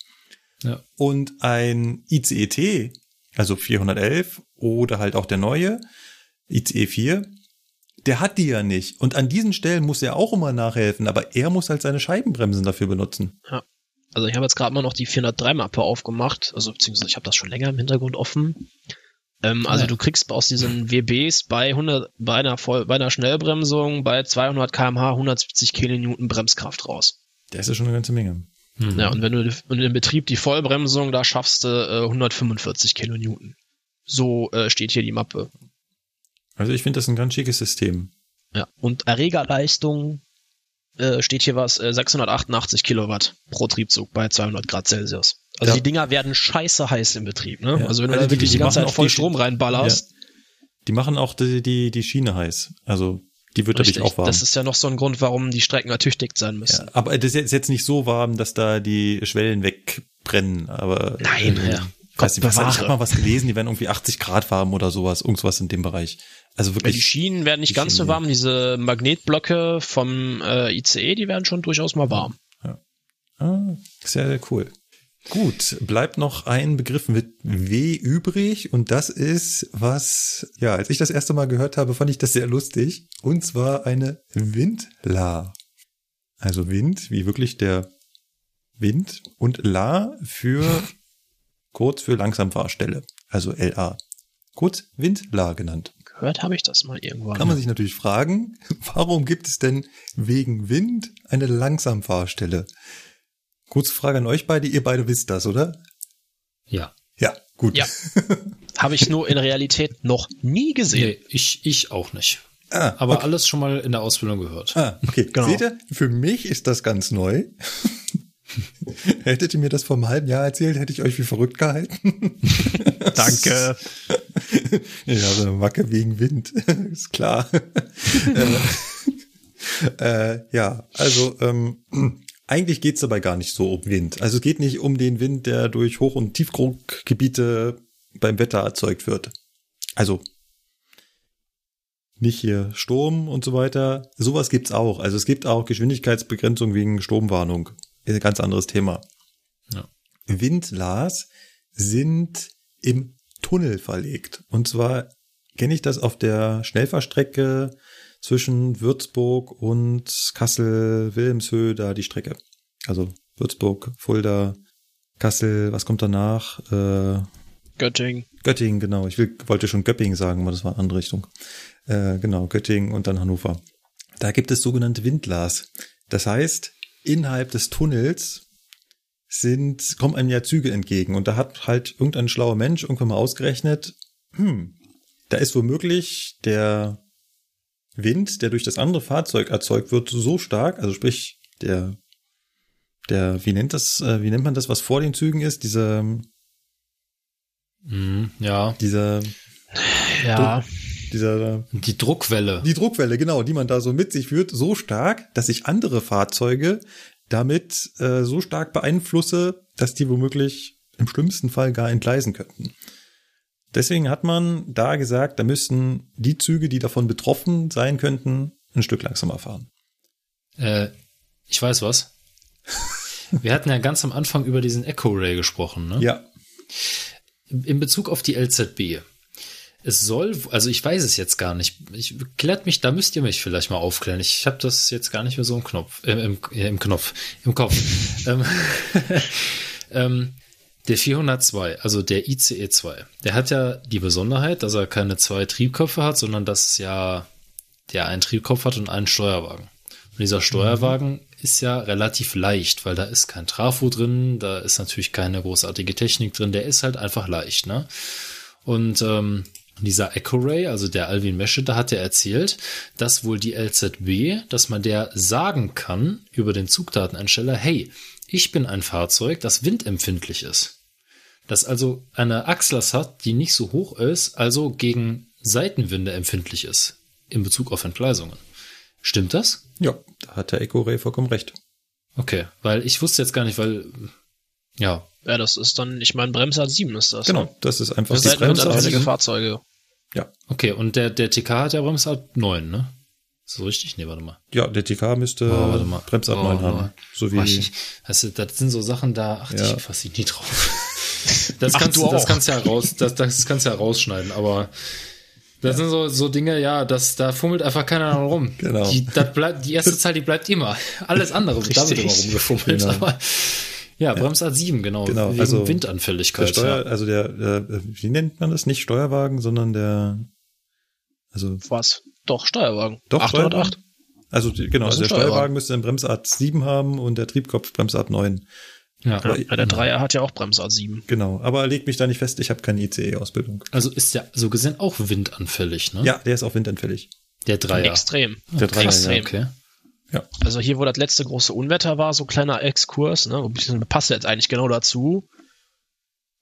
Ja. Und ein ICET, also 411 oder halt auch der neue ICE 4, der hat die ja nicht. Und an diesen Stellen muss er auch immer nachhelfen, aber er muss halt seine Scheibenbremsen dafür benutzen. Also ich habe jetzt gerade mal noch die 403-Mappe aufgemacht, also beziehungsweise ich habe das schon länger im Hintergrund offen. Ähm, also Ja. du kriegst aus diesen WBs bei 100, bei einer, Voll, bei einer Schnellbremsung bei 200 km/h 170 Kilonewton Bremskraft raus. Das ist schon eine ganze Menge. Mhm. Ja, und wenn du und im Betrieb die Vollbremsung, da schaffst du äh, 145 Kilonewton. So äh, steht hier die Mappe. Also ich finde das ein ganz schickes System. Ja. Und Erregerleistung äh, steht hier was, äh, 688 Kilowatt pro Triebzug bei 200 Grad Celsius. Also Ja. die Dinger werden scheiße heiß im Betrieb, ne? Ja. Also wenn du Also da die- wirklich die die, ganze Zeit voll Strom reinballerst, Die machen auch die, die, die Schiene heiß. Also die wird richtig, auch warm. das ist ja noch so ein Grund, warum die Strecken ertüchtigt sein müssen. ja, aber das ist jetzt nicht so warm, dass da die Schwellen wegbrennen. Aber Nein, äh, ja. weiß nicht, was, ich habe mal was gelesen, die werden irgendwie 80 Grad warm oder sowas, irgendwas in dem Bereich. Also wirklich. die Schienen werden nicht ganz so warm, diese Magnetblöcke vom äh, ICE, die werden schon durchaus mal warm. Ah, sehr, sehr cool. Gut, bleibt noch ein Begriff mit W übrig und das ist was, ja, als ich das erste Mal gehört habe, fand ich das sehr lustig und zwar eine Windla. Also Wind, wie wirklich der Wind und La für *laughs* kurz für Langsamfahrstelle, also LA. Kurz Windla genannt. Gehört habe ich das mal irgendwann. Kann man sich natürlich fragen, *laughs* warum gibt es denn wegen Wind eine Langsamfahrstelle? Kurze Frage an euch beide, ihr beide wisst das, oder? Ja. Ja, gut. Ja. *laughs* Habe ich nur in Realität noch nie gesehen. Nee, ich, ich auch nicht. Ah, Aber alles schon mal in der Ausbildung gehört. ah, okay. Genau. Seht ihr, für mich ist das ganz neu. *laughs* Hättet ihr mir das vor einem halben Jahr erzählt, hätte ich euch wie verrückt gehalten. *laughs* Danke. Ja, so eine Macke wegen Wind, *laughs* ist klar. äh, äh, ja, also ähm, eigentlich geht's dabei gar nicht so um Wind. Also es geht nicht um den Wind, der durch Hoch- und Tiefdruckgebiete beim Wetter erzeugt wird. Also nicht hier Sturm und so weiter. Sowas gibt's auch. Also es gibt auch Geschwindigkeitsbegrenzung wegen Sturmwarnung. Ist ein ganz anderes Thema. Ja. Windlas sind im Tunnel verlegt. Und zwar kenne ich das auf der Schnellfahrstrecke zwischen Würzburg und Kassel, Wilhelmshöhe, da die Strecke. Also Würzburg, Fulda, Kassel, was kommt danach? Äh, Göttingen. Göttingen, genau. Ich will, wollte schon Göppingen sagen, aber das war eine andere Richtung. Äh, genau, Göttingen und dann Hannover. Da gibt es sogenannte Windlas. Das heißt, innerhalb des Tunnels sind, kommen einem ja Züge entgegen. Und da hat halt irgendein schlauer Mensch irgendwann mal ausgerechnet, hm, da ist womöglich der Wind, der durch das andere Fahrzeug erzeugt wird, so stark, also sprich, der, der, wie nennt das, äh, wie nennt man das, was vor den Zügen ist? Diese, Mhm, ja. dieser, Ja. Dieser, Die Druckwelle. die Druckwelle, genau, die man da so mit sich führt, so stark, dass sich andere Fahrzeuge damit äh, so stark beeinflusse, dass die womöglich im schlimmsten Fall gar entgleisen könnten. Deswegen hat man da gesagt, da müssten die Züge, die davon betroffen sein könnten, ein Stück langsamer fahren. Äh, ich weiß was. *laughs* Wir hatten ja ganz am Anfang über diesen Echo Ray gesprochen, ne? Ja, In Bezug auf die LZB. Es soll, also ich weiß es jetzt gar nicht. Ich klärt mich, da müsst ihr mich vielleicht mal aufklären. Ich habe das jetzt gar nicht mehr so im Knopf, äh, im, äh, im Knopf, im Kopf. *laughs* ähm, *laughs* ähm, der 402, also der ICE 2, der hat ja die Besonderheit, dass er keine zwei Triebköpfe hat, sondern dass ja der einen Triebkopf hat und einen Steuerwagen. Und dieser Steuerwagen ist ja relativ leicht, weil da ist kein Trafo drin, da ist natürlich keine großartige Technik drin, der ist halt einfach leicht, ne? Und ähm, dieser Echo Ray, also der Alvin Mesche, da hat er erzählt, dass wohl die LZB, dass man der sagen kann über den Zugdateneinsteller, hey, ich bin ein Fahrzeug, das windempfindlich ist. Das also eine Achslast hat, die nicht so hoch ist, also gegen Seitenwinde empfindlich ist, in Bezug auf Entgleisungen. Stimmt das? ja, da hat der Echo Ray vollkommen recht. Okay, weil ich wusste jetzt gar nicht, weil, ja, Ja, das ist dann, ich meine, Bremsart 7 ist das. Genau, Ne? das ist einfach Das die Bremsart. Fahrzeuge. okay, und der, der TK hat ja Bremsart 9, ne? Ist so richtig? Nee, warte mal. Ja, der TK müsste Oh, warte mal. Bremsart Oh, 9 oh. haben. So wie, Boah, ich, weißt du, das sind so Sachen, da achte Ja. ich fast nie drauf. *laughs* Das Ach, kannst du du, das auch. kannst ja raus, das, das kannst du ja rausschneiden, aber das sind so, so Dinge, ja, das, da fummelt einfach keiner rum. Genau. Die, das bleibt, die erste Zahl, die bleibt immer. Alles andere wird damit Richtig. immer rumgefummelt. Genau. Aber, ja, Bremsart 7, genau. Genau, wegen also Der Windanfälligkeit. Steuer, ja. also der, äh, wie nennt man das? Nicht Steuerwagen, sondern der, also Was? Doch, Steuerwagen. Doch, 808. Also die- genau, also der Steuerwagen. Steuerwagen müsste eine Bremsart 7 haben und der Triebkopf Bremsart 9. Ja. Aber- Ja, der Dreier hat ja auch Bremsart 7. Genau, aber leg mich da nicht fest, ich habe keine ICE-Ausbildung. Also ist ja so gesehen auch windanfällig, ne? Ja, der ist auch windanfällig. Der Dreier. Extrem. Der Dreier, Extrem. Okay. Also hier, wo das letzte große Unwetter war, so kleiner Exkurs, ne, passt jetzt eigentlich genau dazu.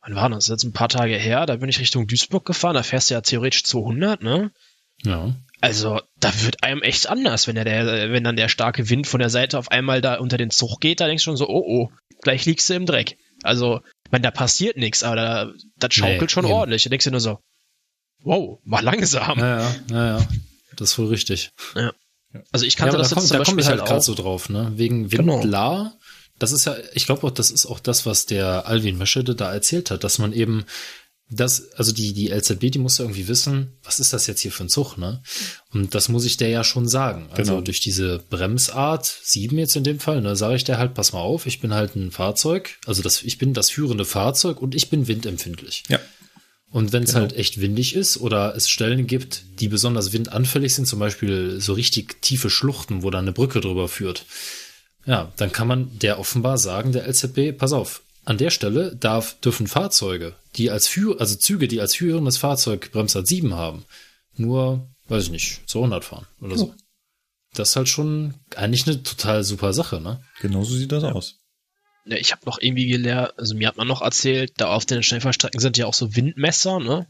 Wann war das? Jetzt ein paar Tage her, da bin ich Richtung Duisburg gefahren, da fährst du ja theoretisch 200, ne? Ja. Also, da wird einem echt anders, wenn der, der, wenn dann der starke Wind von der Seite auf einmal da unter den Zug geht, da denkst du schon so, oh oh, gleich liegst du im Dreck. Also, ich meine, da passiert nichts, aber da, das schaukelt Nee, schon eben. ordentlich. Da denkst du nur so, wow, mal langsam. Ja, ja, ja, ja. Das ist wohl richtig. Also ich Ja, kannte aber das da jetzt kommt, zum da komme Beispiel ich halt halt gerade so drauf, ne? Wegen Genau. Windlar. Das ist ja, ich glaube auch, das ist auch das, was der Alvin Meschede da erzählt hat, dass man eben das, also die, die LZB, die muss ja irgendwie wissen, was ist das jetzt hier für ein Zug, ne? Und das muss ich der ja schon sagen. Also Genau. durch diese Bremsart, sieben jetzt in dem Fall, ne, sage ich der halt, pass mal auf, ich bin halt ein Fahrzeug, also das, ich bin das führende Fahrzeug und ich bin windempfindlich. Ja. Und wenn es Genau. halt echt windig ist oder es Stellen gibt, die besonders windanfällig sind, zum Beispiel so richtig tiefe Schluchten, wo da eine Brücke drüber führt, ja, dann kann man der offenbar sagen, der LZB, pass auf, an der Stelle darf, dürfen Fahrzeuge, die als Führ, also Züge, die als führendes Fahrzeug Bremsart 7 haben, nur, weiß ich nicht, 200 fahren oder so. Das ist halt schon eigentlich eine total super Sache, ne? Genau so sieht das aus. Ja, ich habe noch irgendwie gelernt, also mir hat man noch erzählt, da auf den Schnellfahrstrecken sind ja auch so Windmesser, ne?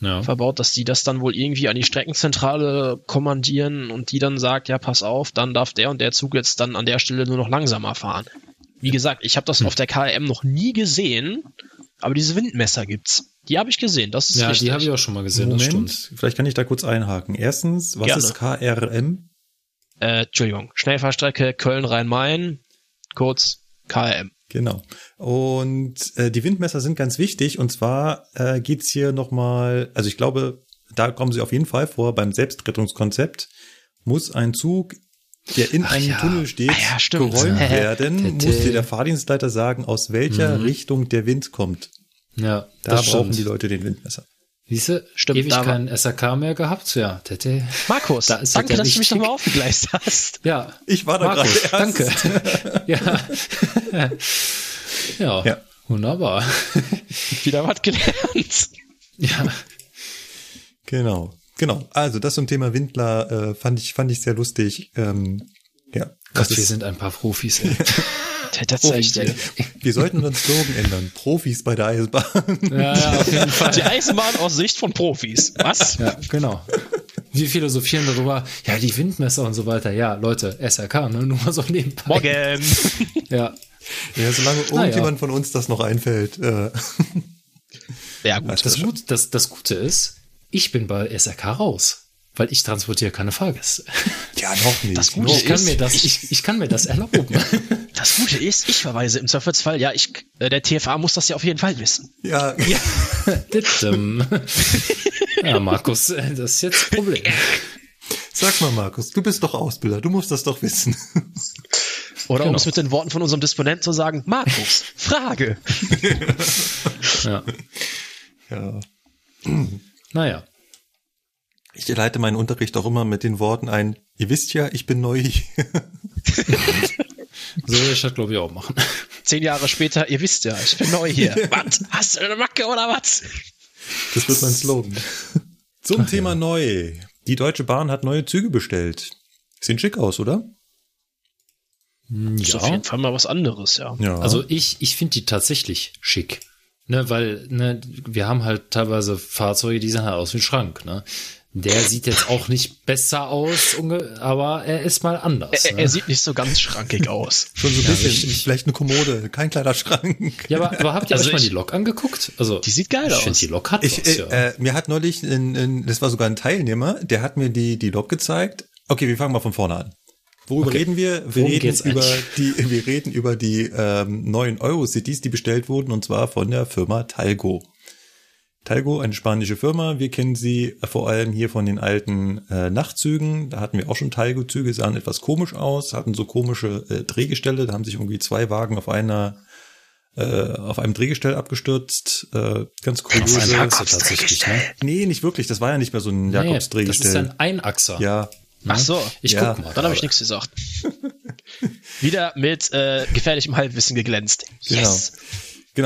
Ja. verbaut, dass die das dann wohl irgendwie an die Streckenzentrale kommandieren und die dann sagt, ja, pass auf, dann darf der und der Zug jetzt dann an der Stelle nur noch langsamer fahren. Wie gesagt, ich habe das auf der KLM noch nie gesehen, aber diese Windmesser gibt's. Die habe ich gesehen, das ist Ja, richtig. die habe ich auch schon mal gesehen, das Moment, stimmt. vielleicht kann ich da kurz einhaken. Erstens, was Gerne. ist KRM? äh, Entschuldigung, Schnellfahrstrecke Köln-Rhein-Main, kurz KLM. Genau. Und äh, die Windmesser sind ganz wichtig. Und zwar äh, geht's hier nochmal, also ich glaube, da kommen sie auf jeden Fall vor, beim Selbstrettungskonzept muss ein Zug, der in Ach einem ja. Tunnel steht, Ah ja, geräumt *laughs* werden, muss dir der Fahrdienstleiter sagen, aus welcher Mhm. Richtung der Wind kommt. Ja, Da brauchen stimmt. die Leute den Windmesser. Siehste, Stimmt, ewig da war- kein SAK mehr gehabt. Ja, tete. Markus, Da ist danke, dass du mich nochmal aufgegleist hast. Ja, Ich war da Markus, gerade erst. danke. *laughs* ja. ja, Ja. wunderbar. Wieder was gelernt. ja, Genau, genau. Also das zum Thema Windler äh, fand ich fand ich sehr lustig. Ähm, ja, Gott, wir sind ein paar Profis. Ey. *laughs* Das zeige ich dir. wir sollten unseren Slogan ändern. Profis bei der Eisenbahn. ja, ja, auf jeden *laughs* Fall. Die Eisenbahn aus Sicht von Profis. Was? Ja, genau. Wir philosophieren darüber, ja, die Windmesser und so weiter. Ja, Leute, SRK, ne? nur mal so nebenbei. Morgen. *laughs* Ja, Ja, solange Na ja. irgendjemand von uns das noch einfällt. Äh, Ja, gut. das, Gut, das, das Gute ist, ich bin bei SRK raus, weil ich transportiere keine Fahrgäste. *laughs* ja, noch nicht. Das Gute Ich kann ist- mir das, ich, ich kann mir das erlauben. *laughs* Das Gute ist, ich verweise im Zweifelsfall, ja, ich, äh, der TFA muss das ja auf jeden Fall wissen. Ja, Dittem. *laughs* ja, Markus, äh, das ist jetzt ein Problem. sag mal, Markus, du bist doch Ausbilder, du musst das doch wissen. Oder um Genau. es mit den Worten von unserem Disponent zu sagen, Markus, Frage. Ja. Ja. Naja. Ich leite meinen Unterricht auch immer mit den Worten ein, ihr wisst ja, ich bin neu hier. *laughs* So will ich das, glaube ich, auch machen. Zehn Jahre später, ihr wisst ja, ich bin neu hier. *laughs* was? Hast du eine Macke oder was? Das wird mein Slogan. Zum Thema neu. Die Deutsche Bahn hat neue Züge bestellt. Sehen schick aus, oder? Ist auf Ja. jeden Fall mal was anderes, ja. Ja. Also ich, ich finde die tatsächlich schick. Ne, weil, ne, wir haben halt teilweise Fahrzeuge, die sehen halt aus wie ein Schrank, ne? Der sieht jetzt auch nicht besser aus, aber er ist mal anders. Er, ne? er sieht nicht so ganz schrankig aus. *laughs* schon so ein ja, bisschen, richtig. vielleicht eine Kommode, kein kleiner Schrank. ja, aber, aber habt ihr Also euch mal die Lok angeguckt? Also, Die sieht geil ich aus. finde, die Lok hat Ich, was, äh, ja. äh, mir hat neulich, ein, ein, das war sogar ein Teilnehmer, der hat mir die, die Lok gezeigt. Okay, wir fangen mal von vorne an. Worüber Okay. reden wir? Wir Worum reden über eigentlich? die, *laughs* wir reden über die ähm, neuen Eurocities, die bestellt wurden, und zwar von der Firma Talgo. Talgo, eine spanische Firma. Wir kennen sie vor allem hier von den alten äh, Nachtzügen. Da hatten wir auch schon Talgo-Züge, sahen etwas komisch aus, hatten so komische äh, Drehgestelle. Da haben sich irgendwie zwei Wagen auf einer äh, auf einem Drehgestell abgestürzt. Äh, ganz Das ist Achse tatsächlich, ne? Nee, nicht wirklich. Das war ja nicht mehr so ein Nee, das Jakobsdrehgestell. ist ein Einachser. ja? Ach so. Ich Ja. guck mal. Dann habe ich nichts gesagt. *laughs* Wieder mit äh, gefährlichem Halbwissen geglänzt. Yes. Genau,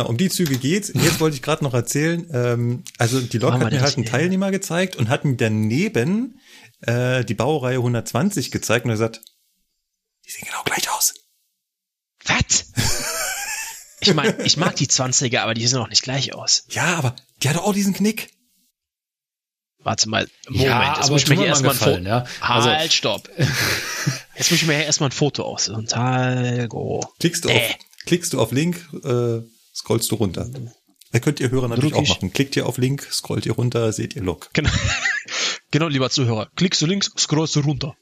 um die Züge geht's. Jetzt wollte ich gerade noch erzählen, ähm, also die Lok hat mir halt einen? Teilnehmer gezeigt und hat mir daneben äh, die Baureihe 120 gezeigt und er sagt, die sehen genau gleich aus. Was? Ich meine, ich mag die 20er, aber die sehen auch nicht gleich aus. Ja, aber die hat auch diesen Knick. Warte mal. Moment, Ja, jetzt aber muss ich mir hier erstmal ein Foto. ja. Also- Halt, stopp. *laughs* Jetzt muss ich mir hier erstmal ein Foto aus. Talgo. Klickst du Äh. auf, klickst du auf Link, äh, scrollst du runter. Da könnt ihr Hörer natürlich auch ich. machen. Klickt ihr auf Link, scrollt ihr runter, seht ihr Lok. Genau. *laughs* genau, lieber Zuhörer. Klickst du links, scrollst du runter.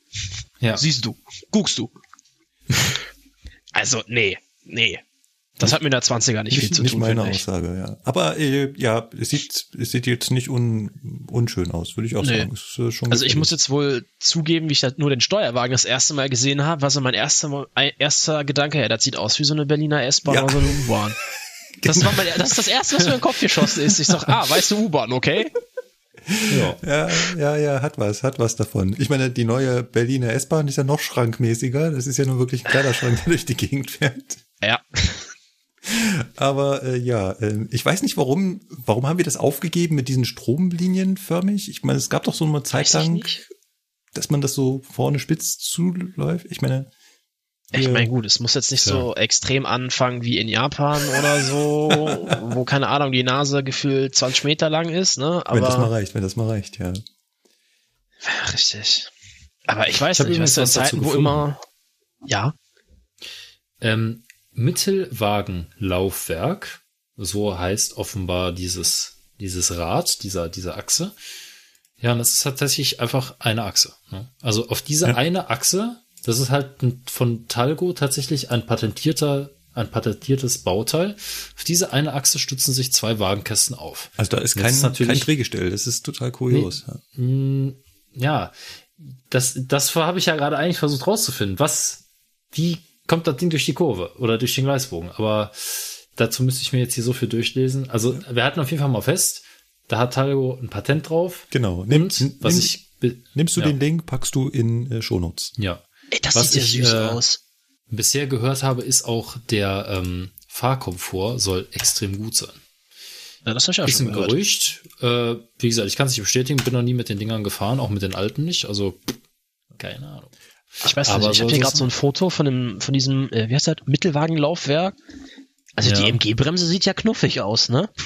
Ja. Siehst du. Guckst du. *laughs* Also, nee, nee. Das hat mit der 20er nicht, viel Nicht, zu nicht tun. meine finde ich. Aussage, ja. Aber äh, ja, es sieht, es sieht jetzt nicht un, unschön aus, würde ich auch Nee. sagen. Äh, schon Also ich gefällig. muss jetzt wohl zugeben, wie ich da nur den Steuerwagen das erste Mal gesehen habe, war so mein erster, ein- erster Gedanke, ja, das sieht aus wie so eine Berliner S-Bahn Ja. oder so eine U-Bahn. *laughs* Das, war mein, das ist das erste, was mir in den Kopf geschossen ist. Ich sag, ah, weißt du, U-Bahn, okay? Ja. Ja, ja, ja, hat was, hat was davon. Ich meine, die neue Berliner S-Bahn ist ja noch schrankmäßiger. Das ist ja nur wirklich ein Kleiderschrank, der durch die Gegend fährt. Ja. Aber äh, ja, äh, ich weiß nicht, warum, warum haben wir das aufgegeben mit diesen Stromlinien förmig? Ich meine, es gab doch so eine Zeit lang, dass man das so vorne spitz zuläuft. Ich meine, Ich meine, gut, es muss jetzt nicht Ja. so extrem anfangen wie in Japan oder so, *laughs* wo, keine Ahnung, die Nase gefühlt 20 Meter lang ist, ne? wenn das mal Aber, reicht, wenn das mal reicht, ja. richtig. Aber ich weiß Ich nicht, weißt du, in Zeiten, wo immer, ja, Ähm, Mittelwagenlaufwerk, so heißt offenbar dieses, dieses Rad, dieser, diese Achse. Ja, und das ist tatsächlich einfach eine Achse. Ne? Also auf diese Ja. eine Achse, das ist halt von Talgo tatsächlich ein patentierter, ein patentiertes Bauteil. Auf diese eine Achse stützen sich zwei Wagenkästen auf. Also da ist kein, ist natürlich- kein Drehgestell. Das ist total kurios. Ja. Mm, Ja, das, das habe ich ja gerade eigentlich versucht rauszufinden. Was, wie kommt das Ding durch die Kurve oder durch den Gleisbogen? Aber dazu müsste ich mir jetzt hier so viel durchlesen. Also, wir hatten auf jeden Fall mal fest, da hat Talgo ein Patent drauf. Genau. Nimm, Und, was nimm, ich, nimmst du ja. den Link, packst du in äh, Shownotes. ja, ey, das Was sieht ja ich, süß äh, aus. bisher gehört habe, ist auch der ähm, Fahrkomfort soll extrem gut sein. Ja, das habe ich auch Ist ein gehört. Gerücht. Äh, wie gesagt, ich kann es nicht bestätigen, bin noch nie mit den Dingern gefahren, auch mit den alten nicht. Also, keine Ahnung. Ich weiß nicht, ich so habe hier gerade so ein Foto von dem, von diesem, äh, wie heißt das, Mittelwagenlaufwerk. Also Ja. die MG-Bremse sieht ja knuffig aus, ne? *laughs*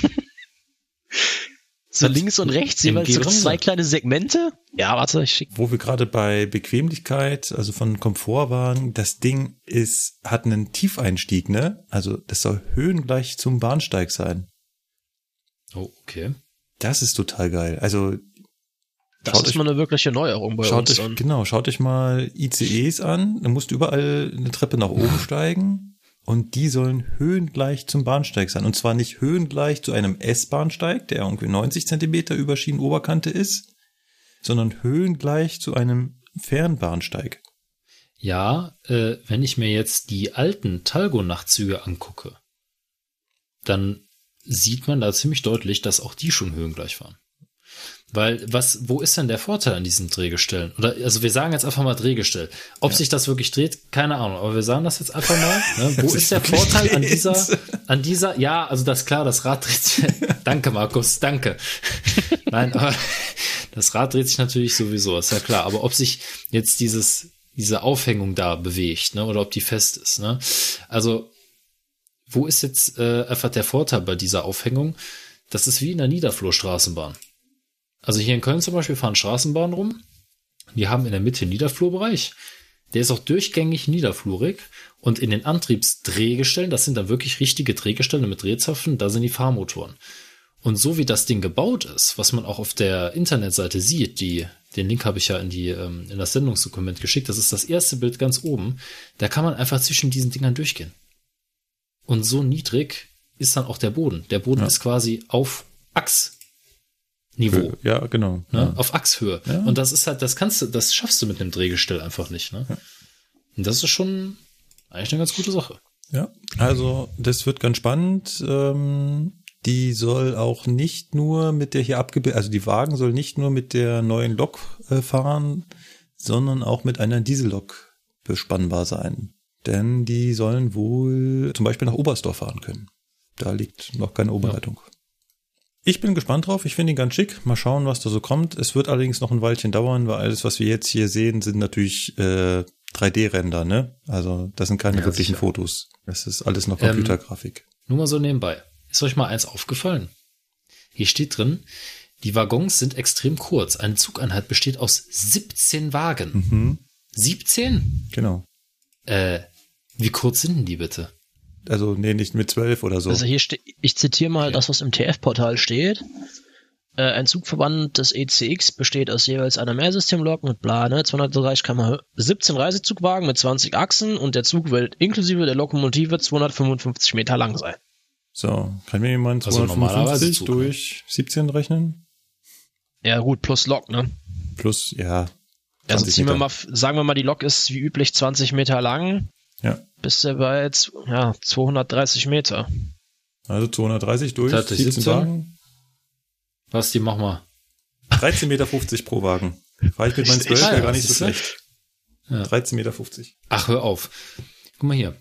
so links und rechts jeweils so zwei kleine Segmente. Ja, warte, ich schick. Wo wir gerade bei Bequemlichkeit, also von Komfort waren, das Ding ist, hat einen Tiefeinstieg, ne? Also das soll höhengleich zum Bahnsteig sein. Oh, okay. Das ist total geil. Also Das Schaut ist euch- mal eine wirkliche Neuerung bei schaut uns. euch, an. genau, schaut euch mal ICEs an. Da musst du überall eine Treppe nach oben *laughs* steigen und die sollen höhengleich zum Bahnsteig sein. Und zwar nicht höhengleich zu einem S-Bahnsteig, der irgendwie 90 Zentimeter über Schienenoberkante ist, sondern höhengleich zu einem Fernbahnsteig. Ja, äh, wenn ich mir jetzt die alten Talgo-Nachtzüge angucke, dann sieht man da ziemlich deutlich, dass auch die schon höhengleich waren. Weil was, wo ist denn der Vorteil an diesen Drehgestellen? Oder also wir sagen jetzt einfach mal Drehgestell. Ob sich das wirklich dreht, keine Ahnung. Aber wir sagen das jetzt einfach mal. *laughs* Ne? Wo ist der Vorteil an dreht. dieser, an dieser? Ja, also das klar, das Rad dreht sich. *laughs* danke, Markus, danke. Nein, aber das Rad dreht sich natürlich sowieso, ist ja klar. Aber ob sich jetzt dieses diese Aufhängung da bewegt, ne, oder ob die fest ist, ne? Also wo ist jetzt äh, einfach der Vorteil bei dieser Aufhängung? Das ist wie in der Niederflurstraßenbahn. Also hier in Köln zum Beispiel fahren Straßenbahnen rum. Die haben in der Mitte Niederflurbereich. Der ist auch durchgängig niederflurig. Und in den Antriebsdrehgestellen, das sind dann wirklich richtige Drehgestelle mit Drehzapfen, da sind die Fahrmotoren. Und so wie das Ding gebaut ist, was man auch auf der Internetseite sieht, die, den Link habe ich ja in die, ähm, in das Sendungsdokument geschickt, das ist das erste Bild ganz oben, da kann man einfach zwischen diesen Dingern durchgehen. Und so niedrig ist dann auch der Boden. Der Boden Ja. ist quasi auf Achsniveau. Ja, genau. Ne? Ja. Auf Achshöhe. Ja. Und das ist halt, das kannst du, das schaffst du mit einem Drehgestell einfach nicht. Ne? Und das ist schon eigentlich eine ganz gute Sache. Ja, also das wird ganz spannend. Ähm, die soll auch nicht nur mit der hier abgebildet, also die Wagen soll nicht nur mit der neuen Lok äh, fahren, sondern auch mit einer Diesellok bespannbar sein. Denn die sollen wohl zum Beispiel nach Oberstdorf fahren können. Da liegt noch keine Oberleitung. Ich bin gespannt drauf. Ich finde ihn ganz schick. Mal schauen, was da so kommt. Es wird allerdings noch ein Weilchen dauern, weil alles, was wir jetzt hier sehen, sind natürlich äh, 3D-Render, ne? Also das sind keine Ja, wirklichen sicher. Fotos. Das ist alles noch Ähm, Computergrafik. Nur mal so nebenbei. Ist euch mal eins aufgefallen? Hier steht drin, die Waggons sind extrem kurz. Eine Zugeinheit besteht aus 17 Wagen. Mhm, 17? genau. Äh, wie kurz sind denn die bitte? Also nee, nicht mit zwölf oder so. Also hier steht, ich zitiere mal das, was im TF-Portal steht. Äh, ein Zugverband des ECX besteht aus jeweils einer Mehrsystemlok mit bla, ne, 230 km 17 Reisezugwagen mit 20 Achsen und der Zug wird inklusive der Lokomotive 255 Meter lang sein. so, kann mir jemand Also normalerweise 255 Zug, ne? durch 17 rechnen? Ja gut, plus Lok, ne? Plus, ja. Also 20 ziehen wir Meter. mal, sagen wir mal, die Lok ist wie üblich 20 Meter lang, Ja. bis er bei z- ja, 230 Meter. Also 230 durch Fertig, 17 17. Wagen. Was, die mach mal. 13,50 Meter pro Wagen. Fahre ich mit meinen 12 Ah, ja gar nicht so du? schlecht. Ja. 13,50 Meter. Ach, hör auf. Guck mal hier.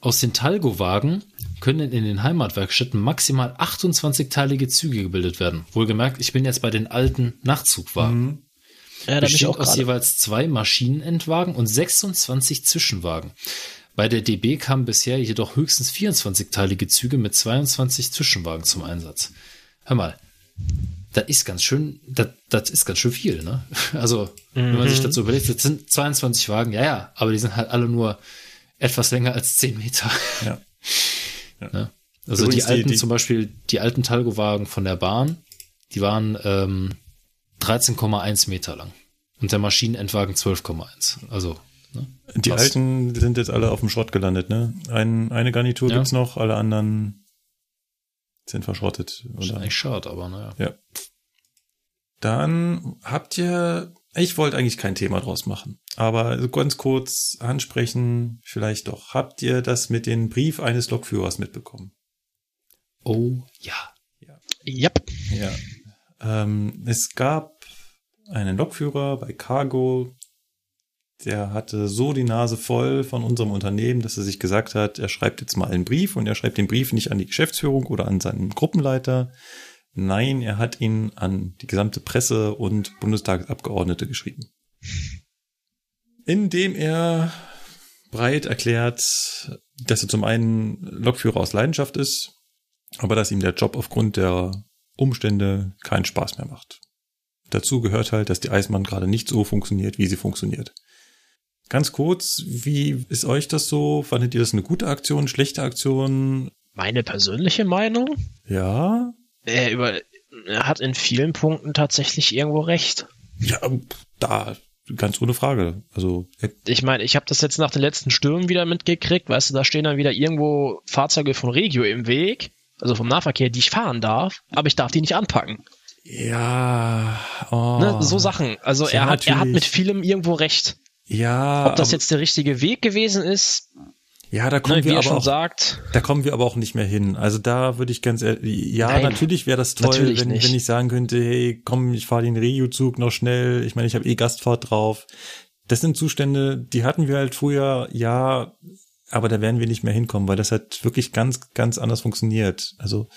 Aus den Talgo-Wagen können in den Heimatwerkstätten maximal 28-teilige Züge gebildet werden. Wohlgemerkt, ich bin jetzt bei den alten Nachtzugwagen. Mhm. Ja, Besteht auch aus gerade. jeweils zwei Maschinenendwagen und 26 Zwischenwagen. Bei der DB kamen bisher jedoch höchstens 24-teilige Züge mit 22 Zwischenwagen zum Einsatz. Hör mal, das ist ganz schön, das, das ist ganz schön viel, ne? *laughs* Also, wenn man sich dazu überlegt, das sind 22 Wagen, ja, ja, aber die sind halt alle nur etwas länger als 10 Meter. *laughs* Ja. Ne? Also Übrigens die alten, die- die- zum Beispiel die alten Talgo-Wagen von der Bahn, die waren ähm, 13,1 Meter lang. Und der Maschinenendwagen 12,1. Also, ne? Die Krass. alten sind jetzt alle auf dem Schrott gelandet, ne? Ein, eine Garnitur Ja. gibt's noch, alle anderen sind verschrottet. Ist Oder? eigentlich schade, aber naja. Ja. Dann habt ihr, ich wollte eigentlich kein Thema draus machen, aber ganz kurz ansprechen, vielleicht doch. Habt ihr das mit dem Brief eines Lokführers mitbekommen? Oh ja. Yep. Ja. Ähm, es gab einen Lokführer bei Cargo, der hatte so die Nase voll von unserem Unternehmen, dass er sich gesagt hat, er schreibt jetzt mal einen Brief und er schreibt den Brief nicht an die Geschäftsführung oder an seinen Gruppenleiter. Nein, er hat ihn an die gesamte Presse und Bundestagsabgeordnete geschrieben. Indem er breit erklärt, dass er zum einen Lokführer aus Leidenschaft ist, aber dass ihm der Job aufgrund der Umstände keinen Spaß mehr macht. Dazu gehört halt, dass die Eisenbahn gerade nicht so funktioniert, wie sie funktioniert. Ganz kurz, wie ist euch das so? Fandet ihr das eine gute Aktion, schlechte Aktion? Meine persönliche Meinung? Ja? Er, über, er hat in vielen Punkten tatsächlich irgendwo recht. Ja, da, ganz ohne Frage. Also, äh, Ich meine, ich habe das jetzt nach den letzten Stürmen wieder mitgekriegt. Weißt du, da stehen dann wieder irgendwo Fahrzeuge von Regio im Weg, also vom Nahverkehr, die ich fahren darf, aber ich darf die nicht anpacken. ja, oh, Ne? So Sachen. Also Ja, er, hat, er hat mit vielem irgendwo recht. ja, Ob das jetzt der richtige Weg gewesen ist, ja, da kommen ne, wie wir er aber schon auch, sagt, Da kommen wir aber auch nicht mehr hin. Also da würde ich ganz ehrlich, ja, Nein, natürlich wäre das toll, wenn, nicht. wenn ich sagen könnte, hey, komm, ich fahre den Regio-Zug noch schnell. Ich meine, ich habe eh Gastfahrt drauf. Das sind Zustände, die hatten wir halt früher, ja, aber da werden wir nicht mehr hinkommen, weil das halt wirklich ganz, ganz anders funktioniert. Also,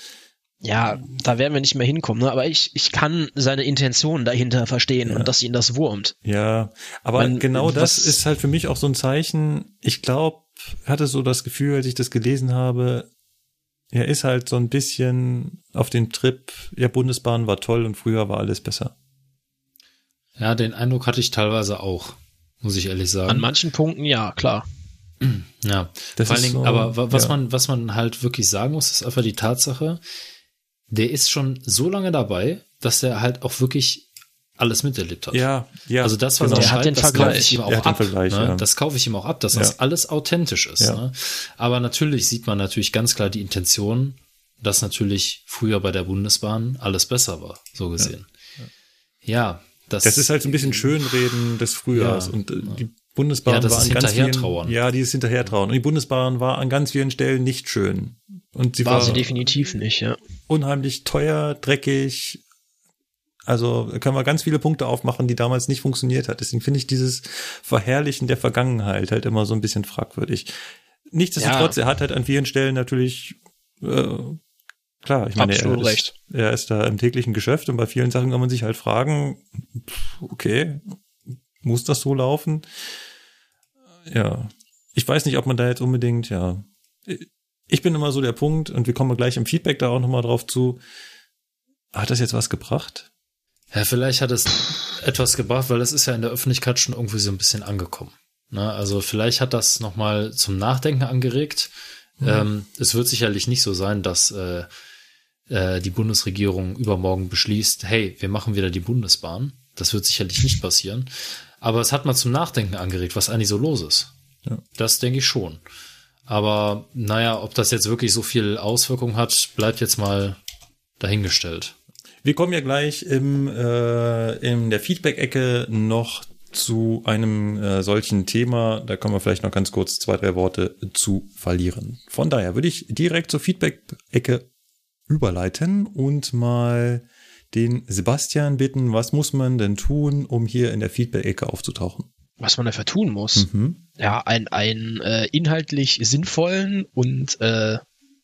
ja, da werden wir nicht mehr hinkommen. Ne? Aber ich, ich kann seine Intention dahinter verstehen Ja. und dass ihn das wurmt. ja, aber Man- genau das ist halt für mich auch so ein Zeichen. Ich glaube, hatte so das Gefühl, als ich das gelesen habe, er ist halt so ein bisschen auf dem Trip, ja, Bundesbahn war toll und früher war alles besser. Ja, den Eindruck hatte ich teilweise auch, muss ich ehrlich sagen. An manchen Punkten ja, klar. Ja, Das vor allen ist Dingen, so, aber wa- was ja. man, was man halt wirklich sagen muss, ist einfach die Tatsache, der ist schon so lange dabei, dass er halt auch wirklich alles miterlebt hat. Ja, ja. Also das, was genau. er hat den das Vergleich. kaufe ich ihm auch hat den ab. Vergleich, ne? ja. Das kaufe ich ihm auch ab, dass Ja. das alles authentisch ist. Ja. Ne? Aber natürlich sieht man natürlich ganz klar die Intention, dass natürlich früher bei der Bundesbahn alles besser war, so gesehen. Ja, das, Das ist halt so ein bisschen Schönreden des Frühjahrs Ja. und äh, die Bundesbahn Ja, das war an ganz vielen, Hinterhertrauern. ja, dieses Hinterhertrauern. Und die Bundesbahn war an ganz vielen Stellen nicht schön. Und sie War war, sie definitiv nicht, ja. unheimlich teuer, dreckig. Also da können wir ganz viele Punkte aufmachen, die damals nicht funktioniert hat. Deswegen finde ich dieses Verherrlichen der Vergangenheit halt immer so ein bisschen fragwürdig. Nichtsdestotrotz, er hat halt an vielen Stellen natürlich äh, klar, ich meine, er ist, recht. er ist da im täglichen Geschäft und bei vielen Sachen kann man sich halt fragen, okay, muss das so laufen? Ja, ich weiß nicht, ob man da jetzt unbedingt, ja, ich bin immer so der Punkt und wir kommen gleich im Feedback da auch nochmal drauf zu. Hat das jetzt was gebracht? Ja, vielleicht hat es etwas gebracht, weil es ist ja in der Öffentlichkeit schon irgendwie so ein bisschen angekommen. Ne? Also vielleicht hat das nochmal zum Nachdenken angeregt. Ähm, es wird sicherlich nicht so sein, dass äh, äh, die Bundesregierung übermorgen beschließt, hey, wir machen wieder die Bundesbahn. Das wird sicherlich nicht passieren. Aber es hat mal zum Nachdenken angeregt, was eigentlich so los ist. Ja. Das denke ich schon. Aber naja, ob das jetzt wirklich so viel Auswirkung hat, bleibt jetzt mal dahingestellt. Wir kommen ja gleich im, äh, in der Feedback-Ecke noch zu einem äh, solchen Thema. Da können wir vielleicht noch ganz kurz zwei, drei Worte zu verlieren. Von daher würde ich direkt zur Feedback-Ecke überleiten und mal den Sebastian bitten, was muss man denn tun, um hier in der Feedback-Ecke aufzutauchen? Was man dafür tun muss. Mhm. Ja, ein, einen äh, inhaltlich sinnvollen und äh,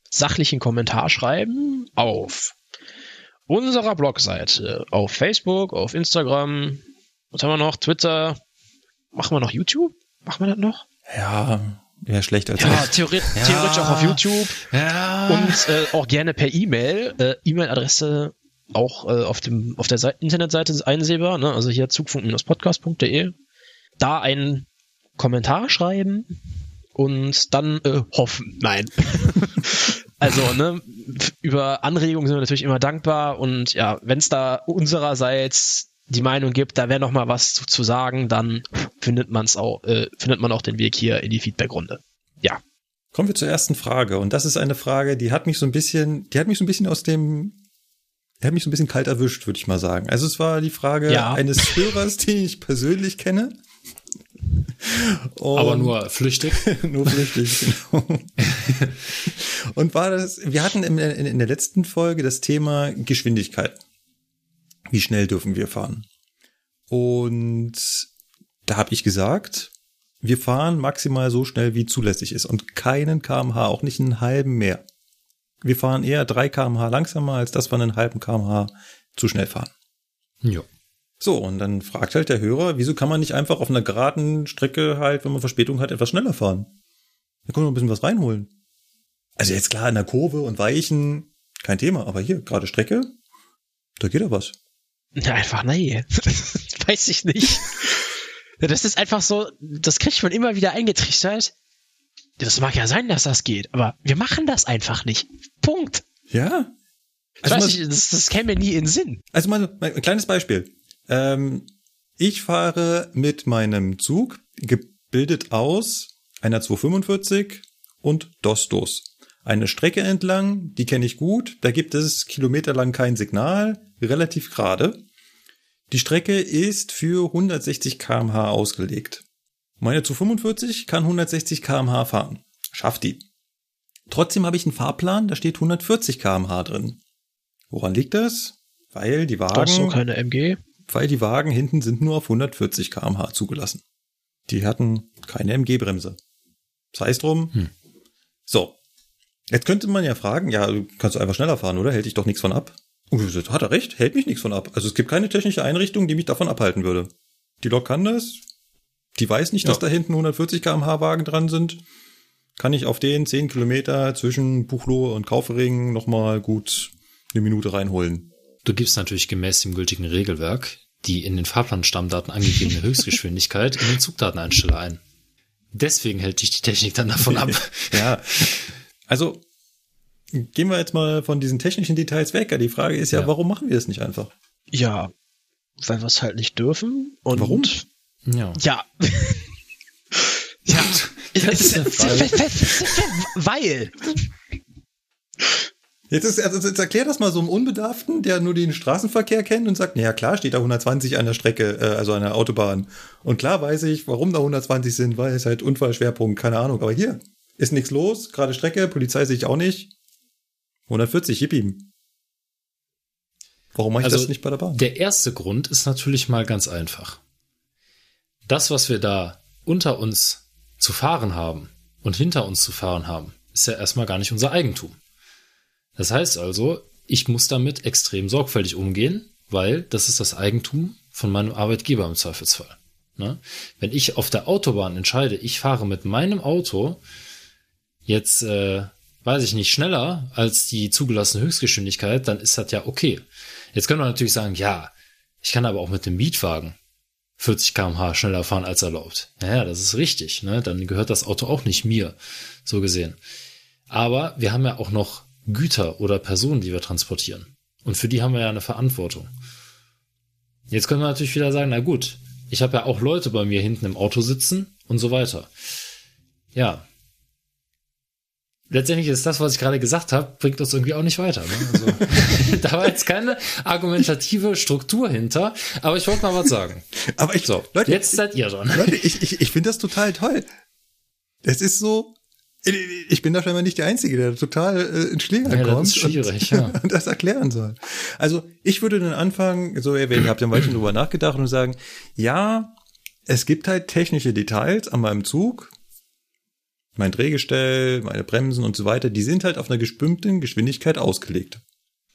sachlichen Kommentar schreiben auf unserer Blogseite, auf Facebook, auf Instagram, was haben wir noch? Twitter, machen wir noch YouTube? Machen wir das noch? Ja, eher schlecht als Ja, theori theoretisch auch auf YouTube Ja. und äh, auch gerne per E-Mail. Äh, E-Mail-Adresse auch äh, auf dem auf der Seite, Internetseite einsehbar, ne? also hier zugfunk-podcast.de. Da einen Kommentar schreiben und dann äh, hoffen. Nein. *laughs* also, ne, über Anregungen sind wir natürlich immer dankbar und ja, wenn es da unsererseits die Meinung gibt, da wäre noch mal was zu, zu sagen, dann findet man's auch, äh, findet man auch den Weg hier in die Feedbackrunde. Ja. Kommen wir zur ersten Frage. Und das ist eine Frage, die hat mich so ein bisschen, die hat mich so ein bisschen aus dem, die hat mich so ein bisschen kalt erwischt, würde ich mal sagen. Also es war die Frage Ja. eines *laughs* Hörers, den ich persönlich kenne. Und Aber nur flüchtig. *laughs* nur flüchtig, genau. Und war das, wir hatten in, in, in der letzten Folge das Thema Geschwindigkeit. Wie schnell dürfen wir fahren? Und da habe ich gesagt, wir fahren maximal so schnell, wie zulässig ist und keinen kmh, auch nicht einen halben mehr. Wir fahren eher drei kmh langsamer, als dass wir einen halben kmh zu schnell fahren. ja. So, und dann fragt halt der Hörer, wieso kann man nicht einfach auf einer geraden Strecke halt, wenn man Verspätung hat, etwas schneller fahren? Da können wir ein bisschen was reinholen. Also jetzt klar, in der Kurve und Weichen, kein Thema, aber hier, gerade Strecke, da geht ja was. Ja, *laughs* einfach nee. *laughs* Weiß ich nicht. *laughs* Das ist einfach so, das kriegt man immer wieder eingetrichtert. Das mag ja sein, dass das geht, aber wir machen das einfach nicht. Punkt. Ja. Ich Also weiß mal, nicht, das, das käme mir nie in den Sinn. also mal, mal ein kleines Beispiel. Ähm, ich fahre mit meinem Zug, gebildet aus einer 245 und Dostos. Eine Strecke entlang, die kenne ich gut, da gibt es kilometerlang kein Signal, relativ gerade. Die Strecke ist für 160 kmh ausgelegt. Meine 245 kann 160 kmh fahren. Schafft die. Trotzdem habe ich einen Fahrplan, da steht 140 kmh drin. Woran liegt das? Weil die Wagen, Doch so keine MG. weil die Wagen hinten sind nur auf 140 kmh zugelassen. Die hatten keine MG-Bremse. Sei es drum. Hm. So. Jetzt könnte man ja fragen, ja, du kannst einfach schneller fahren, oder? Hält dich doch nichts von ab. So, hat er recht, hält mich nichts von ab. Also es gibt keine technische Einrichtung, die mich davon abhalten würde. Die Lok kann das. Die weiß nicht, dass Ja. da hinten 140 kmh Wagen dran sind. Kann ich auf den 10 Kilometer zwischen Buchloe und Kaufering nochmal gut eine Minute reinholen. Du gibst natürlich gemäß dem gültigen Regelwerk die in den Fahrplanstammdaten angegebene *laughs* Höchstgeschwindigkeit in den Zugdateneinsteller ein. Deswegen hält dich die Technik dann davon ab. *laughs* Ja. Also, gehen wir jetzt mal von diesen technischen Details weg. Die Frage ist ja, Ja. warum machen wir das nicht einfach? Ja, weil wir es halt nicht dürfen. Und Warum? Ja. Ja. ja. Weil. Jetzt, ist, also jetzt erklär das mal so einem Unbedarften, der nur den Straßenverkehr kennt und sagt, na ja klar, steht da 120 an der Strecke, äh, also an der Autobahn. Und klar weiß ich, warum da 120 sind, weil es halt Unfallschwerpunkt, keine Ahnung. Aber hier ist nichts los, gerade Strecke, Polizei sehe ich auch nicht. 140, yippie. Warum mache ich Also, das nicht bei der Bahn? Der erste Grund ist natürlich mal ganz einfach. Das, was wir da unter uns zu fahren haben und hinter uns zu fahren haben, ist ja erstmal gar nicht unser Eigentum. Das heißt also, ich muss damit extrem sorgfältig umgehen, weil das ist das Eigentum von meinem Arbeitgeber im Zweifelsfall. Ne? Wenn ich auf der Autobahn entscheide, ich fahre mit meinem Auto jetzt, äh, weiß ich nicht, schneller als die zugelassene Höchstgeschwindigkeit, dann ist das ja okay. Jetzt können wir natürlich sagen, ja, ich kann aber auch mit dem Mietwagen 40 km/h schneller fahren als erlaubt. Naja, das ist richtig. Ne? Dann gehört das Auto auch nicht mir, so gesehen. Aber wir haben ja auch noch Güter oder Personen, die wir transportieren. Und für die haben wir ja eine Verantwortung. Jetzt können wir natürlich wieder sagen, na gut, ich habe ja auch Leute bei mir hinten im Auto sitzen und so weiter. Ja. Letztendlich ist das, was ich gerade gesagt habe, bringt uns irgendwie auch nicht weiter. Ne? Also, *laughs* da war jetzt keine argumentative Struktur hinter, aber ich wollte mal was sagen. Aber ich, So, Leute, jetzt seid ihr dran. Leute, ich, ich, ich finde das total toll. Es ist so, ich bin da scheinbar nicht der Einzige, der total äh, in Schläger Ja, das kommt und, ja. *laughs* und das erklären soll. Also ich würde dann anfangen, so ihr habt ja ein Weilchen drüber nachgedacht und sagen, ja, es gibt halt technische Details an meinem Zug, mein Drehgestell, meine Bremsen und so weiter, die sind halt auf einer bestimmten Geschwindigkeit ausgelegt.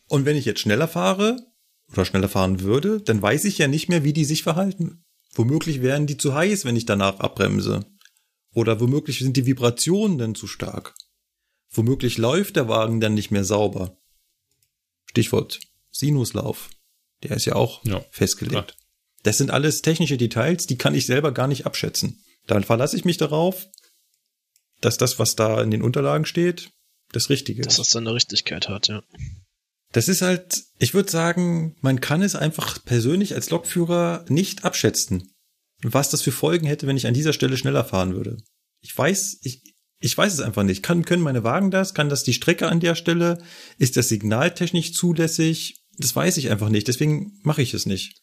Und wenn ich jetzt schneller fahre oder schneller fahren würde, dann weiß ich ja nicht mehr, wie die sich verhalten. Womöglich wären die zu heiß, wenn ich danach abbremse. Oder womöglich sind die Vibrationen dann zu stark. Womöglich läuft der Wagen dann nicht mehr sauber. Stichwort Sinuslauf. Der ist ja auch Ja, festgelegt. klar. Das sind alles technische Details, die kann ich selber gar nicht abschätzen. Dann verlasse ich mich darauf, dass das, was da in den Unterlagen steht, das Richtige Dass ist. das seine Richtigkeit hat, ja. Das ist halt, ich würde sagen, man kann es einfach persönlich als Lokführer nicht abschätzen, was das für Folgen hätte, wenn ich an dieser Stelle schneller fahren würde. Ich weiß, ich, ich weiß es einfach nicht. Kann, können meine Wagen das? Kann das die Strecke an der Stelle? Ist das signaltechnisch zulässig? Das weiß ich einfach nicht. Deswegen mache ich es nicht.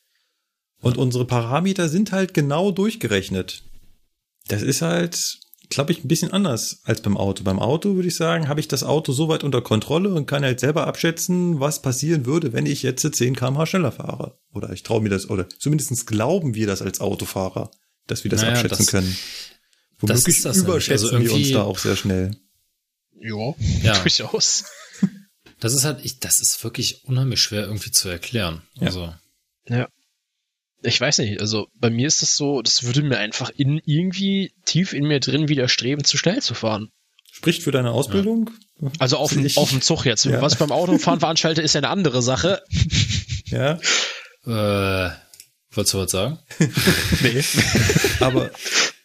Und unsere Parameter sind halt genau durchgerechnet. Das ist halt, glaube ich, ein bisschen anders als beim Auto. Beim Auto würde ich sagen, habe ich das Auto so weit unter Kontrolle und kann halt selber abschätzen, was passieren würde, wenn ich jetzt 10 km/h schneller fahre. Oder ich traue mir das, oder zumindest glauben wir das als Autofahrer, dass wir das Naja, abschätzen das- können. das Womöglich ist das nämlich. überschätzen Also wir uns da auch sehr schnell. Ja, Ja. *laughs* durchaus. Das ist halt, ich, das ist wirklich unheimlich schwer irgendwie zu erklären. Ja. Also, Ja. Ich weiß nicht, also bei mir ist es so, das würde mir einfach in irgendwie tief in mir drin widerstreben, zu schnell zu fahren. Spricht für deine Ausbildung? Also auf, dem, Ich- auf dem Zug jetzt. Ja. Was ich beim Autofahren veranstalte, ist ja eine andere Sache. *laughs* Ja. äh, wolltest du was sagen? *laughs* Nee. *laughs* Aber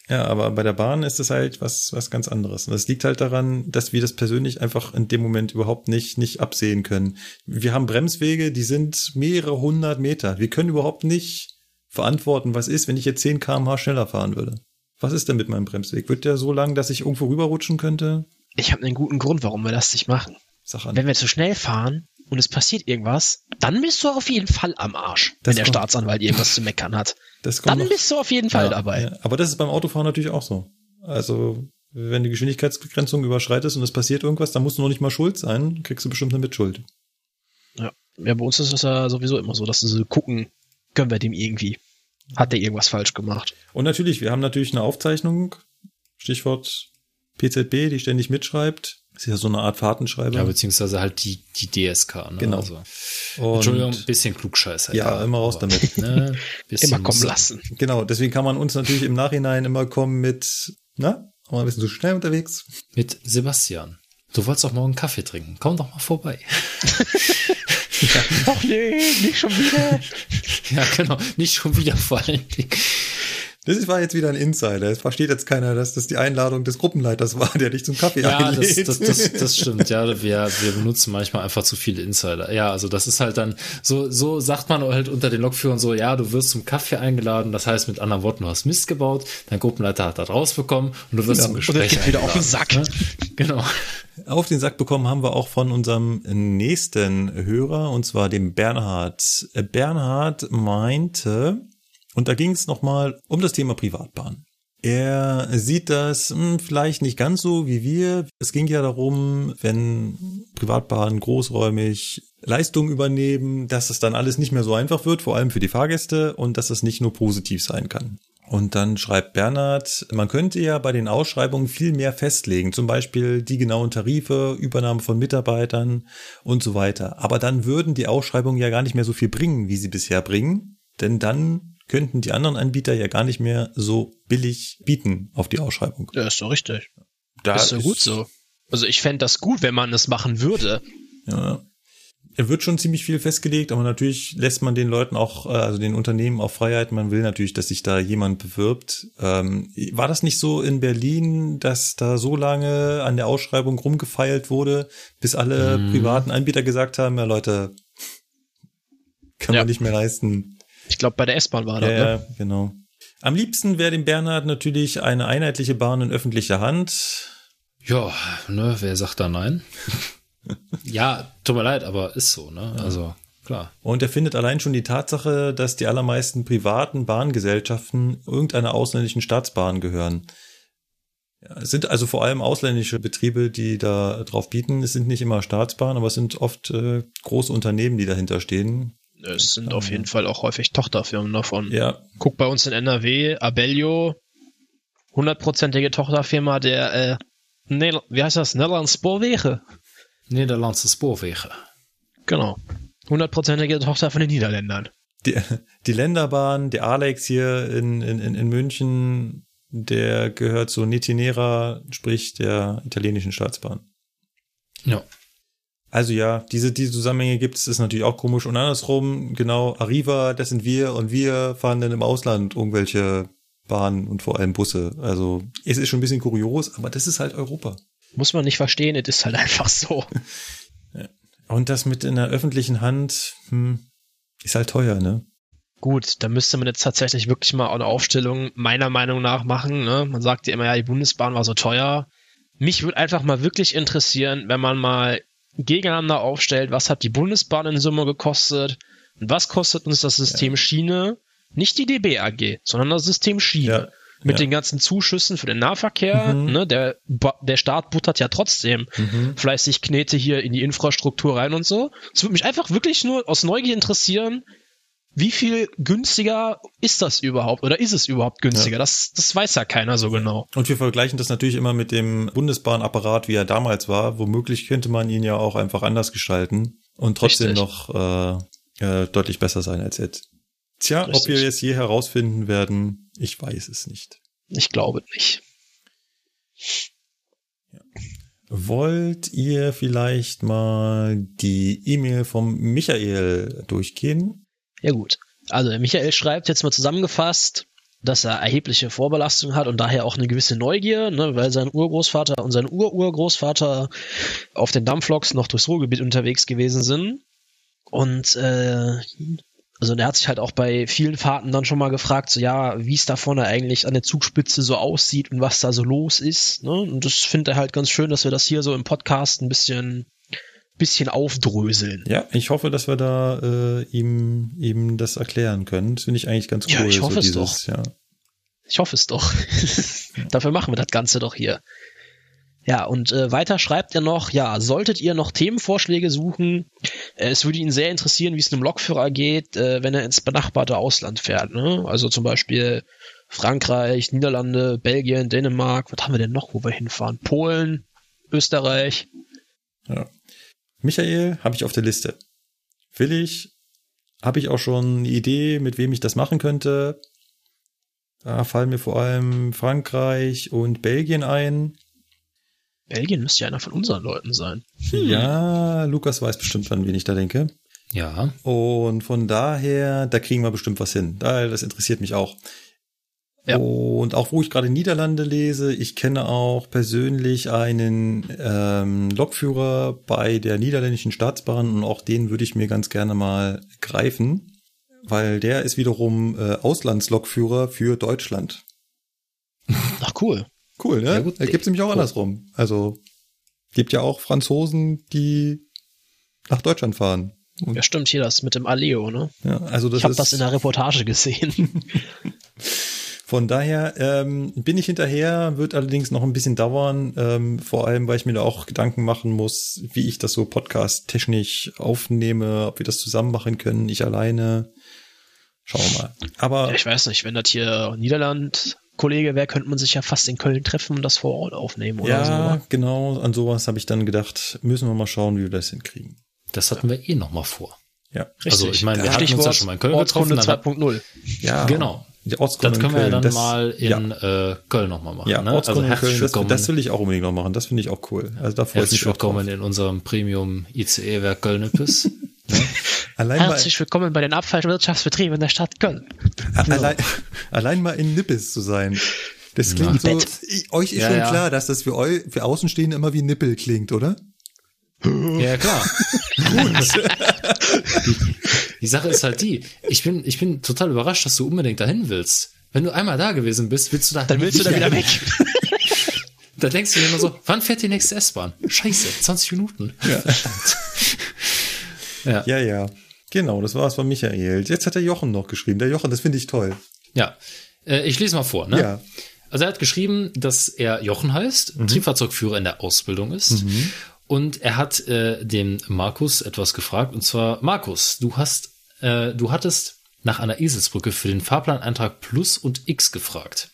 ja, aber bei der Bahn ist es halt was was ganz anderes. Und das liegt halt daran, dass wir das persönlich einfach in dem Moment überhaupt nicht nicht absehen können. Wir haben Bremswege, die sind mehrere hundert Meter. Wir können überhaupt nicht verantworten, was ist, wenn ich jetzt 10 km/h schneller fahren würde. Was ist denn mit meinem Bremsweg? Wird der so lang, dass ich irgendwo rüberrutschen könnte? Ich habe einen guten Grund, warum wir das nicht machen. Sag an. Wenn wir zu schnell fahren und es passiert irgendwas, dann bist du auf jeden Fall am Arsch, Das wenn der kommt- Staatsanwalt irgendwas zu meckern hat. Das Dann noch- bist du auf jeden Fall Ja, dabei. Ja, aber das ist beim Autofahren natürlich auch so. Also, wenn die Geschwindigkeitsbegrenzung überschreitest und es passiert irgendwas, dann musst du noch nicht mal schuld sein, kriegst du bestimmt eine Mitschuld. Ja. ja, bei uns ist es ja sowieso immer so, dass sie gucken, können wir dem irgendwie. Hat der irgendwas falsch gemacht? Und natürlich, wir haben natürlich eine Aufzeichnung, Stichwort PZB, die ständig mitschreibt. Das ist ja so eine Art Fahrtenschreiber. Ja, beziehungsweise halt die, die DSK, ne? Genau. Also, Und- Entschuldigung, ein bisschen Klugscheißer. Ja, immer raus aber, damit. Ne, *laughs* bisschen Immer kommen lassen. Genau, deswegen kann man uns natürlich im Nachhinein immer kommen mit, na, mal ein bisschen zu schnell unterwegs. Mit Sebastian. Du wolltest doch morgen Kaffee trinken. Komm doch mal vorbei. *laughs* Ach nee, nicht schon wieder. Ja, genau. Nicht schon wieder vor allen Dingen. Das war jetzt wieder ein Insider. Es versteht jetzt keiner, dass das die Einladung des Gruppenleiters war, der dich zum Kaffee Ja, das, einlädt. das, das, das stimmt. Ja, wir, wir benutzen manchmal einfach zu viele Insider. Ja, also das ist halt dann, so, so sagt man halt unter den Lokführern so, ja, du wirst zum Kaffee eingeladen. Das heißt mit anderen Worten, du hast Mist gebaut, dein Gruppenleiter hat das rausbekommen und du wirst Ja, zum und Und das Gespräch geht wieder auf den Sack. Ne? Genau. Auf den Sack bekommen haben wir auch von unserem nächsten Hörer, und zwar dem Bernhard. Äh, Bernhard meinte, und da ging es nochmal um das Thema Privatbahn. Er sieht das hm, vielleicht nicht ganz so wie wir. Es ging ja darum, wenn Privatbahnen großräumig Leistung übernehmen, dass es dann alles nicht mehr so einfach wird, vor allem für die Fahrgäste, und dass es nicht nur positiv sein kann. Und dann schreibt Bernhard, man könnte ja bei den Ausschreibungen viel mehr festlegen, zum Beispiel die genauen Tarife, Übernahme von Mitarbeitern und so weiter. Aber dann würden die Ausschreibungen ja gar nicht mehr so viel bringen, wie sie bisher bringen, denn dann könnten die anderen Anbieter ja gar nicht mehr so billig bieten auf die Ausschreibung. Ja, ist doch richtig. Da ist doch gut so. Also ich fände das gut, wenn man es machen würde. Ja. Er wird schon ziemlich viel festgelegt, aber natürlich lässt man den Leuten auch, äh, also den Unternehmen auch Freiheit. Man will natürlich, dass sich da jemand bewirbt. Ähm, war das nicht so in Berlin, dass da so lange an der Ausschreibung rumgefeilt wurde, bis alle Mhm. privaten Anbieter gesagt haben, ja Leute, *laughs* kann Ja. man nicht mehr leisten. Ich glaube, bei der S-Bahn war das, Ja, ne? ja, genau. Am liebsten wäre dem Bernhard natürlich eine einheitliche Bahn in öffentlicher Hand. Ja, ne, wer sagt da nein? *laughs* ja, tut mir leid, aber ist so, ne? Also, klar. Und er findet allein schon die Tatsache, dass die allermeisten privaten Bahngesellschaften irgendeiner ausländischen Staatsbahn gehören. Ja, es sind also vor allem ausländische Betriebe, die da drauf bieten. Es sind nicht immer Staatsbahnen, aber es sind oft äh, große Unternehmen, die dahinter stehen. Es sind auf jeden Fall auch häufig Tochterfirmen davon. Ja, Guck bei uns in NRW, Abellio, hundertprozentige Tochterfirma der, äh, Nederl wie heißt das? Nederlands Spoorwegen. Niederlandse Spoorwege. Genau. Hundertprozentige Tochter von den Niederländern. die, *laughs* die Länderbahn, der Alex hier in, in, in in München, der gehört zu Netinera, sprich der italienischen Staatsbahn. Ja. Also ja, diese, diese Zusammenhänge gibt es, ist natürlich auch komisch. Und andersrum, genau, Arriva, das sind wir und wir fahren dann im Ausland irgendwelche Bahnen und vor allem Busse. Also es ist schon ein bisschen kurios, aber das ist halt Europa. Muss man nicht verstehen, es ist halt einfach so. *laughs* Und das mit in der öffentlichen Hand, hm, ist halt teuer, ne? Gut, da müsste man jetzt tatsächlich wirklich mal eine Aufstellung meiner Meinung nach machen. Ne? Man sagt ja immer, ja, die Bundesbahn war so teuer. Mich würde einfach mal wirklich interessieren, wenn man mal gegeneinander aufstellt, was hat die Bundesbahn in Summe gekostet und was kostet uns das System Schiene, nicht die DB AG, sondern das System Schiene. Ja, Mit ja. den ganzen Zuschüssen für den Nahverkehr, Mhm. ne, der, der Staat buttert ja trotzdem Mhm. fleißig Knete hier in die Infrastruktur rein und so. Es würde mich einfach wirklich nur aus Neugier interessieren, wie viel günstiger ist das überhaupt oder ist es überhaupt günstiger? Das, das weiß ja keiner so genau. Und wir vergleichen das natürlich immer mit dem Bundesbahnapparat, wie er damals war. Womöglich könnte man ihn ja auch einfach anders gestalten und trotzdem Richtig. noch äh, äh, deutlich besser sein als jetzt. Tja, ob Richtig. wir es je herausfinden werden, ich weiß es nicht. Ich glaube nicht. Wollt ihr vielleicht mal die E-Mail vom Michael durchgehen? Ja gut. Also Michael schreibt jetzt mal zusammengefasst, dass er erhebliche Vorbelastung hat und daher auch eine gewisse Neugier, ne, weil sein Urgroßvater und sein Ururgroßvater auf den Dampfloks noch durchs Ruhrgebiet unterwegs gewesen sind. Und äh, also der hat sich halt auch bei vielen Fahrten dann schon mal gefragt, so ja, wie es da vorne eigentlich an der Zugspitze so aussieht und was da so los ist. Ne? Und das findet er halt ganz schön, dass wir das hier so im Podcast ein bisschen, bisschen aufdröseln. Ja, ich hoffe, dass wir da äh, ihm, ihm das erklären können. Das finde ich eigentlich ganz cool. Ja, ich hoffe so es dieses, Ja. Ich hoffe es doch. *laughs* Dafür machen wir das Ganze doch hier. Ja, und äh, weiter schreibt er noch, ja, solltet ihr noch Themenvorschläge suchen, äh, es würde ihn sehr interessieren, wie es einem Lokführer geht, äh, wenn er ins benachbarte Ausland fährt. Ne? Also zum Beispiel Frankreich, Niederlande, Belgien, Dänemark, was haben wir denn noch, wo wir hinfahren? Polen, Österreich. Ja. Michael habe ich auf der Liste. Will ich, habe ich auch schon eine Idee, mit wem ich das machen könnte. Da fallen mir vor allem Frankreich und Belgien ein. Belgien müsste ja einer von unseren Leuten sein. Ja, Lukas weiß bestimmt, an wen ich da denke. Ja. Und von daher, da kriegen wir bestimmt was hin. Da, das interessiert mich auch. Ja. Und auch wo ich gerade Niederlande lese, ich kenne auch persönlich einen ähm, Lokführer bei der niederländischen Staatsbahn und auch den würde ich mir ganz gerne mal greifen, weil der ist wiederum äh, Auslandslokführer für Deutschland. Ach cool. Cool, ne? Ja, gut. Da gibt's nämlich auch andersrum. Also gibt ja auch Franzosen, die nach Deutschland fahren. Und, Ja, stimmt, hier das mit dem Aleo, ne? ja, also das Ich habe das in der Reportage gesehen. *laughs* Von daher ähm, bin ich hinterher, wird allerdings noch ein bisschen dauern, ähm, vor allem, weil ich mir da auch Gedanken machen muss, wie ich das so podcast-technisch aufnehme, ob wir das zusammen machen können, ich alleine. Schauen wir mal. Aber Ja, ich weiß nicht, wenn das hier Niederland-Kollege wäre, könnte man sich ja fast in Köln treffen und das vor Ort aufnehmen oder so. ja, genau, an sowas habe ich dann gedacht, müssen wir mal schauen, wie wir das hinkriegen. Das hatten wir eh noch mal vor. Ja, Also ich meine, wir hatten uns ja schon mal in Köln Ortskunde getroffen. Dann, 2.0. ja genau. Die Ortskunde Das können in wir ja dann das- mal in ja, äh, Köln noch mal machen. ja ne? Ortskunde in Köln, das, willkommen, das will ich auch unbedingt noch machen. Das finde ich auch cool. Also da freue ich herzlich mich auch drauf. willkommen in unserem Premium ICE-Werk Köln-Nippes. *laughs* Allein mal, Herzlich willkommen bei den Abfallwirtschaftsbetrieben der Stadt Köln. Allein, allein mal in Nippes zu sein. Das klingt so, Bett. ich, euch ist Ja, schon ja. klar, dass das für euch, für Außenstehende immer wie Nippel klingt, oder? Ja, klar. die, die Sache ist halt die, ich bin, ich bin total überrascht, dass du unbedingt dahin willst. Wenn du einmal da gewesen bist, willst du da Dann willst du da wieder weg. Da denkst du dir immer so, wann fährt die nächste S-Bahn? Scheiße, 20 Minuten. Ja. Ja, ja. Genau, das war's von Michael. Jetzt hat der Jochen noch geschrieben. Der Jochen, das finde ich toll. Ja. Äh, ich lese mal vor, ne? Ja. Also er hat geschrieben, dass er Jochen heißt, Triebfahrzeugführer in der Ausbildung ist. Und er hat äh, den Markus etwas gefragt. Und zwar, Markus, du hast, äh, du hattest nach einer Eselsbrücke für den Fahrplaneintrag Plus und X gefragt.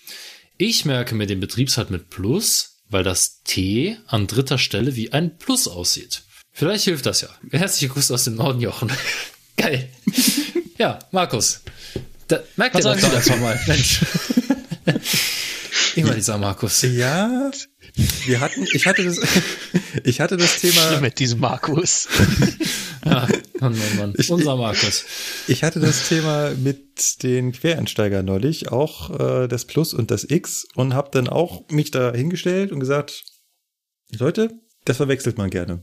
Ich merke mir den Betriebshalt mit Plus, weil das T an dritter Stelle wie ein Plus aussieht. Vielleicht hilft das ja. Herzliche Grüße aus dem Norden, Jochen. *laughs* Geil. *laughs* Ja, Markus. Da, merkt ihr das doch einfach mal. *laughs* Mensch. Immer dieser Markus. Ja, wir hatten, ich hatte das, *laughs* ich hatte das Thema, mit diesem Markus. *laughs* Ja, Mann, Mann, Mann. Unser Markus. ich hatte das Thema mit den Quereinsteigern neulich, auch äh, das Plus und das X und habe dann auch mich da hingestellt und gesagt, Leute, das verwechselt man gerne.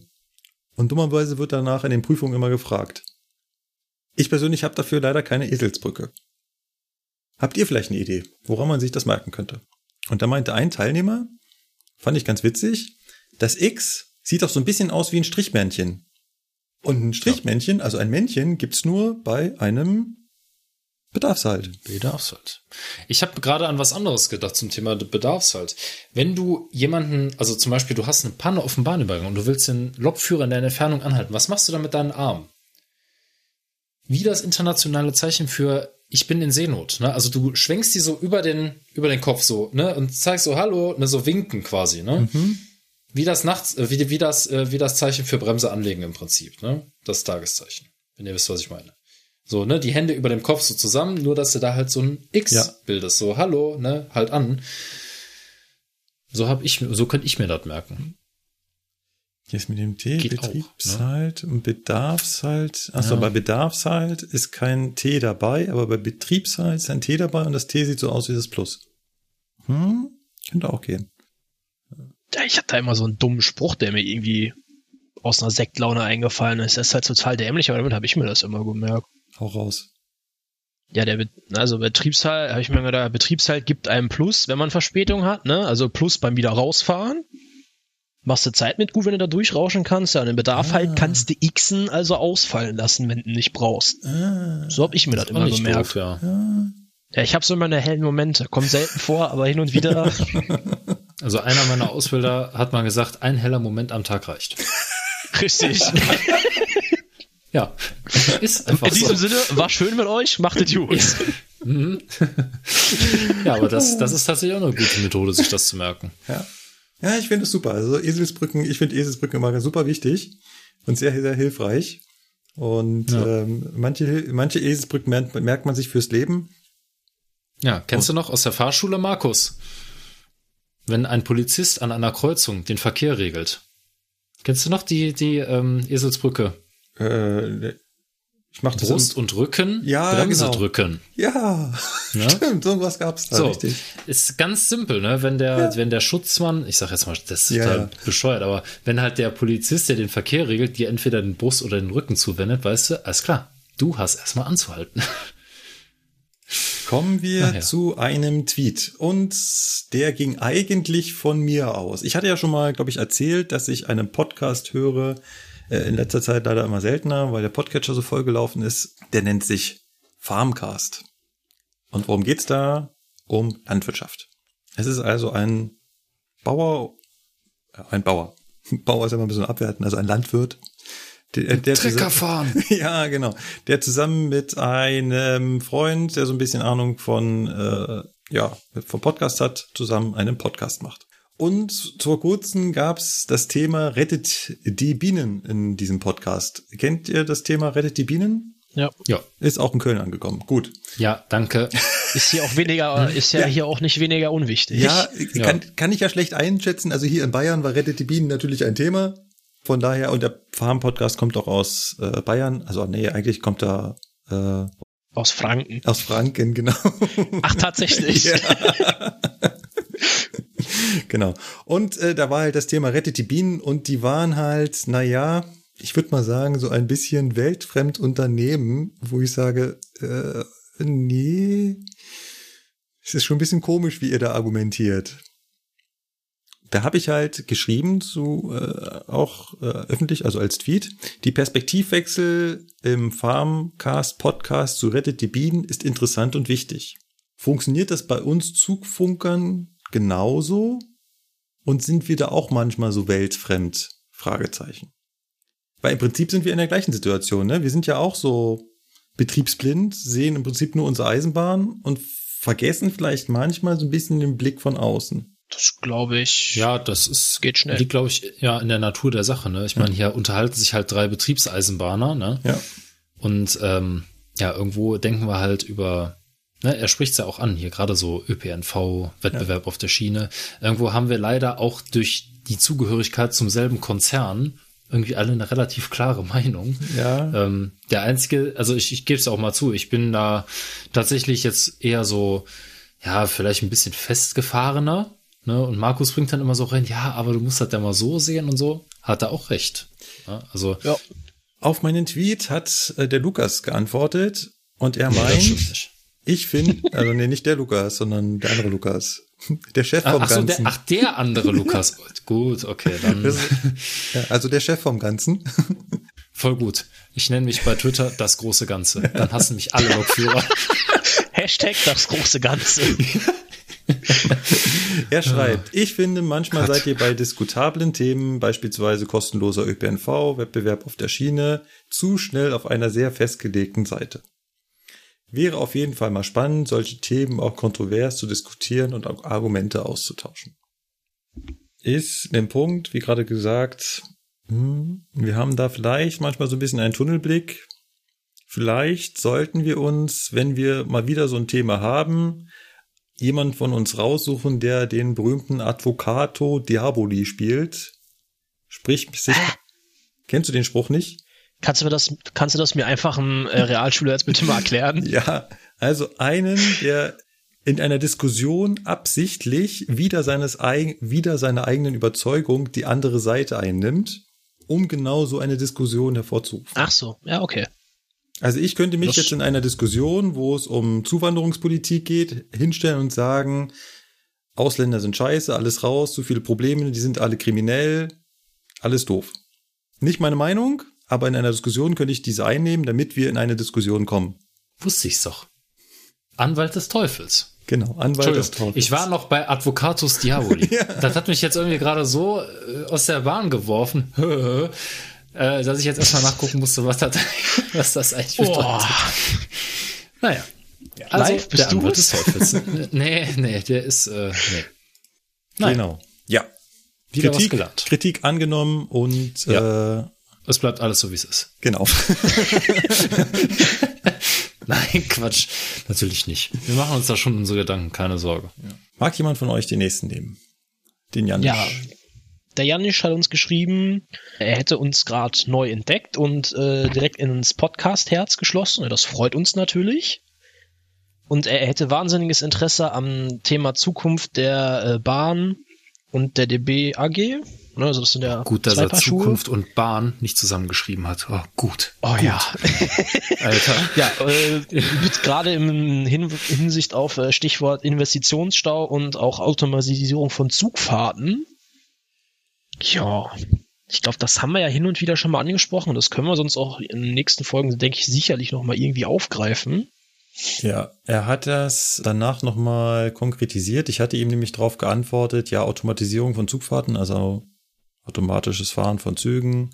Und dummerweise wird danach in den Prüfungen immer gefragt. Ich persönlich habe dafür leider keine Eselsbrücke. Habt ihr vielleicht eine Idee, woran man sich das merken könnte? Und da meinte ein Teilnehmer, fand ich ganz witzig, das X sieht doch so ein bisschen aus wie ein Strichmännchen. Und ein Strichmännchen, also ein Männchen, gibt's nur bei einem Bedarfshalt. Bedarfshalt. Ich habe gerade an was anderes gedacht zum Thema Bedarfshalt. Wenn du jemanden, also zum Beispiel, du hast eine Panne auf dem Bahnübergang und du willst den Lokführer in der Entfernung anhalten, was machst du dann mit deinen Armen? Wie das internationale Zeichen für ich bin in Seenot. Ne? Also du schwenkst die so über den, über den Kopf so, ne? Und zeigst so Hallo, ne, so winken quasi, ne? Wie das nachts, äh, wie, wie das, äh, wie das Zeichen für Bremse anlegen im Prinzip, ne? Das Tageszeichen. Wenn ihr wisst, was ich meine. So, ne, die Hände über dem Kopf so zusammen, nur dass du da halt so ein X Ja. bildest. So, hallo, ne, halt an. So hab ich, so könnte ich mir das merken. Jetzt mit dem T, Geht auch, Betriebshalt und Bedarfshalt. Achso, Ja. bei Bedarfshalt ist kein T dabei, aber bei Betriebshalt ist ein T dabei und das T sieht so aus wie das Plus. Hm, könnte auch gehen. Ja, ich hatte da immer so einen dummen Spruch, der mir irgendwie aus einer Sektlaune eingefallen ist. Das ist halt total dämlich, aber damit habe ich mir das immer gemerkt. Hau raus. Ja, der, also Betriebshalt, habe ich mir gedacht, Betriebshalt gibt einem Plus, wenn man Verspätung hat, ne? Also Plus beim wieder rausfahren. Machst du Zeit mit gut, wenn du da durchrauschen kannst. Ja, und im Bedarf halt kannst du Xen also ausfallen lassen, wenn du nicht brauchst. So hab ich mir das, Auch immer nicht gemerkt. doof, ja. Ja, ich habe so meine hellen Momente. Kommt selten vor, aber hin und wieder. *laughs* Also einer meiner Ausbilder hat mal gesagt, ein heller Moment am Tag reicht. Richtig. *laughs* Ja, ist einfach In diesem so. Sinne, war schön mit euch, macht es gut. *laughs* Ja, aber das, das ist tatsächlich auch eine gute Methode, sich das zu merken. Ja. Ja, ich finde es super. Also Eselsbrücken, ich finde Eselsbrücken immer super wichtig und sehr, sehr hilfreich. Und Ja. ähm, manche, manche Eselsbrücken merkt, merkt man sich fürs Leben. Ja, kennst du noch aus der Fahrschule, Markus? Wenn ein Polizist an einer Kreuzung den Verkehr regelt. Kennst du noch die, die ähm, Eselsbrücke? Äh, Ich mach das Brust und Rücken, Ja, Bremse genau. drücken. Ja, Ne? stimmt, sowas gab's da, So, richtig. ist ganz simpel, ne? Wenn der, wenn der Schutzmann, ich sag jetzt mal, das ist Ja, total ja. bescheuert, aber wenn halt der Polizist, der den Verkehr regelt, dir entweder den Brust oder den Rücken zuwendet, weißt du, alles klar, du hast erstmal anzuhalten. *laughs* Kommen wir Ach ja. zu einem Tweet. Und der ging eigentlich von mir aus. Ich hatte ja schon mal, glaube ich, erzählt, dass ich einen Podcast höre, in letzter Zeit leider immer seltener, weil der Podcatcher so vollgelaufen ist. Der nennt sich Farmcast. Und worum geht's da? Um Landwirtschaft. Es ist also ein Bauer, ja, ein Bauer. *laughs* Bauer ist ja immer ein bisschen abwertend, also ein Landwirt. Der, der fahren. *laughs* ja, genau. Der zusammen mit einem Freund, der so ein bisschen Ahnung von, äh, ja, vom Podcast hat, zusammen einen Podcast macht. Und vor kurzem gab's das Thema Rettet die Bienen in diesem Podcast. Kennt ihr das Thema Rettet die Bienen? Ja. Ja, Ist auch in Köln angekommen. Gut. ja, danke. Ist hier auch weniger, *laughs* ist ja, hier auch nicht weniger unwichtig. Ja, *laughs* Ja. Kann, kann ich ja schlecht einschätzen. Also hier in Bayern war Rettet die Bienen natürlich ein Thema. Von daher, und der Farm-Podcast kommt auch aus äh, Bayern. Also nee, eigentlich kommt er äh, Aus Franken. aus Franken, genau. Ach, tatsächlich. *laughs* Ja. *laughs* genau. Und äh, da war halt das Thema Rettet die Bienen und die waren halt, na ja, ich würde mal sagen, so ein bisschen weltfremd Unternehmen, wo ich sage, äh, nee, es ist schon ein bisschen komisch, wie ihr da argumentiert. Da habe ich halt geschrieben zu äh, auch äh, öffentlich, also als Tweet, die Perspektivwechsel im Farmcast Podcast zu Rettet die Bienen ist interessant und wichtig. Funktioniert das bei uns Zugfunkern genauso? Und sind wir da auch manchmal so weltfremd? Fragezeichen. Weil im Prinzip sind wir in der gleichen Situation, ne? Wir sind ja auch so betriebsblind, sehen im Prinzip nur unsere Eisenbahn und vergessen vielleicht manchmal so ein bisschen den Blick von außen. Das glaube ich. Ja, das ist, Geht schnell. liegt, glaube ich, ja in der Natur der Sache. Ne? Ich meine, hier unterhalten sich halt drei Betriebseisenbahner, ne? Ja. Und ähm, ja, irgendwo denken wir halt über, ne, er spricht es ja auch an, hier gerade so ÖPNV, Wettbewerb auf der Schiene. Irgendwo haben wir leider auch durch die Zugehörigkeit zum selben Konzern irgendwie alle eine relativ klare Meinung. Ja. Ähm, der einzige, also ich, ich gebe es auch mal zu, ich bin da tatsächlich jetzt eher so, ja, vielleicht ein bisschen festgefahrener. Ne? Und Markus bringt dann immer so rein, ja, aber du musst das ja mal so sehen und so. Hat er auch recht. Ja, also, Ja. Auf meinen Tweet hat äh, der Lukas geantwortet und er meint. Ich finde, also nee, nicht der Lukas, sondern der andere Lukas. Der Chef Ah, vom ach, so, der, Ganzen. ach, der andere Lukas. gut, okay, dann Das- ja, also der Chef vom Ganzen. voll gut. Ich nenne mich bei Twitter das große Ganze. Dann hassen mich alle Lokführer. *laughs* Hashtag das große Ganze. *laughs* Er schreibt, ich finde, manchmal seid ihr bei diskutablen Themen, beispielsweise kostenloser ÖPNV, Wettbewerb auf der Schiene, zu schnell auf einer sehr festgelegten Seite. Wäre auf jeden Fall mal spannend, solche Themen auch kontrovers zu diskutieren und auch Argumente auszutauschen. Ist den Punkt, wie gerade gesagt, hm, wir haben da vielleicht manchmal so ein bisschen einen Tunnelblick. Vielleicht sollten wir uns, wenn wir mal wieder so ein Thema haben, jemand von uns raussuchen, der den berühmten Advocato Diaboli spielt. Sprich, sich, *laughs* kennst du den Spruch nicht? Kannst du mir das, kannst du das mir einfach im äh, Realschüler jetzt bitte mal erklären? *laughs* Ja, also einen, der in einer Diskussion absichtlich wieder seines wieder seiner eigenen Überzeugung die andere Seite einnimmt, um genau so eine Diskussion hervorzurufen. Ach so, ja, okay. Also ich könnte mich Das- jetzt in einer Diskussion, wo es um Zuwanderungspolitik geht, hinstellen und sagen, Ausländer sind scheiße, alles raus, zu viele Probleme, die sind alle kriminell, alles doof. Nicht meine Meinung, aber in einer Diskussion könnte ich diese einnehmen, damit wir in eine Diskussion kommen. Wusste ich's doch. Anwalt des Teufels. Genau, Anwalt des Teufels. ich war noch bei Advocatus Diaboli. *laughs* Das hat mich jetzt irgendwie gerade so äh, aus der Bahn geworfen, *laughs* äh, dass ich jetzt erstmal nachgucken musste, was das, *laughs* was das eigentlich bedeutet. Naja. Also, Live, bist der du Anwalt es? des Teufels. nee, nee, der ist, äh, nee. Nein, Genau. Ja. wieder Kritik, gelernt. Kritik angenommen und Ja. äh, Es bleibt alles so, wie es ist. genau. *laughs* Nein, Quatsch. Natürlich nicht. Wir machen uns da schon unsere Gedanken, keine Sorge. Mag jemand von euch den nächsten nehmen? Den Janisch. Ja. der Janisch hat uns geschrieben, er hätte uns gerade neu entdeckt und äh, direkt ins Podcast-Herz geschlossen. Das freut uns natürlich. Und er hätte wahnsinniges Interesse am Thema Zukunft der äh, Bahn und der DB AG. Ne, also das sind ja Gut, dass er Zukunft und Bahn nicht zusammengeschrieben hat. Oh, gut. Oh gut. ja. *laughs* Alter. Ja, äh, gerade im Hin Hinsicht auf äh, Stichwort Investitionsstau und auch Automatisierung von Zugfahrten. Ja, ich glaube, das haben wir ja hin und wieder schon mal angesprochen und das können wir sonst auch in den nächsten Folgen, denke ich, sicherlich noch mal irgendwie aufgreifen. Ja, er hat das danach nochmal konkretisiert. Ich hatte ihm nämlich darauf geantwortet, ja, Automatisierung von Zugfahrten, also automatisches Fahren von Zügen.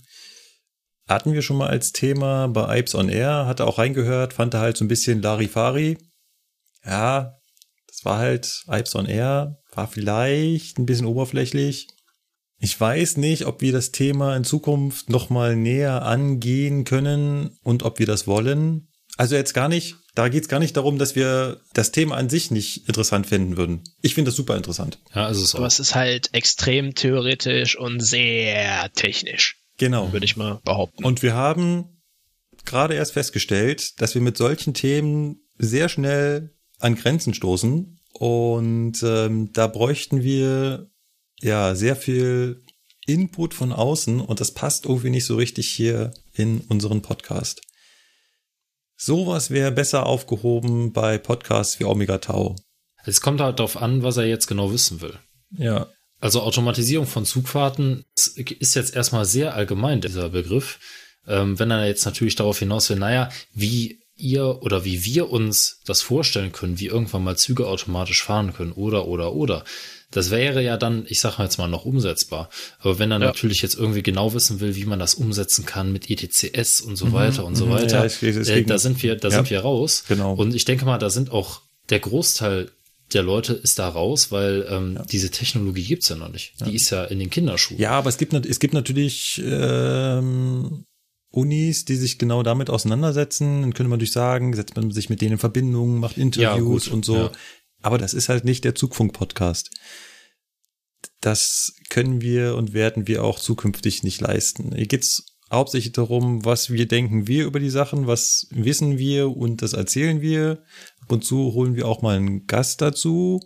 Hatten wir schon mal als Thema bei Ipes on Air, hat er auch reingehört, fand er halt so ein bisschen Larifari. Ja, das war halt Ipes on Air, war vielleicht ein bisschen oberflächlich. Ich weiß nicht, ob wir das Thema in Zukunft nochmal näher angehen können und ob wir das wollen. Also jetzt gar nicht, da geht's gar nicht darum, dass wir das Thema an sich nicht interessant finden würden. Ich finde das super interessant. Ja, ist es. Aber es ist halt extrem theoretisch und sehr technisch, Genau. würde ich mal behaupten. Und wir haben gerade erst festgestellt, dass wir mit solchen Themen sehr schnell an Grenzen stoßen. Und ähm, da bräuchten wir ja sehr viel Input von außen und das passt irgendwie nicht so richtig hier in unseren Podcast. Sowas wäre besser aufgehoben bei Podcasts wie Omega Tau. Es kommt halt darauf an, was er jetzt genau wissen will. Ja. Also Automatisierung von Zugfahrten ist jetzt erstmal sehr allgemein, dieser Begriff. Ähm, wenn er jetzt natürlich darauf hinaus will, naja, wie ihr oder wie wir uns das vorstellen können, wie irgendwann mal Züge automatisch fahren können oder, oder, oder. Das wäre ja dann, ich sage jetzt mal, noch umsetzbar. Aber wenn er Ja. natürlich jetzt irgendwie genau wissen will, wie man das umsetzen kann mit ETCS und so weiter und so mhm. weiter, Ja, es geht- es äh, da sind wir, da Ja. sind wir raus. Genau. Und ich denke mal, da sind auch der Großteil der Leute ist da raus, weil ähm, diese Technologie gibt's ja noch nicht. Die ist ja in den Kinderschuhen. Ja, aber es gibt, es gibt natürlich ähm, Unis, die sich genau damit auseinandersetzen. Dann könnte man natürlich sagen, setzt man sich mit denen in Verbindung, macht Interviews gut, und so. Ja. Aber das ist halt nicht der Zugfunk-Podcast. Das können wir und werden wir auch zukünftig nicht leisten. Hier geht's hauptsächlich darum, was wir denken wir über die Sachen, was wissen wir und das erzählen wir. Ab und zu holen wir auch mal einen Gast dazu.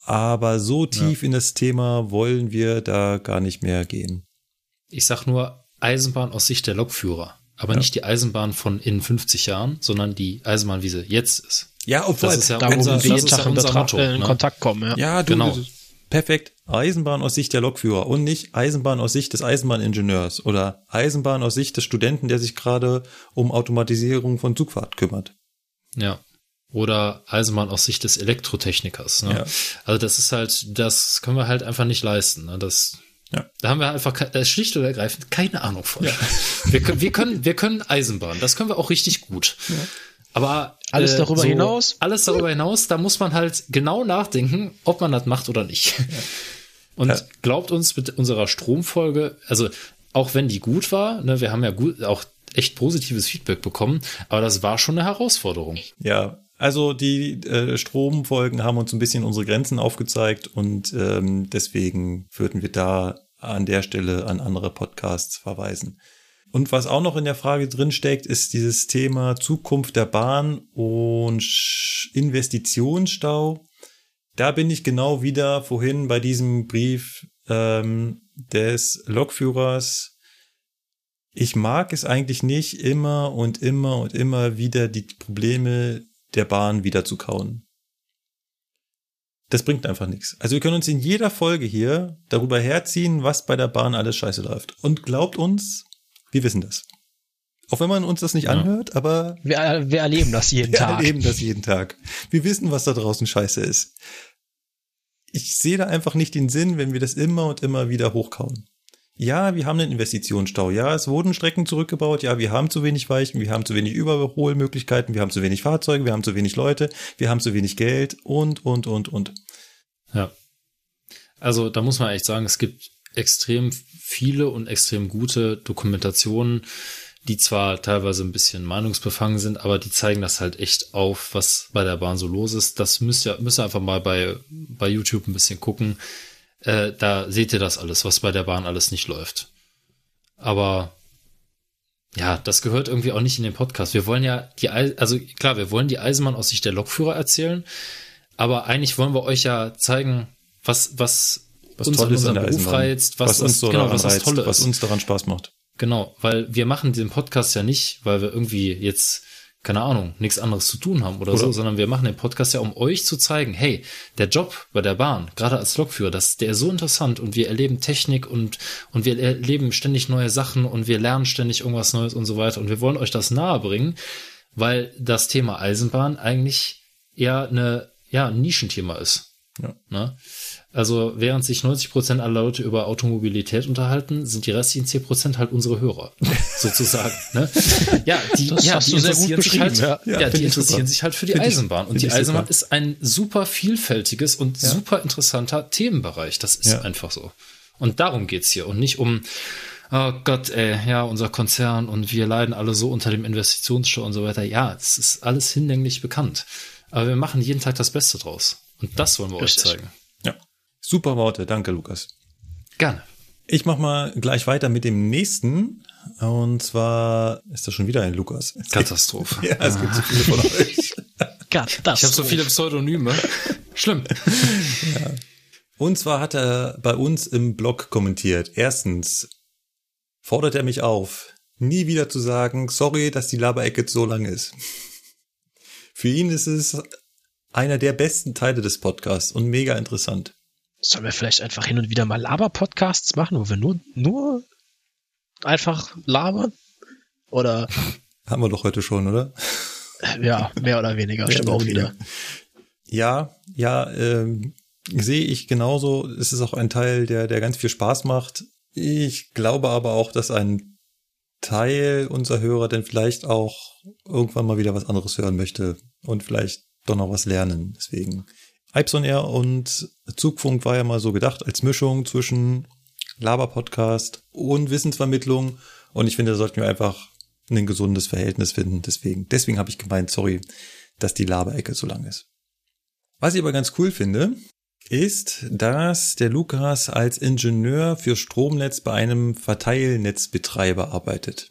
Aber so tief in das Thema wollen wir da gar nicht mehr gehen. Ich sag nur Eisenbahn aus Sicht der Lokführer. Aber nicht die Eisenbahn von in 50 Jahren, sondern die Eisenbahn, wie sie jetzt ist. Ja, obwohl, Das ist ja da, wo unser- wir jeden Tag ja Betracht, Motto, äh, in ne? Kontakt kommen. Ja. ja, du, Genau. perfekt. Eisenbahn aus Sicht der Lokführer und nicht Eisenbahn aus Sicht des Eisenbahningenieurs oder Eisenbahn aus Sicht des Studenten, der sich gerade um Automatisierung von Zugfahrt kümmert. Ja. Oder Eisenbahn aus Sicht des Elektrotechnikers. Ne? Ja. Also das ist halt, das können wir halt einfach nicht leisten. Ne? Das, Ja. Da haben wir einfach da ist schlicht oder ergreifend keine Ahnung von. Wir, können, wir, können, wir können Eisenbahn, das können wir auch richtig gut. Aber äh, Alles darüber hinaus? Alles darüber hinaus, da muss man halt genau nachdenken, ob man das macht oder nicht. Und Ja. glaubt uns mit unserer Stromfolge, also auch wenn die gut war, ne, wir haben ja gut, auch echt positives Feedback bekommen, aber das war schon eine Herausforderung. Ja, also die äh, Stromfolgen haben uns ein bisschen unsere Grenzen aufgezeigt und ähm, deswegen würden wir da an der Stelle an andere Podcasts verweisen. Und was auch noch in der Frage drin steckt, ist dieses Thema Zukunft der Bahn und Investitionsstau. Da bin ich genau wieder vorhin bei diesem Brief ähm, des Lokführers. Ich mag es eigentlich nicht, immer und immer und immer wieder die Probleme der Bahn wieder zu kauen. Das bringt einfach nichts. Also wir können uns in jeder Folge hier darüber herziehen, was bei der Bahn alles scheiße läuft. Und glaubt uns, wir wissen das. Auch wenn man uns das nicht Ja. anhört, aber Wir, wir erleben das jeden *laughs* wir Tag. erleben das jeden Tag. Wir wissen, was da draußen scheiße ist. Ich sehe da einfach nicht den Sinn, wenn wir das immer und immer wieder hochkauen. Ja, wir haben einen Investitionsstau. Ja, es wurden Strecken zurückgebaut. Ja, wir haben zu wenig Weichen. Wir haben zu wenig Überholmöglichkeiten. Wir haben zu wenig Fahrzeuge. Wir haben zu wenig Leute. Wir haben zu wenig Geld und, und, und, und. Ja. Also da muss man echt sagen, es gibt extrem viele und extrem gute Dokumentationen, die zwar teilweise ein bisschen meinungsbefangen sind, aber die zeigen das halt echt auf, was bei der Bahn so los ist. Das müsst ihr, müsst ihr einfach mal bei, bei YouTube ein bisschen gucken. Äh, da seht ihr das alles, was bei der Bahn alles nicht läuft. Aber ja, das gehört irgendwie auch nicht in den Podcast. Wir wollen ja die, also klar, wir wollen die Eisenbahn aus Sicht der Lokführer erzählen, aber eigentlich wollen wir euch ja zeigen, was, was, Was uns toll an ist an unserem der Beruf Eisenbahn. reizt, was, was uns so genau, daran was reizt, was uns daran Spaß macht. Genau, weil wir machen diesen Podcast ja nicht, weil wir irgendwie jetzt, keine Ahnung, nichts anderes zu tun haben oder, Oder- so, sondern wir machen den Podcast ja, um euch zu zeigen, hey, der Job bei der Bahn, gerade als Lokführer, das, der ist so interessant und wir erleben Technik und, und wir erleben ständig neue Sachen und wir lernen ständig irgendwas Neues und so weiter und wir wollen euch das nahe bringen, weil das Thema Eisenbahn eigentlich eher eine, ja, ein Nischenthema ist. Ja. Ne? Also während sich 90 Prozent aller Leute über Automobilität unterhalten, sind die restlichen 10 Prozent halt unsere Hörer, *laughs* sozusagen. Ne? Ja, die, ja, die interessieren sich halt, ja, ja. die ich interessieren sich halt für die Find ich- Eisenbahn. Und find die ich Eisenbahn super. ist ein super vielfältiges und super interessanter Themenbereich. Das ist einfach so. Und darum geht's hier und nicht um Oh Gott, ey, ja, unser Konzern und wir leiden alle so unter dem Investitionsstau und so weiter. Ja, es ist alles hinlänglich bekannt. Aber wir machen jeden Tag das Beste draus. Und das wollen wir Richtig. euch zeigen. Ja. Super Worte, danke Lukas. Gerne. Ich mach mal gleich weiter mit dem nächsten. Und zwar ist das schon wieder ein Lukas. Katastrophe. *laughs* Ja, es gibt so viele von euch. *laughs* Das. Ich habe so viele Pseudonyme. Schlimm. Und zwar hat er bei uns im Blog kommentiert. Erstens fordert er mich auf, nie wieder zu sagen, sorry, dass die Laberecke so lang ist. Für ihn ist es einer der besten Teile des Podcasts und mega interessant. Sollen wir vielleicht einfach hin und wieder mal Laber-Podcasts machen, wo wir nur, nur einfach labern? Oder, *laughs* Haben wir doch heute schon, oder? *laughs* ja, mehr oder weniger, stimmt auch wieder. Ja, ja, ähm, sehe ich genauso. Es ist auch ein Teil, der, der ganz viel Spaß macht. Ich glaube aber auch, dass ein Teil unserer Hörer dann vielleicht auch irgendwann mal wieder was anderes hören möchte und vielleicht doch noch was lernen. Deswegen. Ipson Air und Zugfunk war ja mal so gedacht als Mischung zwischen Laber-Podcast und Wissensvermittlung. Und ich finde, da sollten wir einfach ein gesundes Verhältnis finden. Deswegen, deswegen habe ich gemeint, sorry, dass die Laberecke so lang ist. Was ich aber ganz cool finde, ist, dass der Lukas als Ingenieur für Stromnetz bei einem Verteilnetzbetreiber arbeitet.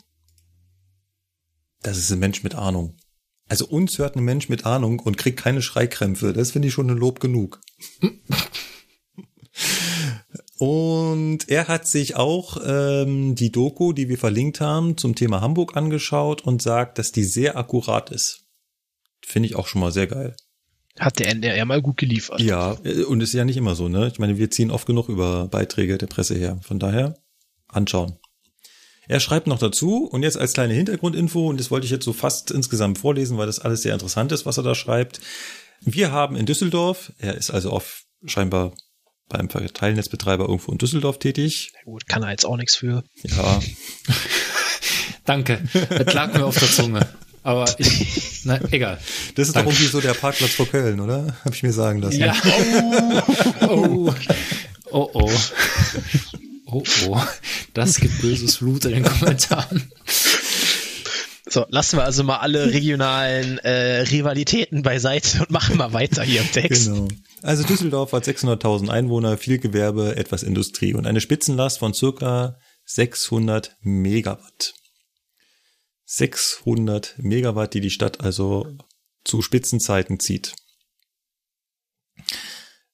Das ist ein Mensch mit Ahnung. Also uns hört ein Mensch mit Ahnung und kriegt keine Schreikrämpfe. Das finde ich schon ein Lob genug. Und er hat sich auch ähm, die Doku, die wir verlinkt haben, zum Thema Hamburg angeschaut und sagt, dass die sehr akkurat ist. Finde ich auch schon mal sehr geil. Hat der NDR mal gut geliefert. Ja, äh, und ist ja nicht immer so, ne? Ich meine, wir ziehen oft genug über Beiträge der Presse her. Von daher anschauen. Er schreibt noch dazu und jetzt als kleine Hintergrundinfo, und das wollte ich jetzt so fast insgesamt vorlesen, weil das alles sehr interessant ist, was er da schreibt. Wir haben in Düsseldorf, er ist also oft scheinbar beim Verteilnetzbetreiber irgendwo in Düsseldorf tätig. Na Gut, kann er jetzt auch nichts für. Ja, *laughs* Danke. Das lag mir auf der Zunge. Aber ich, na, egal. das ist Danke. doch irgendwie so der Parkplatz vor Köln, oder? Habe ich mir sagen lassen. Ja. Oh. Oh. Oh, oh. Oh, oh. Das gibt böses Blut in den Kommentaren. So, lassen wir also mal alle *laughs* regionalen äh, Rivalitäten beiseite und machen mal weiter hier im Text. Genau. Also Düsseldorf hat 600.000 Einwohner, viel Gewerbe, etwas Industrie und eine Spitzenlast von circa 600 Megawatt. 600 Megawatt, die die Stadt also zu Spitzenzeiten zieht.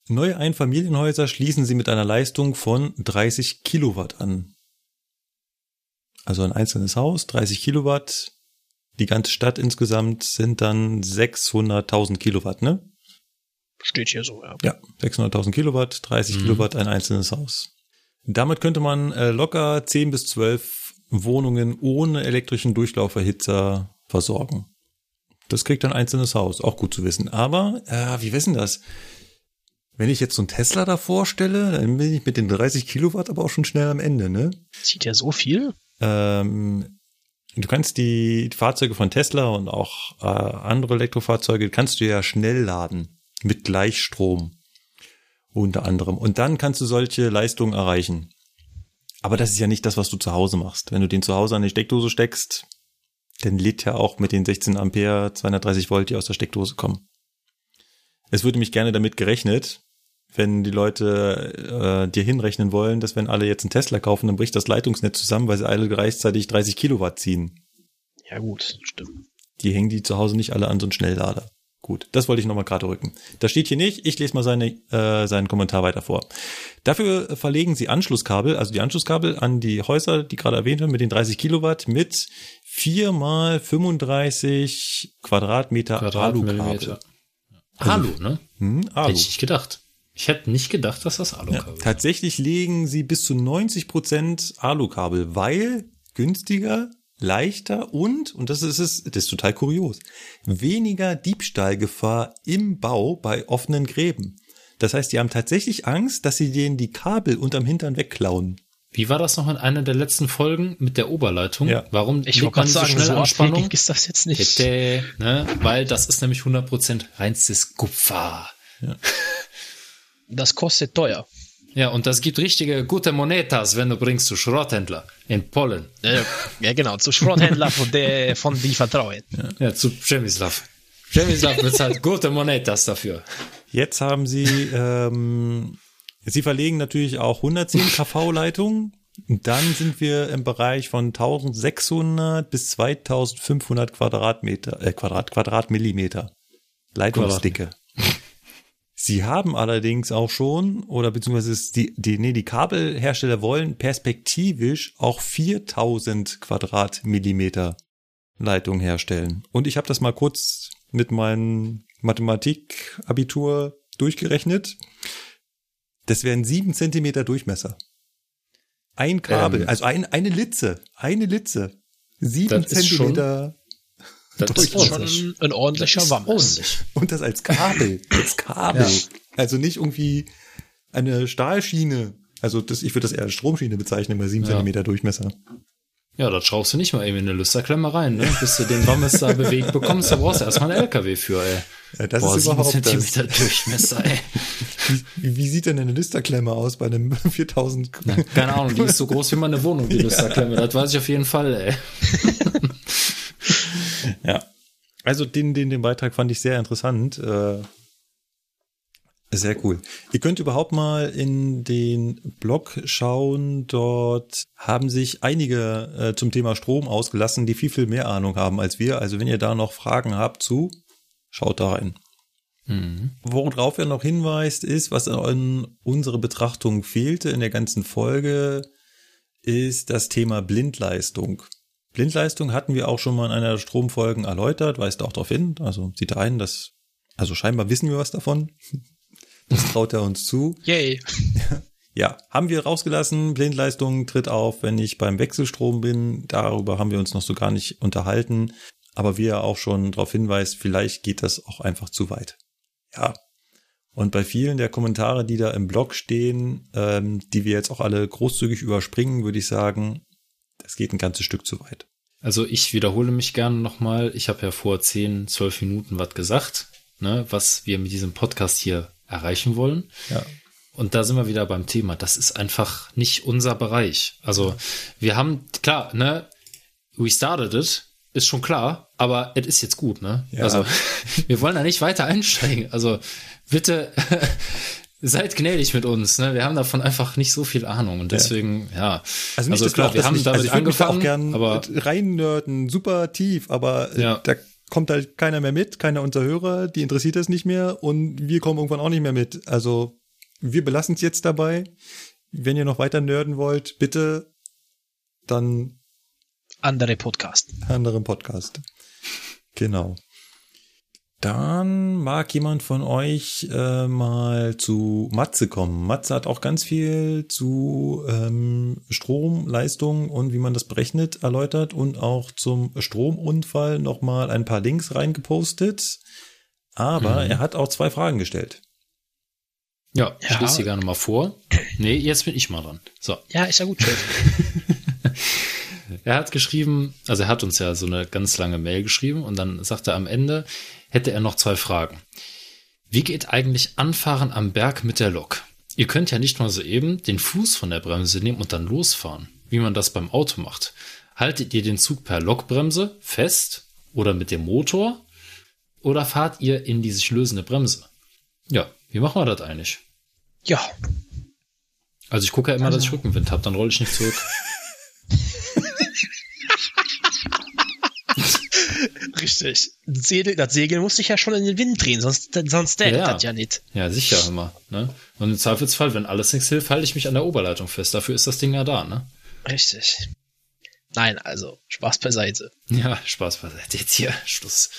Neue Einfamilienhäuser schließen sie mit einer Leistung von 30 Kilowatt an. Also ein einzelnes Haus, 30 Kilowatt. Die ganze Stadt insgesamt sind dann 600.000 Kilowatt, ne? Steht hier so, ja. Ja, 600.000 Kilowatt, 30 Kilowatt ein einzelnes Haus. Damit könnte man äh, locker 10 bis 12 Wohnungen ohne elektrischen Durchlauferhitzer versorgen. Das kriegt ein einzelnes Haus, auch gut zu wissen. Aber, äh, wie wissen das? Wenn ich jetzt so einen Tesla da vorstelle, dann bin ich mit den 30 Kilowatt aber auch schon schnell am Ende, ne? Zieht ja so viel? Ähm, du kannst die Fahrzeuge von Tesla und auch äh, andere Elektrofahrzeuge kannst du ja schnell laden mit Gleichstrom unter anderem. Und dann kannst du solche Leistungen erreichen. Aber das ist ja nicht das, was du zu Hause machst. Wenn du den zu Hause an die Steckdose steckst, dann lädt ja auch mit den 16 Ampere 230 Volt, die aus der Steckdose kommen. Es würde mich gerne damit gerechnet, wenn die Leute äh, dir hinrechnen wollen, dass wenn alle jetzt einen Tesla kaufen, dann bricht das Leitungsnetz zusammen, weil sie alle gleichzeitig 30 Kilowatt ziehen. Ja, gut, stimmt. Die hängen die zu Hause nicht alle an so einen Schnelllader. Gut, das wollte ich nochmal gerade rücken. Das steht hier nicht. Ich lese mal seine, äh, seinen Kommentar weiter vor. Dafür verlegen sie Anschlusskabel, also die Anschlusskabel an die Häuser, die gerade erwähnt haben, mit den 30 Kilowatt mit 4 mal 35 Quadratmeter Alukabel. Quadratmillimeter. Alu, ne? Hm, Alu. Hätte ich nicht gedacht. Ich hätte nicht gedacht, dass das Ja, Alukabel ist. tatsächlich legen sie bis zu 90 Prozent Alukabel, weil günstiger, leichter und, und das ist es, das ist total kurios, weniger Diebstahlgefahr im Bau bei offenen Gräben. Das heißt, die haben tatsächlich Angst, dass sie denen die Kabel unterm Hintern wegklauen. Wie war das noch in einer der letzten Folgen mit der Oberleitung? Ja. Warum Ich legt gerade so schnell so Anspannung? abhängig ist das jetzt nicht. Bitte, ne? Weil das ist nämlich 100% reinstes Kupfer. *laughs* Das kostet teuer. Ja, und das gibt richtige gute Monetas, wenn du bringst zu Schrotthändler in Polen. Ja, ja genau, zu Schrotthändler, von der von die vertrauen. Ja, zu Przemyslav. Przemyslav bezahlt gute Monetas dafür. Jetzt haben sie, ähm, sie verlegen natürlich auch 110 kV-Leitungen. Und dann sind wir im Bereich von 1600 bis 2500 Quadratmeter, äh, Quadrat, Quadratmillimeter. Leitungsdicke. Sie haben allerdings auch schon, oder beziehungsweise die, die, nee, die Kabelhersteller wollen perspektivisch auch 4000 Quadratmillimeter Leitung herstellen. Und ich habe das mal kurz mit meinem Mathematik-Abitur durchgerechnet. Das wären sieben Zentimeter Durchmesser. Ein Kabel, Ähm. also ein, eine Litze, eine Litze. Sieben Zentimeter Das Durch- ist. Schon ein ordentlicher Das ordentlich. und das als Kabel, als Kabel. Also nicht irgendwie eine Stahlschiene. Also das, ich würde das eher als Stromschiene bezeichnen bei sieben Ja. Zentimeter Durchmesser. Ja, da schraubst du nicht mal eben in eine Lüsterklemme rein, ne? Bis du den Wammes da bewegt bekommst, da brauchst du erstmal einen LKW für, ey. Ja, das Boah, ist überhaupt das. Zentimeter Durchmesser, ey. Wie, wie sieht denn eine Listerklemme aus bei einem *laughs* 4000? Keine Ahnung, die ist so groß wie meine Wohnung, die *laughs* Lüsterklemme. Das weiß ich auf jeden Fall, ey. *laughs* Also den, den, den Beitrag fand ich sehr interessant. Äh, sehr cool. Ihr könnt überhaupt mal in den Blog schauen. Dort haben sich einige äh, zum Thema Strom ausgelassen, die viel, viel mehr Ahnung haben als wir. Also wenn ihr da noch Fragen habt zu, schaut da rein. Worauf er noch hinweist, ist, was in unserer Betrachtung fehlte in der ganzen Folge, ist das Thema Blindleistung. Blindleistung hatten wir auch schon mal in einer der Stromfolgen erläutert, weist auch darauf hin, also sieht ein, dass, also scheinbar wissen wir was davon. *laughs* Das traut er uns zu. Yay. *laughs* Ja, haben wir rausgelassen. Blindleistung tritt auf, wenn ich beim Wechselstrom bin. Darüber haben wir uns noch so gar nicht unterhalten. Aber wie er auch schon darauf hinweist, vielleicht geht das auch einfach zu weit. Ja. Und bei vielen der Kommentare, die da im Blog stehen, ähm, die wir jetzt auch alle großzügig überspringen, würde ich sagen, das geht ein ganzes Stück zu weit. Also ich wiederhole mich gerne nochmal. Ich habe ja vor 10, 12 Minuten was gesagt, ne, was wir mit diesem Podcast hier erreichen wollen. Ja. Und da sind wir wieder beim Thema. Das ist einfach nicht unser Bereich. Also wir haben, klar, ne, we started it, ist schon klar, aber es ist jetzt gut, ne? Ja. Also *laughs* wir wollen da nicht weiter einsteigen. Also bitte *laughs* seid gnädig mit uns, ne? Wir haben davon einfach nicht so viel Ahnung und deswegen, ja. Also nicht, dass wir, auch das nicht, also ich da auch gern aber reinnörden, super tief, aber äh, Ja. da kommt halt keiner mehr mit, keiner unserer Hörer, die interessiert das nicht mehr und wir kommen irgendwann auch nicht mehr mit. Also wir belassen es jetzt dabei. Wenn ihr noch weiter nörden wollt, bitte dann Andere Podcast. anderen Podcast. Genau. Dann mag jemand von euch äh, mal zu Matze kommen. Matze hat auch ganz viel zu ähm, Stromleistung und wie man das berechnet erläutert und auch zum Stromunfall nochmal ein paar Links reingepostet. Aber er hat auch zwei Fragen gestellt. ja, ich Ja. lese sie gerne mal vor. Nee, jetzt bin ich mal dran. So. Ja, ist ja gut. *laughs* *laughs* Er hat geschrieben, also er hat uns ja so eine ganz lange Mail geschrieben und dann sagt er am Ende, hätte er noch zwei Fragen. Wie geht eigentlich Anfahren am Berg mit der Lok? Ihr könnt ja nicht mal so eben den Fuß von der Bremse nehmen und dann losfahren, wie man das beim Auto macht. Haltet ihr den Zug per Lokbremse fest oder mit dem Motor oder fahrt ihr in die sich lösende Bremse? Ja, wie machen wir das eigentlich? Ja, Also ich gucke ja immer. Also ich gucke ja immer, dass ich Rückenwind habe, dann rolle ich nicht zurück. *laughs* richtig. Das Segel, das Segel muss sich ja schon in den Wind drehen, sonst, sonst dämmert Ja. das ja nicht. Ja, sicher immer. Ne? Und im Zweifelsfall, wenn alles nichts hilft, halte ich mich an der Oberleitung fest. Dafür ist das Ding ja da, ne? Richtig. Nein, also, Spaß beiseite. Ja, Spaß beiseite. Jetzt hier, Schluss.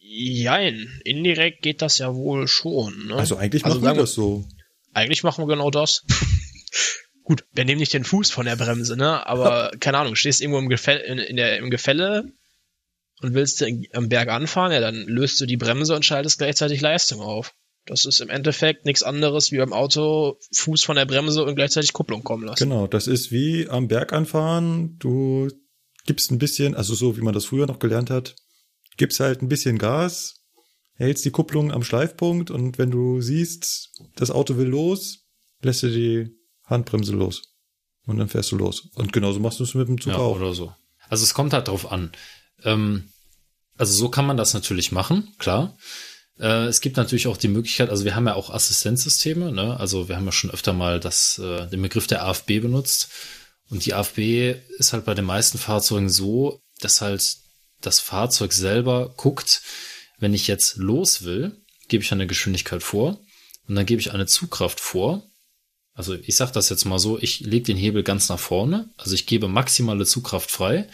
Jein, indirekt geht das ja wohl schon. Ne? Also eigentlich Also machen wir- das so. Eigentlich machen wir genau das. *laughs* Gut, wir nehmen nicht den Fuß von der Bremse, ne? Aber *laughs* keine Ahnung, stehst irgendwo im Gefälle, in, in der, im Gefälle und willst du am Berg anfahren, ja, dann löst du die Bremse und schaltest gleichzeitig Leistung auf. Das ist im Endeffekt nichts anderes wie beim Auto Fuß von der Bremse und gleichzeitig Kupplung kommen lassen. Genau, das ist wie am Berg anfahren. Du gibst ein bisschen, also so wie man das früher noch gelernt hat, gibst halt ein bisschen Gas, hältst die Kupplung am Schleifpunkt und wenn du siehst, das Auto will los, lässt du die Handbremse los. Und dann fährst du los. Und genauso machst du es mit dem Zug Ja, auch. oder so. Also es kommt halt drauf an. Ähm, also so kann man das natürlich machen, klar. Äh, es gibt natürlich auch die Möglichkeit, also wir haben ja auch Assistenzsysteme, ne? Also wir haben ja schon öfter mal das, äh, den Begriff der AFB benutzt. Und die AFB ist halt bei den meisten Fahrzeugen so, dass halt das Fahrzeug selber guckt, wenn ich jetzt los will, gebe ich eine Geschwindigkeit vor und dann gebe ich eine Zugkraft vor. Also ich sage das jetzt mal so, ich lege den Hebel ganz nach vorne, also ich gebe maximale Zugkraft frei.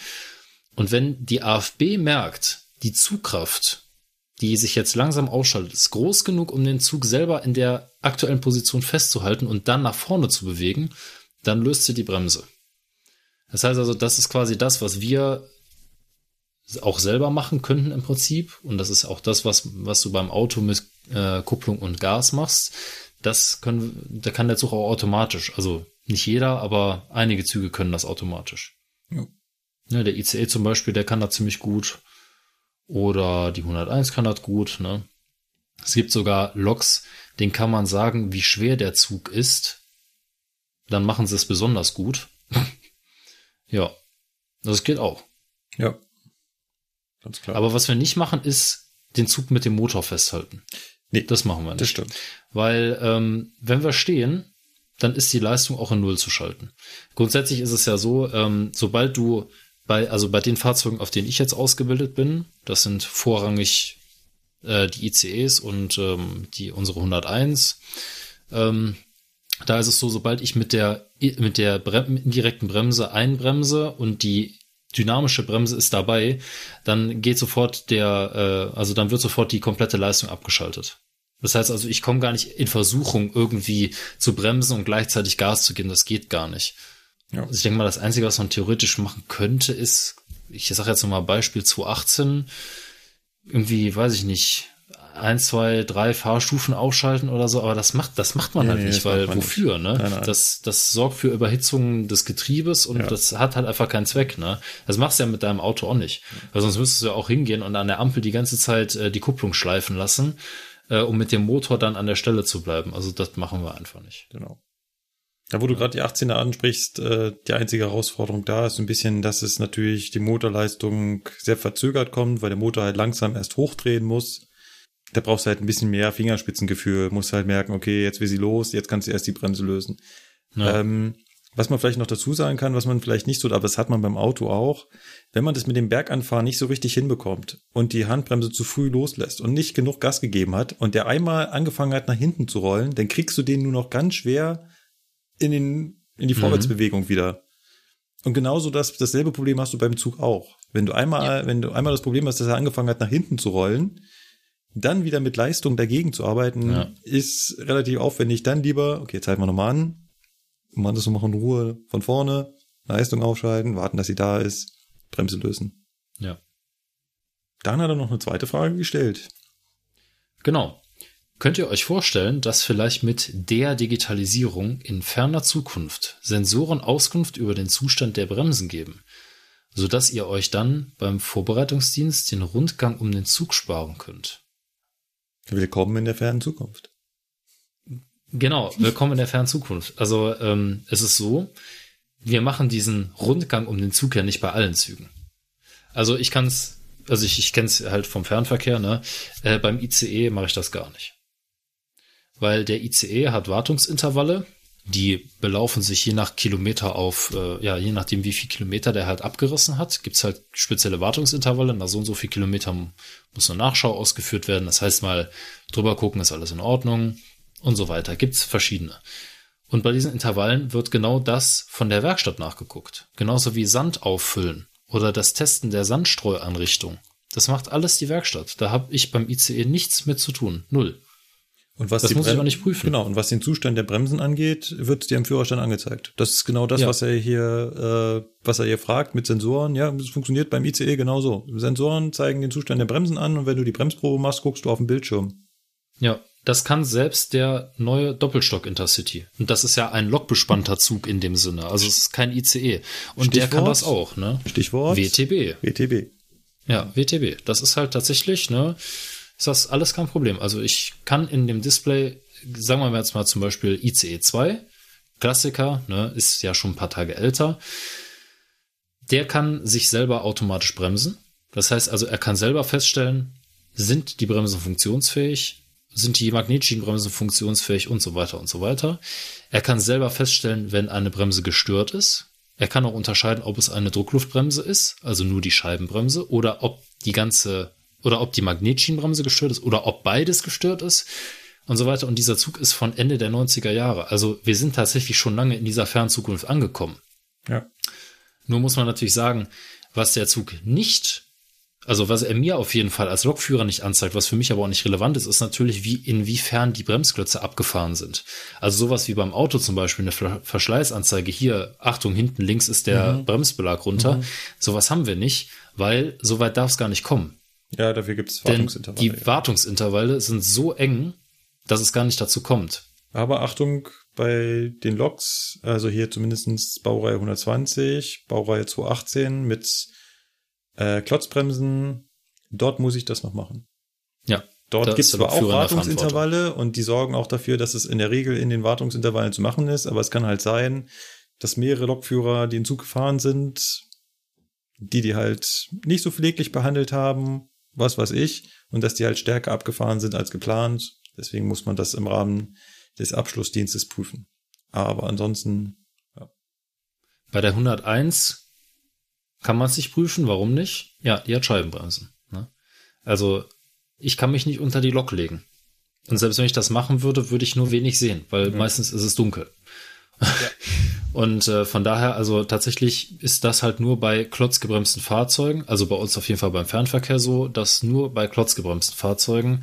Und wenn die AFB merkt, die Zugkraft, die sich jetzt langsam ausschaltet, ist groß genug, um den Zug selber in der aktuellen Position festzuhalten und dann nach vorne zu bewegen, dann löst sie die Bremse. Das heißt also, das ist quasi das, was wir auch selber machen könnten im Prinzip. Und das ist auch das, was, was du beim Auto mit äh, Kupplung und Gas machst. Das können, da kann der Zug auch automatisch. Also nicht jeder, aber einige Züge können das automatisch. Ja. Ne, der ICE zum Beispiel, der kann das ziemlich gut. Oder die 101 kann das gut. Ne? Es gibt sogar Loks, den kann man sagen, wie schwer der Zug ist. Dann machen sie es besonders gut. *laughs* ja, das geht auch. Ja. Ganz klar. Aber was wir nicht machen, ist den Zug mit dem Motor festhalten. Nee, Das machen wir nicht. das stimmt. Weil ähm, wenn wir stehen, dann ist die Leistung auch in Null zu schalten. Grundsätzlich ist es ja so, ähm, sobald du bei, also bei den Fahrzeugen, auf denen ich jetzt ausgebildet bin, das sind vorrangig äh, die ICEs und ähm, die unsere 101, ähm, da ist es so, sobald ich mit der mit der Brem indirekten Bremse einbremse und die dynamische Bremse ist dabei, dann geht sofort der, äh, also dann wird sofort die komplette Leistung abgeschaltet. Das heißt also, ich komme gar nicht in Versuchung, irgendwie zu bremsen und gleichzeitig Gas zu geben. Das geht gar nicht. Ja. Also ich denke mal, das Einzige, was man theoretisch machen könnte, ist, ich sage jetzt nochmal Beispiel 2018, irgendwie, weiß ich nicht, ein, zwei, drei Fahrstufen ausschalten oder so, aber das macht, das macht man Nee, halt nee, nicht, weil wofür, nicht. ne? Nein, nein. Das, das sorgt für Überhitzung des Getriebes und Ja. das hat halt einfach keinen Zweck, ne? Das machst du ja mit deinem Auto auch nicht. Weil sonst müsstest du ja auch hingehen und an der Ampel die ganze Zeit äh, die Kupplung schleifen lassen, äh, um mit dem Motor dann an der Stelle zu bleiben. Also das machen wir einfach nicht. Genau. Ja, wo du gerade die 18er ansprichst, äh, die einzige Herausforderung da ist so ein bisschen, dass es natürlich die Motorleistung sehr verzögert kommt, weil der Motor halt langsam erst hochdrehen muss. Da brauchst du halt ein bisschen mehr Fingerspitzengefühl, musst halt merken, okay, jetzt will sie los, jetzt kannst du erst die Bremse lösen. Ja. Ähm, was man vielleicht noch dazu sagen kann, was man vielleicht nicht so, aber das hat man beim Auto auch, wenn man das mit dem Berganfahren nicht so richtig hinbekommt und die Handbremse zu früh loslässt und nicht genug Gas gegeben hat und der einmal angefangen hat, nach hinten zu rollen, dann kriegst du den nur noch ganz schwer in, den, in die Vorwärtsbewegung wieder. Und genauso das, dasselbe Problem hast du beim Zug auch. Wenn du einmal, wenn du einmal das Problem hast, dass er angefangen hat, nach hinten zu rollen, dann wieder mit Leistung dagegen zu arbeiten, Ja. ist relativ aufwendig. Dann lieber, okay, jetzt halten wir nochmal an, machen das nochmal in Ruhe von vorne, Leistung aufschalten, warten, dass sie da ist, Bremse lösen. Ja. Dann hat er noch eine zweite Frage gestellt. Genau. Könnt ihr euch vorstellen, dass vielleicht mit der Digitalisierung in ferner Zukunft Sensoren Auskunft über den Zustand der Bremsen geben, sodass ihr euch dann beim Vorbereitungsdienst den Rundgang um den Zug sparen könnt? Willkommen in der fernen Zukunft. Genau, willkommen in der fernen Zukunft. Also ähm, es ist so, wir machen diesen Rundgang um den Zug ja nicht bei allen Zügen. Also ich kann es, also ich, ich kenne es halt vom Fernverkehr, ne? Äh, beim ICE mache ich das gar nicht. Weil der ICE hat Wartungsintervalle, die belaufen sich je nach Kilometer auf, äh, ja, je nachdem, wie viel Kilometer der halt abgerissen hat, gibt's halt spezielle Wartungsintervalle. Nach so und so viel Kilometer muss eine Nachschau ausgeführt werden. Das heißt mal drüber gucken, ist alles in Ordnung und so weiter. Gibt's verschiedene. Und bei diesen Intervallen wird genau das von der Werkstatt nachgeguckt. Genauso wie Sand auffüllen oder das Testen der Sandstreuanrichtung. Das macht alles die Werkstatt. Da habe ich beim ICE nichts mit zu tun. Null. Und was Das die muss ich Brem- auch nicht prüfen. Genau, und was den Zustand der Bremsen angeht, wird dir im Führerschein angezeigt. Das ist genau das, Ja. was er hier, äh, was er hier fragt mit Sensoren. Ja, das funktioniert beim ICE genauso. Sensoren zeigen den Zustand der Bremsen an und wenn du die Bremsprobe machst, guckst du auf den Bildschirm. Ja, das kann selbst der neue Doppelstock Intercity. Und das ist ja ein lokbespannter Zug in dem Sinne. Also es ist kein ICE. Und der kann Stichwort? das auch, ne? Stichwort WTB. WTB. Ja, WTB. Das ist halt tatsächlich, ne? Ist das alles kein Problem. Also ich kann in dem Display, sagen wir jetzt mal zum Beispiel ICE 2, Klassiker, ne, ist ja schon ein paar Tage älter. Der kann sich selber automatisch bremsen. Das heißt also, er kann selber feststellen, sind die Bremsen funktionsfähig, sind die Magnetschienenbremsen funktionsfähig und so weiter und so weiter. Er kann selber feststellen, wenn eine Bremse gestört ist. Er kann auch unterscheiden, ob es eine Druckluftbremse ist, also nur die Scheibenbremse, oder ob die ganze, oder ob die Magnetschienenbremse gestört ist, oder ob beides gestört ist und so weiter. Und dieser Zug ist von Ende der 90er Jahre. Also wir sind tatsächlich schon lange in dieser fernen Zukunft angekommen. Ja. Nur muss man natürlich sagen, was der Zug nicht, also was er mir auf jeden Fall als Lokführer nicht anzeigt, was für mich aber auch nicht relevant ist, ist natürlich, wie inwiefern die Bremsklötze abgefahren sind. Also sowas wie beim Auto zum Beispiel, eine Ver- Verschleißanzeige hier, Achtung, hinten links ist der Bremsbelag runter. Sowas haben wir nicht, weil so weit darf es gar nicht kommen. Ja, dafür gibt's Denn Wartungsintervalle. die ja. Wartungsintervalle sind so eng, dass es gar nicht dazu kommt. Aber Achtung, bei den Loks, also hier zumindestens Baureihe 120, Baureihe 218 mit äh, Klotzbremsen, dort muss ich das noch machen. Ja. Dort gibt es zwar auch Wartungsintervalle und die sorgen auch dafür, dass es in der Regel in den Wartungsintervallen zu machen ist, aber es kann halt sein, dass mehrere Lokführer, die in Zug gefahren sind, die die halt nicht so pfleglich behandelt haben, was weiß ich, und dass die halt stärker abgefahren sind als geplant. Deswegen muss man das im Rahmen des Abschlussdienstes prüfen. Aber ansonsten, Bei der 101 kann man es nicht prüfen, warum nicht? Ja, die hat Scheibenbremsen. Ne? Also ich kann mich nicht unter die Lok legen. Und selbst wenn ich das machen würde, würde ich nur wenig sehen, weil meistens ist es dunkel. *laughs* Und äh, von daher, also tatsächlich ist das halt nur bei klotzgebremsten Fahrzeugen, also bei uns auf jeden Fall beim Fernverkehr so, dass nur bei klotzgebremsten Fahrzeugen,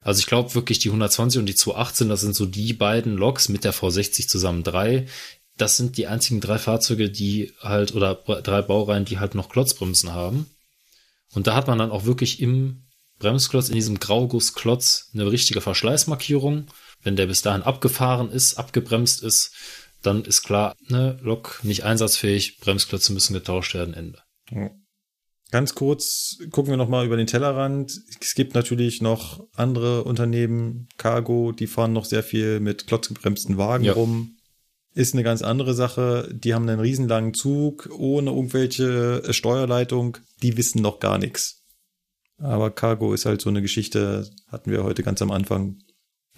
also ich glaube wirklich die 120 und die 218, das sind so die beiden Loks mit der V60 zusammen drei. Das sind die einzigen drei Fahrzeuge, die halt, oder drei Baureihen, die halt noch Klotzbremsen haben. Und da hat man dann auch wirklich im Bremsklotz, in diesem Graugussklotz, eine richtige Verschleißmarkierung. Wenn der bis dahin abgefahren ist, abgebremst ist, dann ist klar, ne, Lok nicht einsatzfähig, Bremsklötze müssen getauscht werden, Ende. Ganz kurz gucken wir noch mal über den Tellerrand. Es gibt natürlich noch andere Unternehmen, Cargo, die fahren noch sehr viel mit klotzgebremsten Wagen Ja. rum. Ist eine ganz andere Sache. Die haben einen riesenlangen Zug ohne irgendwelche Steuerleitung. Die wissen noch gar nichts. Aber Cargo ist halt so eine Geschichte, hatten wir heute ganz am Anfang.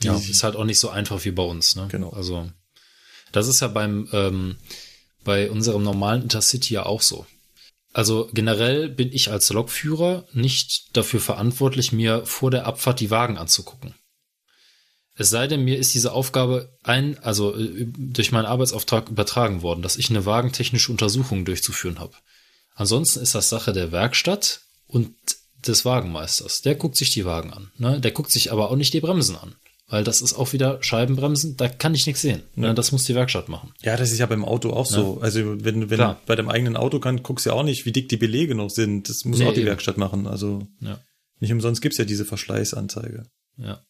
Ja, ist halt auch nicht so einfach wie bei uns, ne? Genau. Also, das ist ja beim, ähm, bei unserem normalen Intercity ja auch so. Also generell bin ich als Lokführer nicht dafür verantwortlich, mir vor der Abfahrt die Wagen anzugucken. Es sei denn, mir ist diese Aufgabe ein, also äh, durch meinen Arbeitsauftrag übertragen worden, dass ich eine wagentechnische Untersuchung durchzuführen habe. Ansonsten ist das Sache der Werkstatt und des Wagenmeisters. Der guckt sich die Wagen an. Ne? Der guckt sich aber auch nicht die Bremsen an. Weil das ist auch wieder Scheibenbremsen, da kann ich nichts sehen. Ne? Das muss die Werkstatt machen. Ja, das ist ja beim Auto auch so. Also wenn, wenn Klar. bei deinem eigenen Auto kann, guckst du ja auch nicht, wie dick die Belege noch sind. Das muss Nee, auch die eben. Werkstatt machen. Also Ja. nicht umsonst gibt's ja diese Verschleißanzeige. Ja.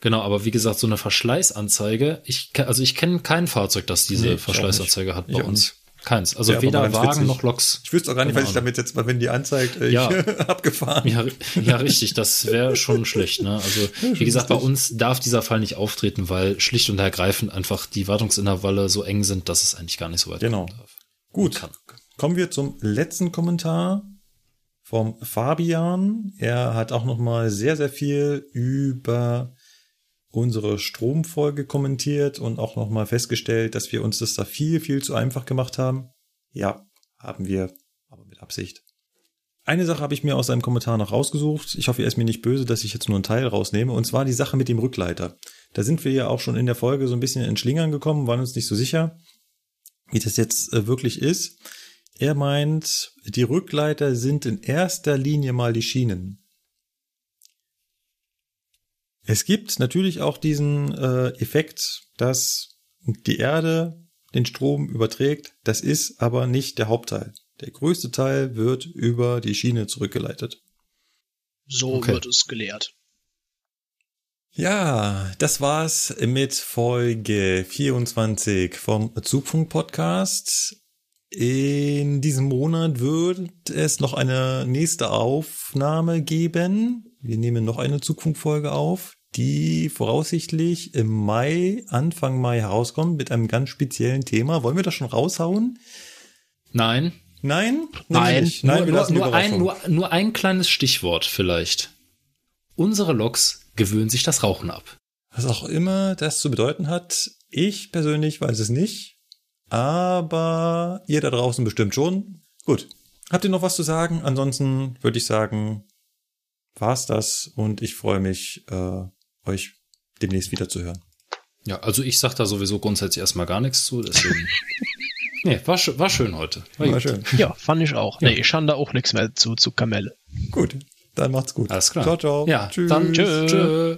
Genau, aber wie gesagt, so eine Verschleißanzeige, ich, also ich kenne kein Fahrzeug, das diese Nee, Verschleißanzeige hat bei uns. Keins. Also aber weder mal Wagen witzig. noch Loks. Ich wüsste auch gar nicht, Keine was ich damit jetzt, weil wenn die anzeigt, äh, Ja. ich *laughs* abgefahren. Ja, ja, richtig, das wäre schon schlecht. Ne? Also wie gesagt, bei uns darf dieser Fall nicht auftreten, weil schlicht und ergreifend einfach die Wartungsintervalle so eng sind, dass es eigentlich gar nicht so weit Genau. kommen darf. Gut, Kann. kommen wir zum letzten Kommentar vom Fabian. Er hat auch noch mal sehr, sehr viel über unsere Stromfolge kommentiert und auch nochmal festgestellt, dass wir uns das da viel, viel zu einfach gemacht haben. Ja, haben wir, aber mit Absicht. Eine Sache habe ich mir aus einem Kommentar noch rausgesucht. Ich hoffe, ihr ist mir nicht böse, dass ich jetzt nur einen Teil rausnehme. Und zwar die Sache mit dem Rückleiter. Da sind wir ja auch schon in der Folge so ein bisschen in Schlingern gekommen, waren uns nicht so sicher, wie das jetzt äh, wirklich ist. Er meint, die Rückleiter sind in erster Linie mal die Schienen. Es gibt natürlich auch diesen äh, Effekt, dass die Erde den Strom überträgt. Das ist aber nicht der Hauptteil. Der größte Teil wird über die Schiene zurückgeleitet. So Okay. wird es gelehrt. Ja, das war's mit Folge 24 vom Zugfunk Podcast. In diesem Monat wird es noch eine nächste Aufnahme geben. Wir nehmen noch eine Zugfunkfolge auf, die voraussichtlich im Mai, Anfang Mai herauskommt mit einem ganz speziellen Thema. Wollen wir das schon raushauen? Nein. Nein? Nein. Nicht. Nein, nur, nur, ein, nur, nur ein kleines Stichwort vielleicht. Unsere Loks gewöhnen sich das Rauchen ab. Was auch immer das zu bedeuten hat, ich persönlich weiß es nicht, aber ihr da draußen bestimmt schon. Gut. Habt ihr noch was zu sagen? Ansonsten würde ich sagen, war's das und ich freue mich, äh, euch demnächst wieder zu hören. Ja, also ich sag da sowieso grundsätzlich erstmal gar nichts zu, deswegen. *laughs* nee, war, schö- war schön heute. War War schön. Ja, fand ich auch. Nee, ich kann da auch nichts mehr zu, zu Kamelle. Gut, dann macht's gut. Alles klar. Ciao, ciao. Ja, Tschüss. dann Tschö. tschö.